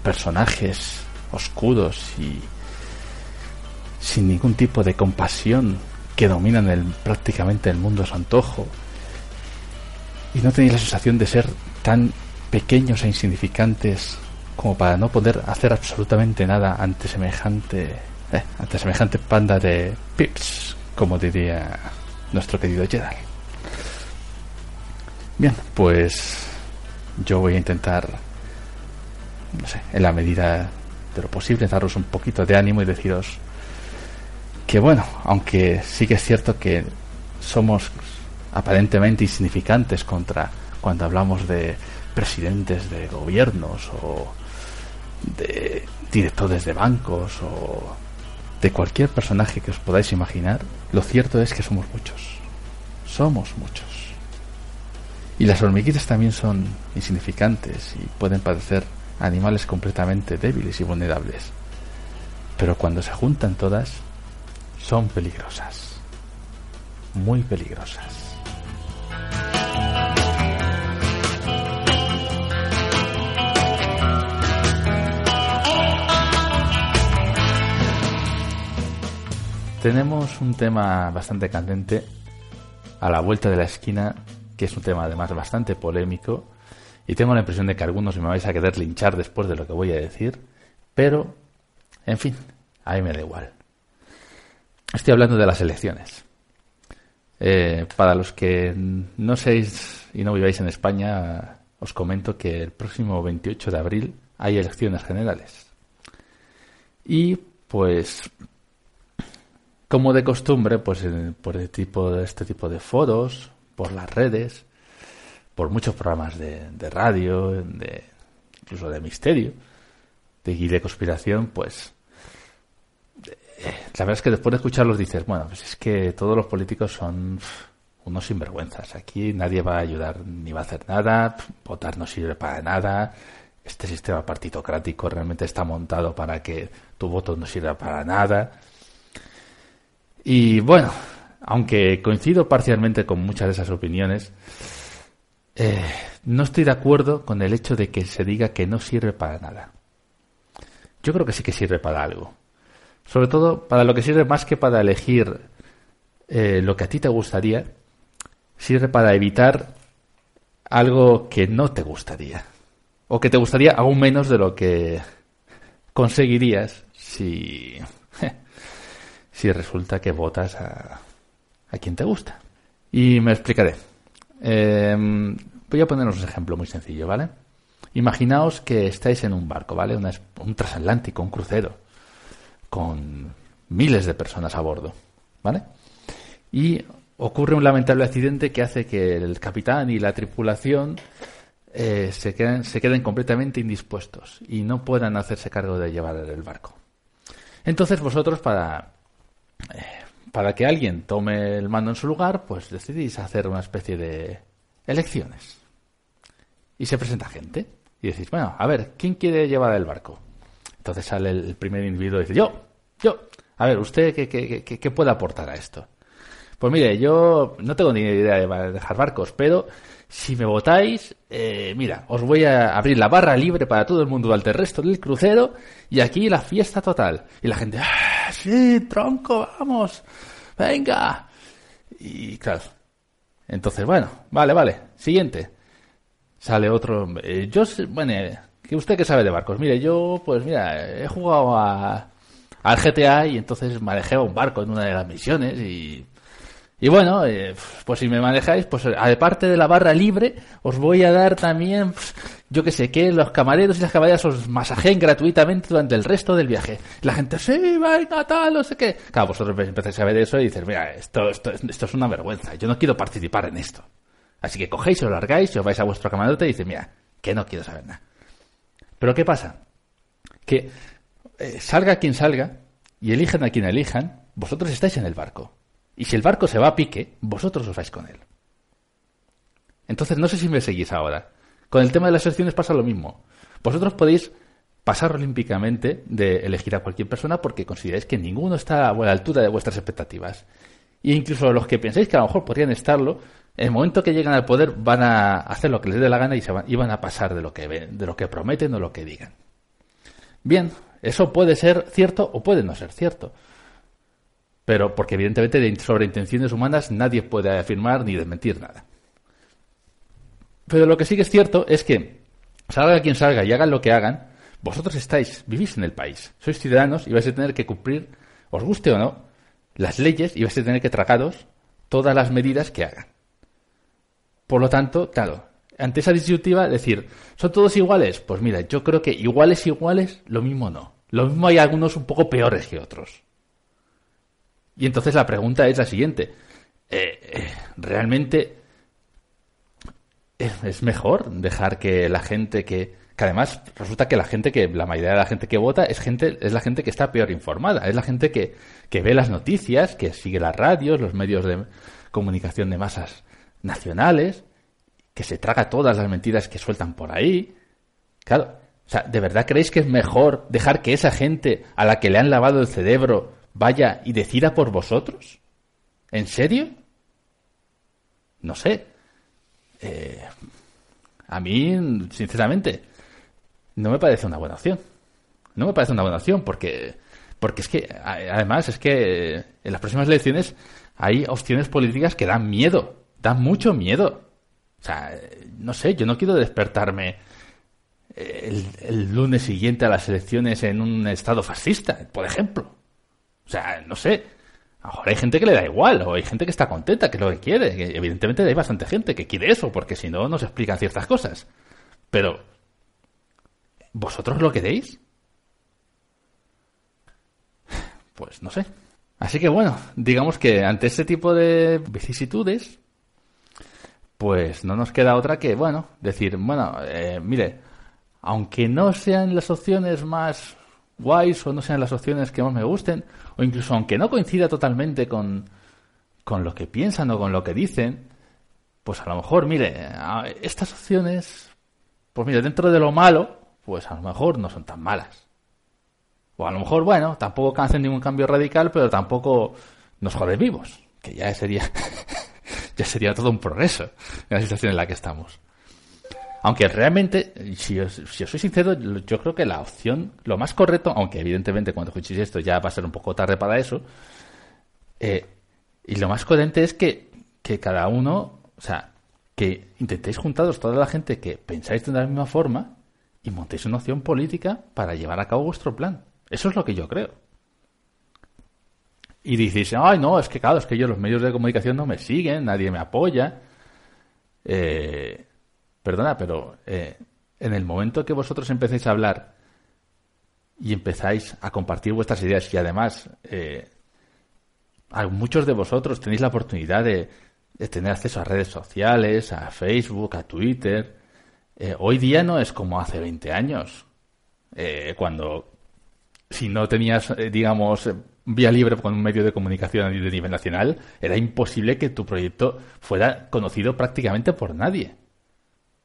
K: personajes oscuros y sin ningún tipo de compasión que dominan el, prácticamente el mundo a su antojo y no tenéis la sensación de ser tan pequeños e insignificantes como para no poder hacer absolutamente nada ante semejante eh, ante semejante panda de pips como diría nuestro querido Jedi. Bien pues yo voy a intentar no sé en la medida de lo posible daros un poquito de ánimo y deciros que bueno, aunque sí que es cierto que somos aparentemente insignificantes contra cuando hablamos de presidentes de gobiernos o de directores de bancos o de cualquier personaje que os podáis imaginar, lo cierto es que somos muchos. Somos muchos. Y las hormiguitas también son insignificantes y pueden parecer animales completamente débiles y vulnerables. Pero cuando se juntan todas, son peligrosas. Muy peligrosas. Tenemos un tema bastante candente a la vuelta de la esquina, que es un tema además bastante polémico, y tengo la impresión de que algunos me vais a querer linchar después de lo que voy a decir, pero, en fin, a mí me da igual. Estoy hablando de las elecciones. Eh, para los que no seáis y no viváis en España, os comento que el próximo 28 de abril hay elecciones generales. Y pues, como de costumbre, pues en- por el tipo este tipo de foros, por las redes, por muchos programas de, de radio, de, incluso de misterio, de, y de conspiración, pues la verdad es que después de escucharlos dices, bueno, pues es que todos los políticos son unos sinvergüenzas. Aquí nadie va a ayudar ni va a hacer nada, votar no sirve para nada. Este sistema partitocrático realmente está montado para que tu voto no sirva para nada. Y bueno, aunque coincido parcialmente con muchas de esas opiniones, eh, no estoy de acuerdo con el hecho de que se diga que no sirve para nada. Yo creo que sí que sirve para algo. Sobre todo para lo que sirve más que para elegir eh, lo que a ti te gustaría, sirve para evitar algo que no te gustaría. O que te gustaría aún menos de lo que conseguirías si, si resulta que votas a, a quien te gusta. Y me explicaré. Eh, voy a poneros un ejemplo muy sencillo, ¿vale? Imaginaos que estáis en un barco, ¿vale? Un transatlántico, un crucero, con miles de personas a bordo, ¿vale? Y ocurre un lamentable accidente que hace que el capitán y la tripulación eh, se, queden, se queden completamente indispuestos y no puedan hacerse cargo de llevar el barco. Entonces vosotros para para que alguien tome el mando en su lugar, pues decidís hacer una especie de elecciones. Y se presenta gente. Y decís, bueno, a ver, ¿quién quiere llevar el barco? Entonces sale el primer individuo y dice, yo, yo, a ver, ¿usted qué, qué, qué- puede aportar a esto? Pues mire, yo no tengo ni idea de manejar barcos, pero si me votáis, eh, mira, os voy a abrir la barra libre para todo el mundo durante el resto del crucero y aquí la fiesta total. Y la gente, ¡ah, sí, tronco, vamos, venga! Y claro, entonces, bueno, vale, vale, siguiente. Sale otro, eh, yo, bueno, que usted que sabe de barcos, mire, yo, pues mira, he jugado a, al GTA y entonces manejé un barco en una de las misiones y y bueno, eh, pues si me manejáis, pues aparte de la barra libre, os voy a dar también, yo que sé, que los camareros y las camareras os masajeen gratuitamente durante el resto del viaje. La gente, sí, venga, tal, no sé qué. Claro, vosotros empezáis a ver eso y dices, mira, esto, esto, esto es una vergüenza, yo no quiero participar en esto. Así que cogéis, os largáis os vais a vuestro camarote y dices, mira, que no quiero saber nada. Pero ¿qué pasa? Que eh, salga quien salga y elijan a quien elijan, vosotros estáis en el barco. Y si el barco se va a pique, vosotros os vais con él. Entonces, no sé si me seguís ahora. Con el tema de las elecciones pasa lo mismo. Vosotros podéis pasar olímpicamente de elegir a cualquier persona porque consideráis que ninguno está a la altura de vuestras expectativas. E incluso los que pensáis que a lo mejor podrían estarlo, en el momento que llegan al poder van a hacer lo que les dé la gana y, se van, y van a pasar de lo, que de lo que prometen o lo que digan. Bien, eso puede ser cierto o puede no ser cierto. Pero porque evidentemente de sobre intenciones humanas nadie puede afirmar ni desmentir nada. Pero lo que sí que es cierto es que salga quien salga y hagan lo que hagan, vosotros estáis, vivís en el país, sois ciudadanos y vais a tener que cumplir, os guste o no, las leyes y vais a tener que tragaros todas las medidas que hagan. Por lo tanto, claro, ante esa disyuntiva, decir, ¿son todos iguales? Pues mira, yo creo que iguales, iguales, lo mismo no. Lo mismo hay algunos un poco peores que otros. Y entonces la pregunta es la siguiente. Eh, ¿Realmente es, mejor dejar que la gente que, que además resulta que la gente que la mayoría de la gente que vota es gente es la gente que está peor informada es la gente que, que ve las noticias que sigue las radios los medios de comunicación de masas nacionales que se traga todas las mentiras que sueltan por ahí claro o sea de verdad creéis que es mejor dejar que esa gente a la que le han lavado el cerebro vaya y decida por vosotros en serio no sé eh, a mí, sinceramente, no me parece una buena opción. No me parece una buena opción porque, porque es que, además, es que en las próximas elecciones hay opciones políticas que dan miedo, dan mucho miedo. O sea, no sé, yo no quiero despertarme el, el lunes siguiente a las elecciones en un estado fascista, por ejemplo. O sea, no sé, Ahora hay gente que le da igual, o hay gente que está contenta, que es lo que quiere. evidentemente hay bastante gente que quiere eso, porque si no, no se explican ciertas cosas. Pero, ¿vosotros lo queréis? Pues no sé. Así que bueno, digamos que ante este tipo de vicisitudes, pues no nos queda otra que, bueno, decir, bueno, eh, mire, aunque no sean las opciones más guays o no sean las opciones que más me gusten, o incluso aunque no coincida totalmente con, con lo que piensan o con lo que dicen, pues a lo mejor, mire, estas opciones, pues mire, dentro de lo malo, pues a lo mejor no son tan malas. O a lo mejor, bueno, tampoco hacen ningún cambio radical, pero tampoco nos joden vivos, que ya sería, ya sería todo un progreso en la situación en la que estamos. Aunque realmente, si os, si soy sincero, yo creo que la opción, lo más correcto, aunque evidentemente cuando escuchéis esto ya va a ser un poco tarde para eso, eh, y lo más coherente es que, que cada uno, o sea, que intentéis juntaros toda la gente que pensáis de la misma forma y montéis una opción política para llevar a cabo vuestro plan. Eso es lo que yo creo. Y dices, ay, no, es que claro, es que yo los medios de comunicación no me siguen, nadie me apoya. Eh, Perdona, pero eh, en el momento que vosotros empecéis a hablar y empezáis a compartir vuestras ideas y además eh, muchos de vosotros tenéis la oportunidad de, tener acceso a redes sociales, a Facebook, a Twitter. Eh, hoy día no es como hace 20 años, cuando si no tenías, digamos, vía libre con un medio de comunicación de nivel nacional, era imposible que tu proyecto fuera conocido prácticamente por nadie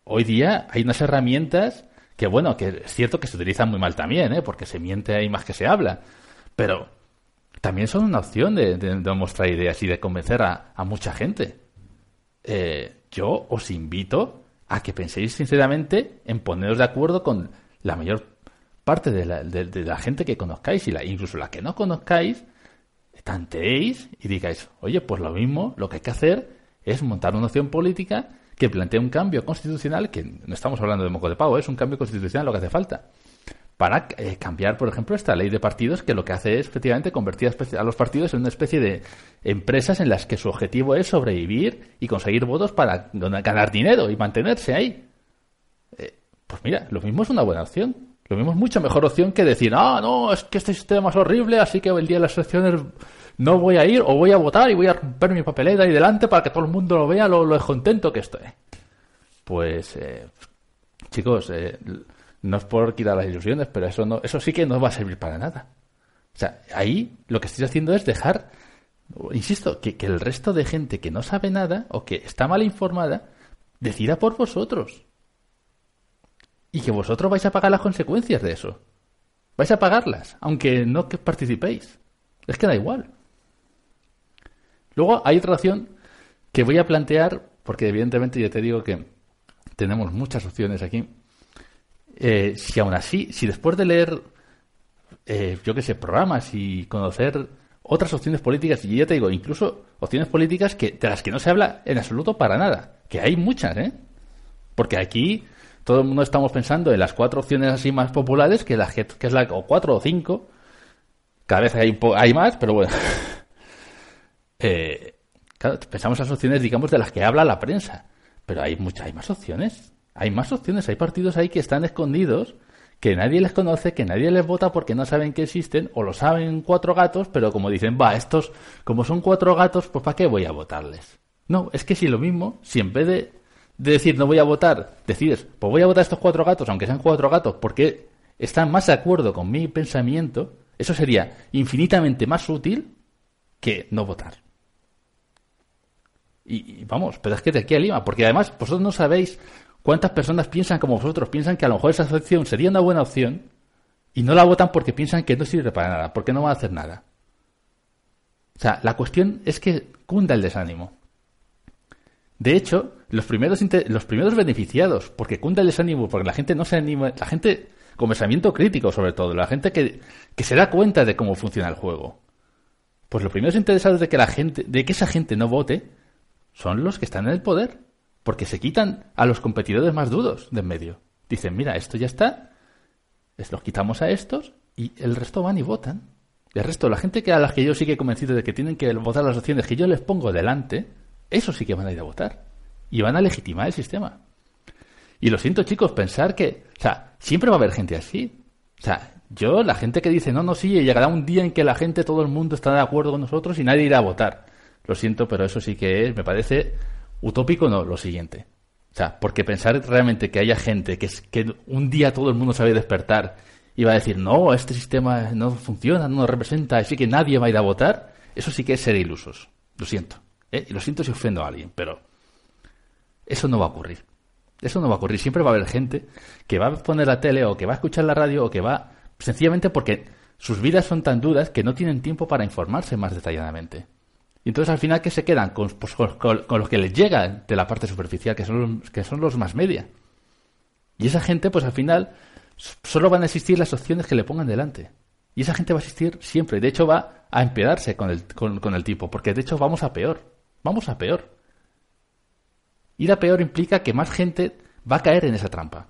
K: hoy día hay unas herramientas que, bueno, que es cierto que se utilizan muy mal también, ¿eh? porque se miente ahí más que se habla, pero también son una opción de, mostrar ideas y de convencer a, mucha gente. Eh, yo os invito a que penséis sinceramente en poneros de acuerdo con la mayor parte de la, de la gente que conozcáis y la, incluso la que no conozcáis, tanteéis y digáis, oye, pues lo mismo, lo que hay que hacer es montar una opción política que plantea un cambio constitucional, que no estamos hablando de moco de pavo, es un cambio constitucional lo que hace falta, para eh, cambiar, por ejemplo, esta ley de partidos que lo que hace es efectivamente convertir a los partidos en una especie de empresas en las que su objetivo es sobrevivir y conseguir votos para ganar dinero y mantenerse ahí. Eh, pues mira, lo mismo es una buena opción. Lo mismo es mucho mejor opción que decir, ah, no, es que este sistema es horrible, así que el día de las elecciones no voy a ir o voy a votar y voy a romper mi papeleta ahí delante para que todo el mundo lo vea lo, lo contento que estoy. Pues, eh, chicos, eh, No es por quitar las ilusiones, pero eso no, eso sí que no va a servir para nada. O sea, ahí lo que estoy haciendo es dejar, insisto, que, que el resto de gente que no sabe nada o que está mal informada decida por vosotros. Y que vosotros vais a pagar las consecuencias de eso. Vais a pagarlas, aunque no que participéis. Es que da igual. Luego hay otra opción que voy a plantear, porque evidentemente ya te digo que tenemos muchas opciones aquí. Eh, si aún así, si después de leer, eh, yo qué sé, programas y conocer otras opciones políticas, y ya te digo, incluso opciones políticas que, de las que no se habla en absoluto para nada, que hay muchas, ¿eh? Porque aquí todo el mundo estamos pensando en las cuatro opciones así más populares, que, la, que es la, o cuatro o cinco, cada vez hay, hay más, pero bueno. eh, claro, pensamos en las opciones, digamos, de las que habla la prensa. Pero hay muchas, hay más opciones. Hay más opciones. Hay partidos ahí que están escondidos, que nadie les conoce, que nadie les vota porque no saben que existen, o lo saben cuatro gatos, pero como dicen, va, estos, como son cuatro gatos, pues ¿para qué voy a votarles? No, es que si lo mismo, si en vez de, de decir no voy a votar, decides, pues voy a votar a estos cuatro gatos, aunque sean cuatro gatos, porque están más de acuerdo con mi pensamiento, eso sería infinitamente más útil que no votar. Y, vamos, pero es que de aquí a Lima, porque además vosotros no sabéis cuántas personas piensan como vosotros, piensan que a lo mejor esa opción sería una buena opción y no la votan porque piensan que no sirve para nada, porque no van a hacer nada. O sea, la cuestión es que cunda el desánimo. De hecho, los primeros, los primeros beneficiados, porque cunda el desánimo, porque la gente no se anima, la gente con pensamiento crítico sobre todo, la gente que, que se da cuenta de cómo funciona el juego. Pues los primeros interesados de que la gente, de que esa gente no vote, son los que están en el poder, porque se quitan a los competidores más duros de en medio. Dicen, mira, esto ya está, los quitamos a estos y el resto van y votan. El resto, la gente que a las que yo sigue convencido de que tienen que votar las opciones que yo les pongo delante, eso sí que van a ir a votar. Y van a legitimar el sistema. Y lo siento, chicos, pensar que, o sea, siempre va a haber gente así. O sea, yo, la gente que dice, no, no, sí, llegará un día en que la gente, todo el mundo estará de acuerdo con nosotros y nadie irá a votar. Lo siento, pero eso sí que es, me parece utópico, no, lo siguiente. O sea, porque pensar realmente que haya gente que, que un día todo el mundo a despertar y va a decir, no, este sistema no funciona, no nos representa, así que nadie va a ir a votar, eso sí que es ser ilusos. Lo siento. ¿eh? Y lo siento si ofendo a alguien, pero eso no va a ocurrir. Eso no va a ocurrir. Siempre va a haber gente que va a poner la tele o que va a escuchar la radio o que va sencillamente porque sus vidas son tan duras que no tienen tiempo para informarse más detalladamente. Y entonces al final, ¿qué se quedan? Con, pues, con, lo que les llega de la parte superficial, que son, que son los más media. Y esa gente, pues al final, solo van a existir las opciones que le pongan delante. Y esa gente va a existir siempre. De hecho, va a empeorarse con el, con el tipo, porque de hecho vamos a peor. Vamos a peor. Ir a peor implica que más gente va a caer en esa trampa.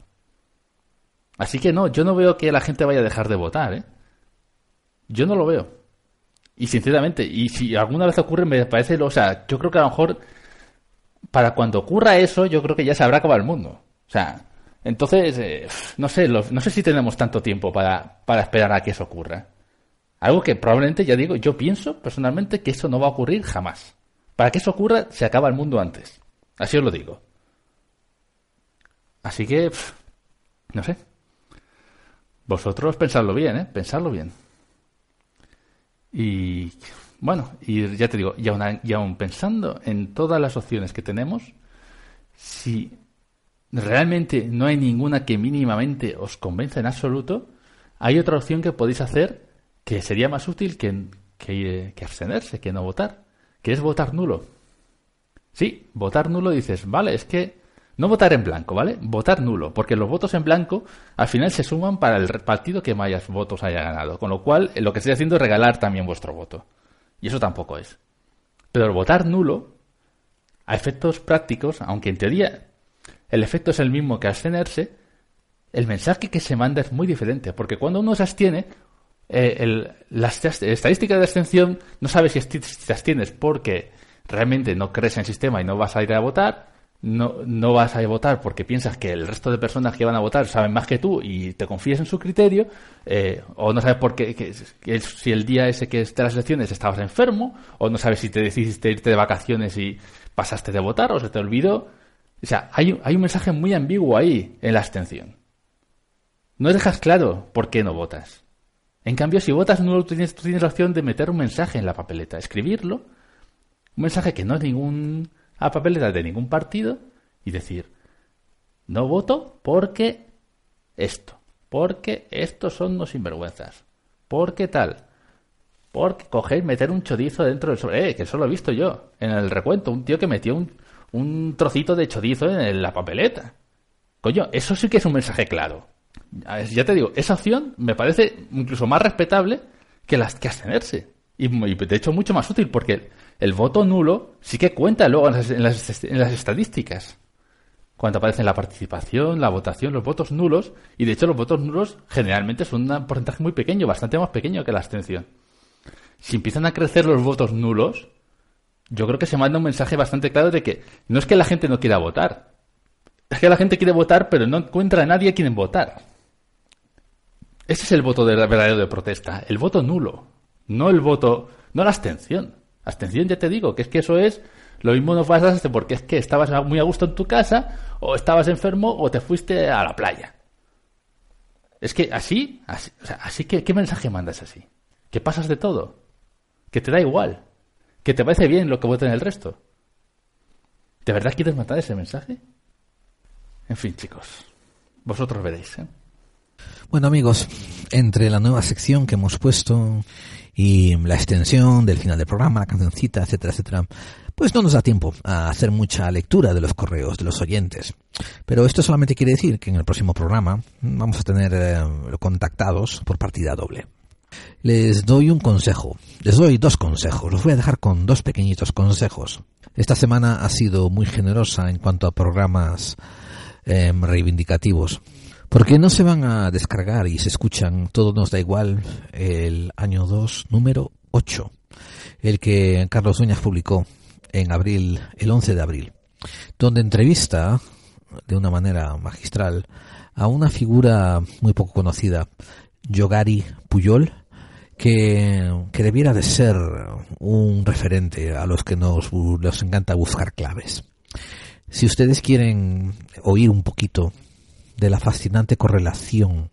K: Así que no, yo no veo que la gente vaya a dejar de votar, ¿eh? Yo no lo veo. Y sinceramente, y si alguna vez ocurre, me parece, o sea, yo creo que a lo mejor para cuando ocurra eso, yo creo que ya se habrá acabado el mundo. O sea, entonces, eh, no sé, no sé si tenemos tanto tiempo para, para esperar a que eso ocurra. Algo que probablemente, ya digo, yo pienso personalmente que eso no va a ocurrir jamás. Para que eso ocurra, se acaba el mundo antes. Así os lo digo. Así que, no sé. Vosotros pensadlo bien, ¿eh? Pensadlo bien. Y bueno, y ya te digo, y aún, pensando en todas las opciones que tenemos, si realmente no hay ninguna que mínimamente os convenza en absoluto, hay otra opción que podéis hacer que sería más útil que, que, que abstenerse, que no votar, que es votar nulo. Sí, votar nulo dices, vale, es que no votar en blanco, ¿vale? Votar nulo, porque los votos en blanco al final se suman para el partido que más votos haya ganado. Con lo cual, lo que estoy haciendo es regalar también vuestro voto. Y eso tampoco es. Pero el votar nulo, a efectos prácticos, aunque en teoría el efecto es el mismo que abstenerse, el mensaje que se manda es muy diferente. Porque cuando uno se abstiene, eh, la estadística de abstención no sabe si te abstienes porque realmente no crees en el sistema y no vas a ir a votar, no, no vas a votar porque piensas que el resto de personas que van a votar saben más que tú y te confías en su criterio, eh, o no sabes por qué, si el día ese que de las elecciones estabas enfermo, o no sabes si te decidiste irte de vacaciones y pasaste de votar o se te olvidó. O sea, hay, hay un mensaje muy ambiguo ahí en la abstención. no dejas claro por qué no votas. En cambio, si votas nulo, tienes, tú tienes la opción de meter un mensaje en la papeleta, escribirlo, un mensaje que no es ningún a papeleta de ningún partido y decir, no voto porque esto, porque estos son unos sinvergüenzas, porque tal, porque coger, meter un chorizo dentro del sobre, eh, que eso lo he visto yo en el recuento, un tío que metió un, un trocito de chorizo en la papeleta. Coño, eso sí que es un mensaje claro. Ya te digo, esa opción me parece incluso más respetable que las que abstenerse. Y, de hecho mucho más útil porque el voto nulo sí que cuenta luego en las, en las, en estadísticas. Cuando aparece la participación, la votación, los votos nulos. Y de hecho los votos nulos generalmente son un porcentaje muy pequeño, bastante más pequeño que la abstención. Si empiezan a crecer los votos nulos, yo creo que se manda un mensaje bastante claro de que no es que la gente no quiera votar. Es que la gente quiere votar, pero no encuentra a nadie a quien votar. Ese es el voto de verdadero de protesta, el voto nulo, no el voto, no la abstención. Abstención ya te digo, que es que eso es lo mismo no pasaste porque es que estabas muy a gusto en tu casa, o estabas enfermo, o te fuiste a la playa. Es que así, así, o sea, así que, ¿qué mensaje mandas así? ¿Que pasas de todo? ¿Que te da igual? ¿Que te parece bien lo que voten el resto? ¿De verdad quieres matar ese mensaje? En fin, chicos, vosotros veréis. ¿eh?
B: Bueno amigos, entre la nueva sección que hemos puesto y la extensión del final del programa, la cancioncita, etcétera, etcétera, pues no nos da tiempo a hacer mucha lectura de los correos de los oyentes. Pero esto solamente quiere decir que en el próximo programa vamos a tener eh, contactados por partida doble. Les doy un consejo, les doy dos consejos, los voy a dejar con dos pequeñitos consejos. Esta semana ha sido muy generosa en cuanto a programas eh, reivindicativos. Porque no se van a descargar y se escuchan, todo nos da igual, el año 2, número 8, el que Carlos Dueñas publicó en abril, el 11 de abril, donde entrevista de una manera magistral a una figura muy poco conocida, Yogari Puyol, que, que debiera de ser un referente a los que nos, nos encanta buscar claves. Si ustedes quieren oír un poquito de la fascinante correlación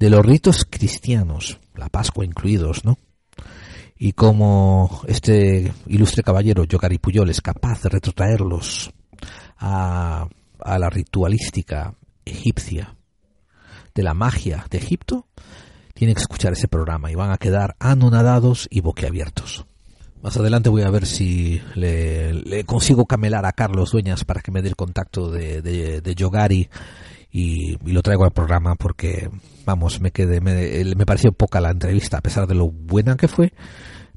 B: de los ritos cristianos, la Pascua incluidos, ¿no? Y cómo este ilustre caballero Yogari Puyol es capaz de retrotraerlos a, la ritualística egipcia de la magia de Egipto, tienen que escuchar ese programa y van a quedar anonadados y boquiabiertos. Más adelante voy a ver si le, le consigo camelar a Carlos Dueñas para que me dé el contacto de, de, de Yogari y, lo traigo al programa porque, vamos, me quedé, me, pareció poca la entrevista, a pesar de lo buena que fue,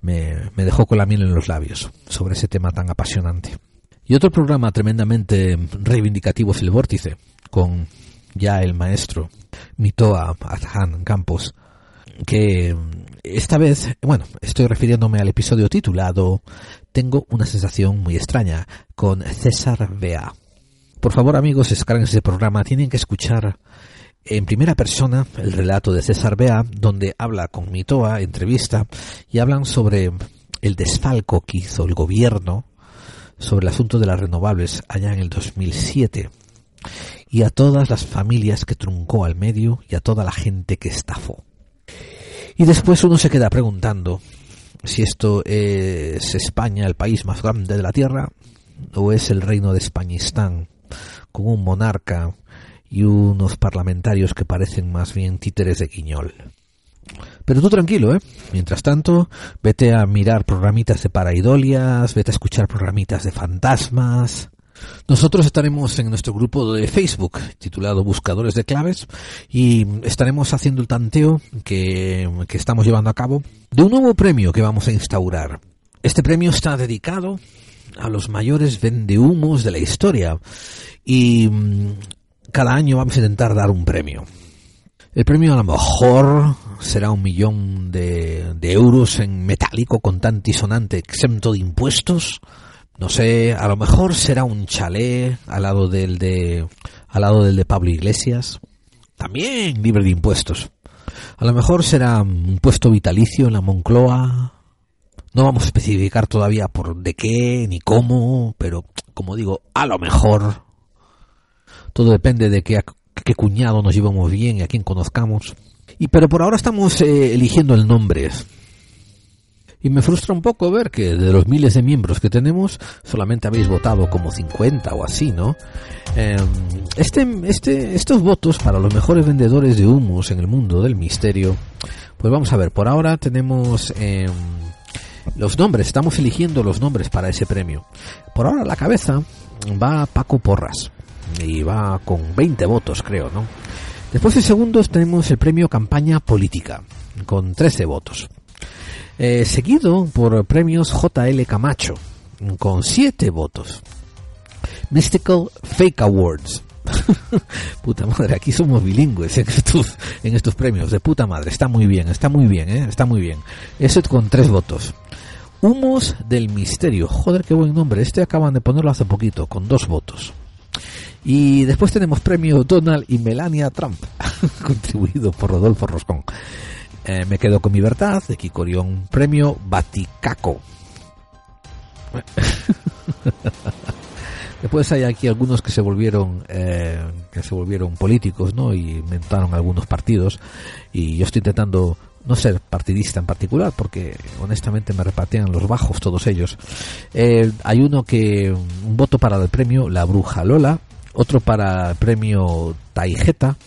B: me, me dejó con la miel en los labios sobre ese tema tan apasionante. Y otro programa tremendamente reivindicativo es El Vórtice, con ya el maestro Mitoa Adhan Campos, que esta vez, bueno, estoy refiriéndome al episodio titulado Tengo una sensación muy extraña con César Bea. Por favor, amigos, descarguen ese programa. Tienen que escuchar en primera persona el relato de César Bea, donde habla con Mitoa, entrevista, y hablan sobre el desfalco que hizo el gobierno sobre el asunto de las renovables allá en el 2007 y a todas las familias que truncó al medio y a toda la gente que estafó. Y después uno se queda preguntando si esto es España, el país más grande de la Tierra, o es el reino de Españistán, con un monarca y unos parlamentarios que parecen más bien títeres de guiñol. Pero tú tranquilo, ¿eh? Mientras tanto, vete a mirar programitas de paraidolias, vete a escuchar programitas de fantasmas. Nosotros estaremos en nuestro grupo de Facebook titulado Buscadores de Claves y estaremos haciendo el tanteo que, que estamos llevando a cabo de un nuevo premio que vamos a instaurar. Este premio está dedicado a los mayores vendehumos de la historia y cada año vamos a intentar dar un premio. El premio a lo mejor será un millón de, de euros en metálico contante y sonante exento de impuestos. No sé, a lo mejor será un chalet al lado del de al lado del de Pablo Iglesias, también libre de impuestos. A lo mejor será un puesto vitalicio en la Moncloa. No vamos a especificar todavía por de qué ni cómo, pero como digo, a lo mejor todo depende de qué, qué cuñado nos llevamos bien y a quién conozcamos. Y pero por ahora estamos eh, eligiendo el nombre. Y me frustra un poco ver que de los miles de miembros que tenemos, solamente habéis votado como 50 o así, ¿no? Eh, este, este, estos votos para los mejores vendedores de humus en el mundo del misterio, pues vamos a ver, por ahora tenemos eh, los nombres, estamos eligiendo los nombres para ese premio. Por ahora la cabeza va Paco Porras y va con 20 votos, creo, ¿no? Después de segundos tenemos el premio Campaña Política, con 13 votos. Eh, seguido por premios JL Camacho, con 7 votos. Mystical Fake Awards. puta madre, aquí somos bilingües en estos, premios. De puta madre, está muy bien, está muy bien, ¿eh? está muy bien. Eso con 3 votos. Humos del Misterio. Joder, qué buen nombre. Este acaban de ponerlo hace poquito, con 2 votos. Y después tenemos premio Donald y Melania Trump, contribuido por Rodolfo Roscón. Eh, me quedo con mi verdad, de Kikorión, premio Baticaco. Después hay aquí algunos que se volvieron eh, que se volvieron políticos, ¿no? Y inventaron algunos partidos. Y yo estoy intentando no ser partidista en particular, porque honestamente me repatean los bajos todos ellos. Eh, hay uno que un voto para el premio La Bruja Lola, otro para el premio Taijeta,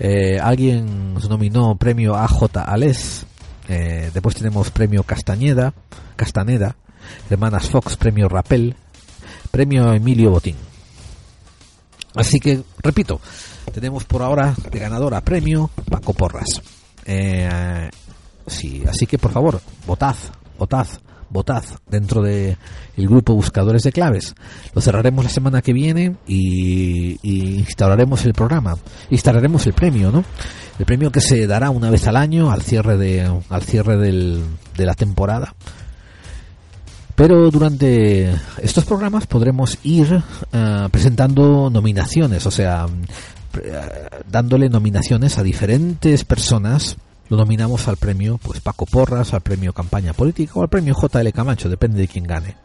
B: eh, alguien nominó premio AJ Ales. Eh, después tenemos premio Castañeda, Castaneda. Hermanas Fox, premio Rapel. Premio Emilio Botín. Así que, repito, tenemos por ahora de ganadora premio Paco Porras. Eh, sí, así que por favor, votad, votad, votad dentro de el grupo buscadores de claves. Lo cerraremos la semana que viene y, y, instauraremos el programa, instalaremos el premio, ¿no? El premio que se dará una vez al año al cierre de al cierre del, de la temporada. Pero durante estos programas podremos ir uh, presentando nominaciones, o sea, dándole nominaciones a diferentes personas lo nominamos al premio pues Paco Porras, al premio Campaña Política o al premio JL Camacho, depende de quién gane.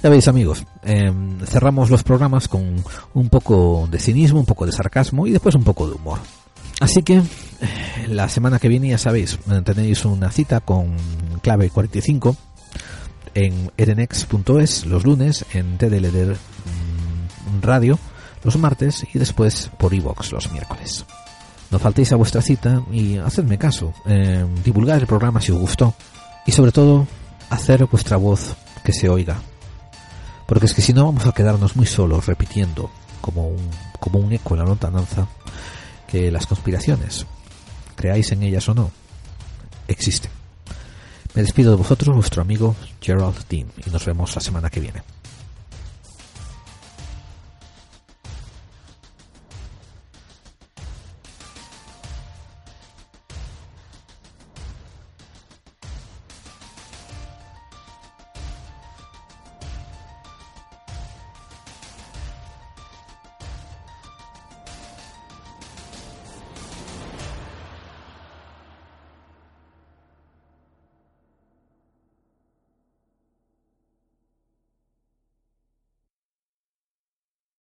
B: Ya veis amigos, eh, cerramos los programas con un poco de cinismo, un poco de sarcasmo y después un poco de humor. Así que la semana que viene ya sabéis, tenéis una cita con clave 45 en erenex.es los lunes, en TDLD Radio los martes y después por iVox los miércoles. No faltéis a vuestra cita y hacedme caso, eh, divulgar el programa si os gustó y sobre todo hacer vuestra voz que se oiga. Porque es que si no vamos a quedarnos muy solos repitiendo como un, como un eco en la lontananza que las conspiraciones, creáis en ellas o no, existen. Me despido de vosotros, vuestro amigo Gerald Dean, y nos vemos la semana que viene.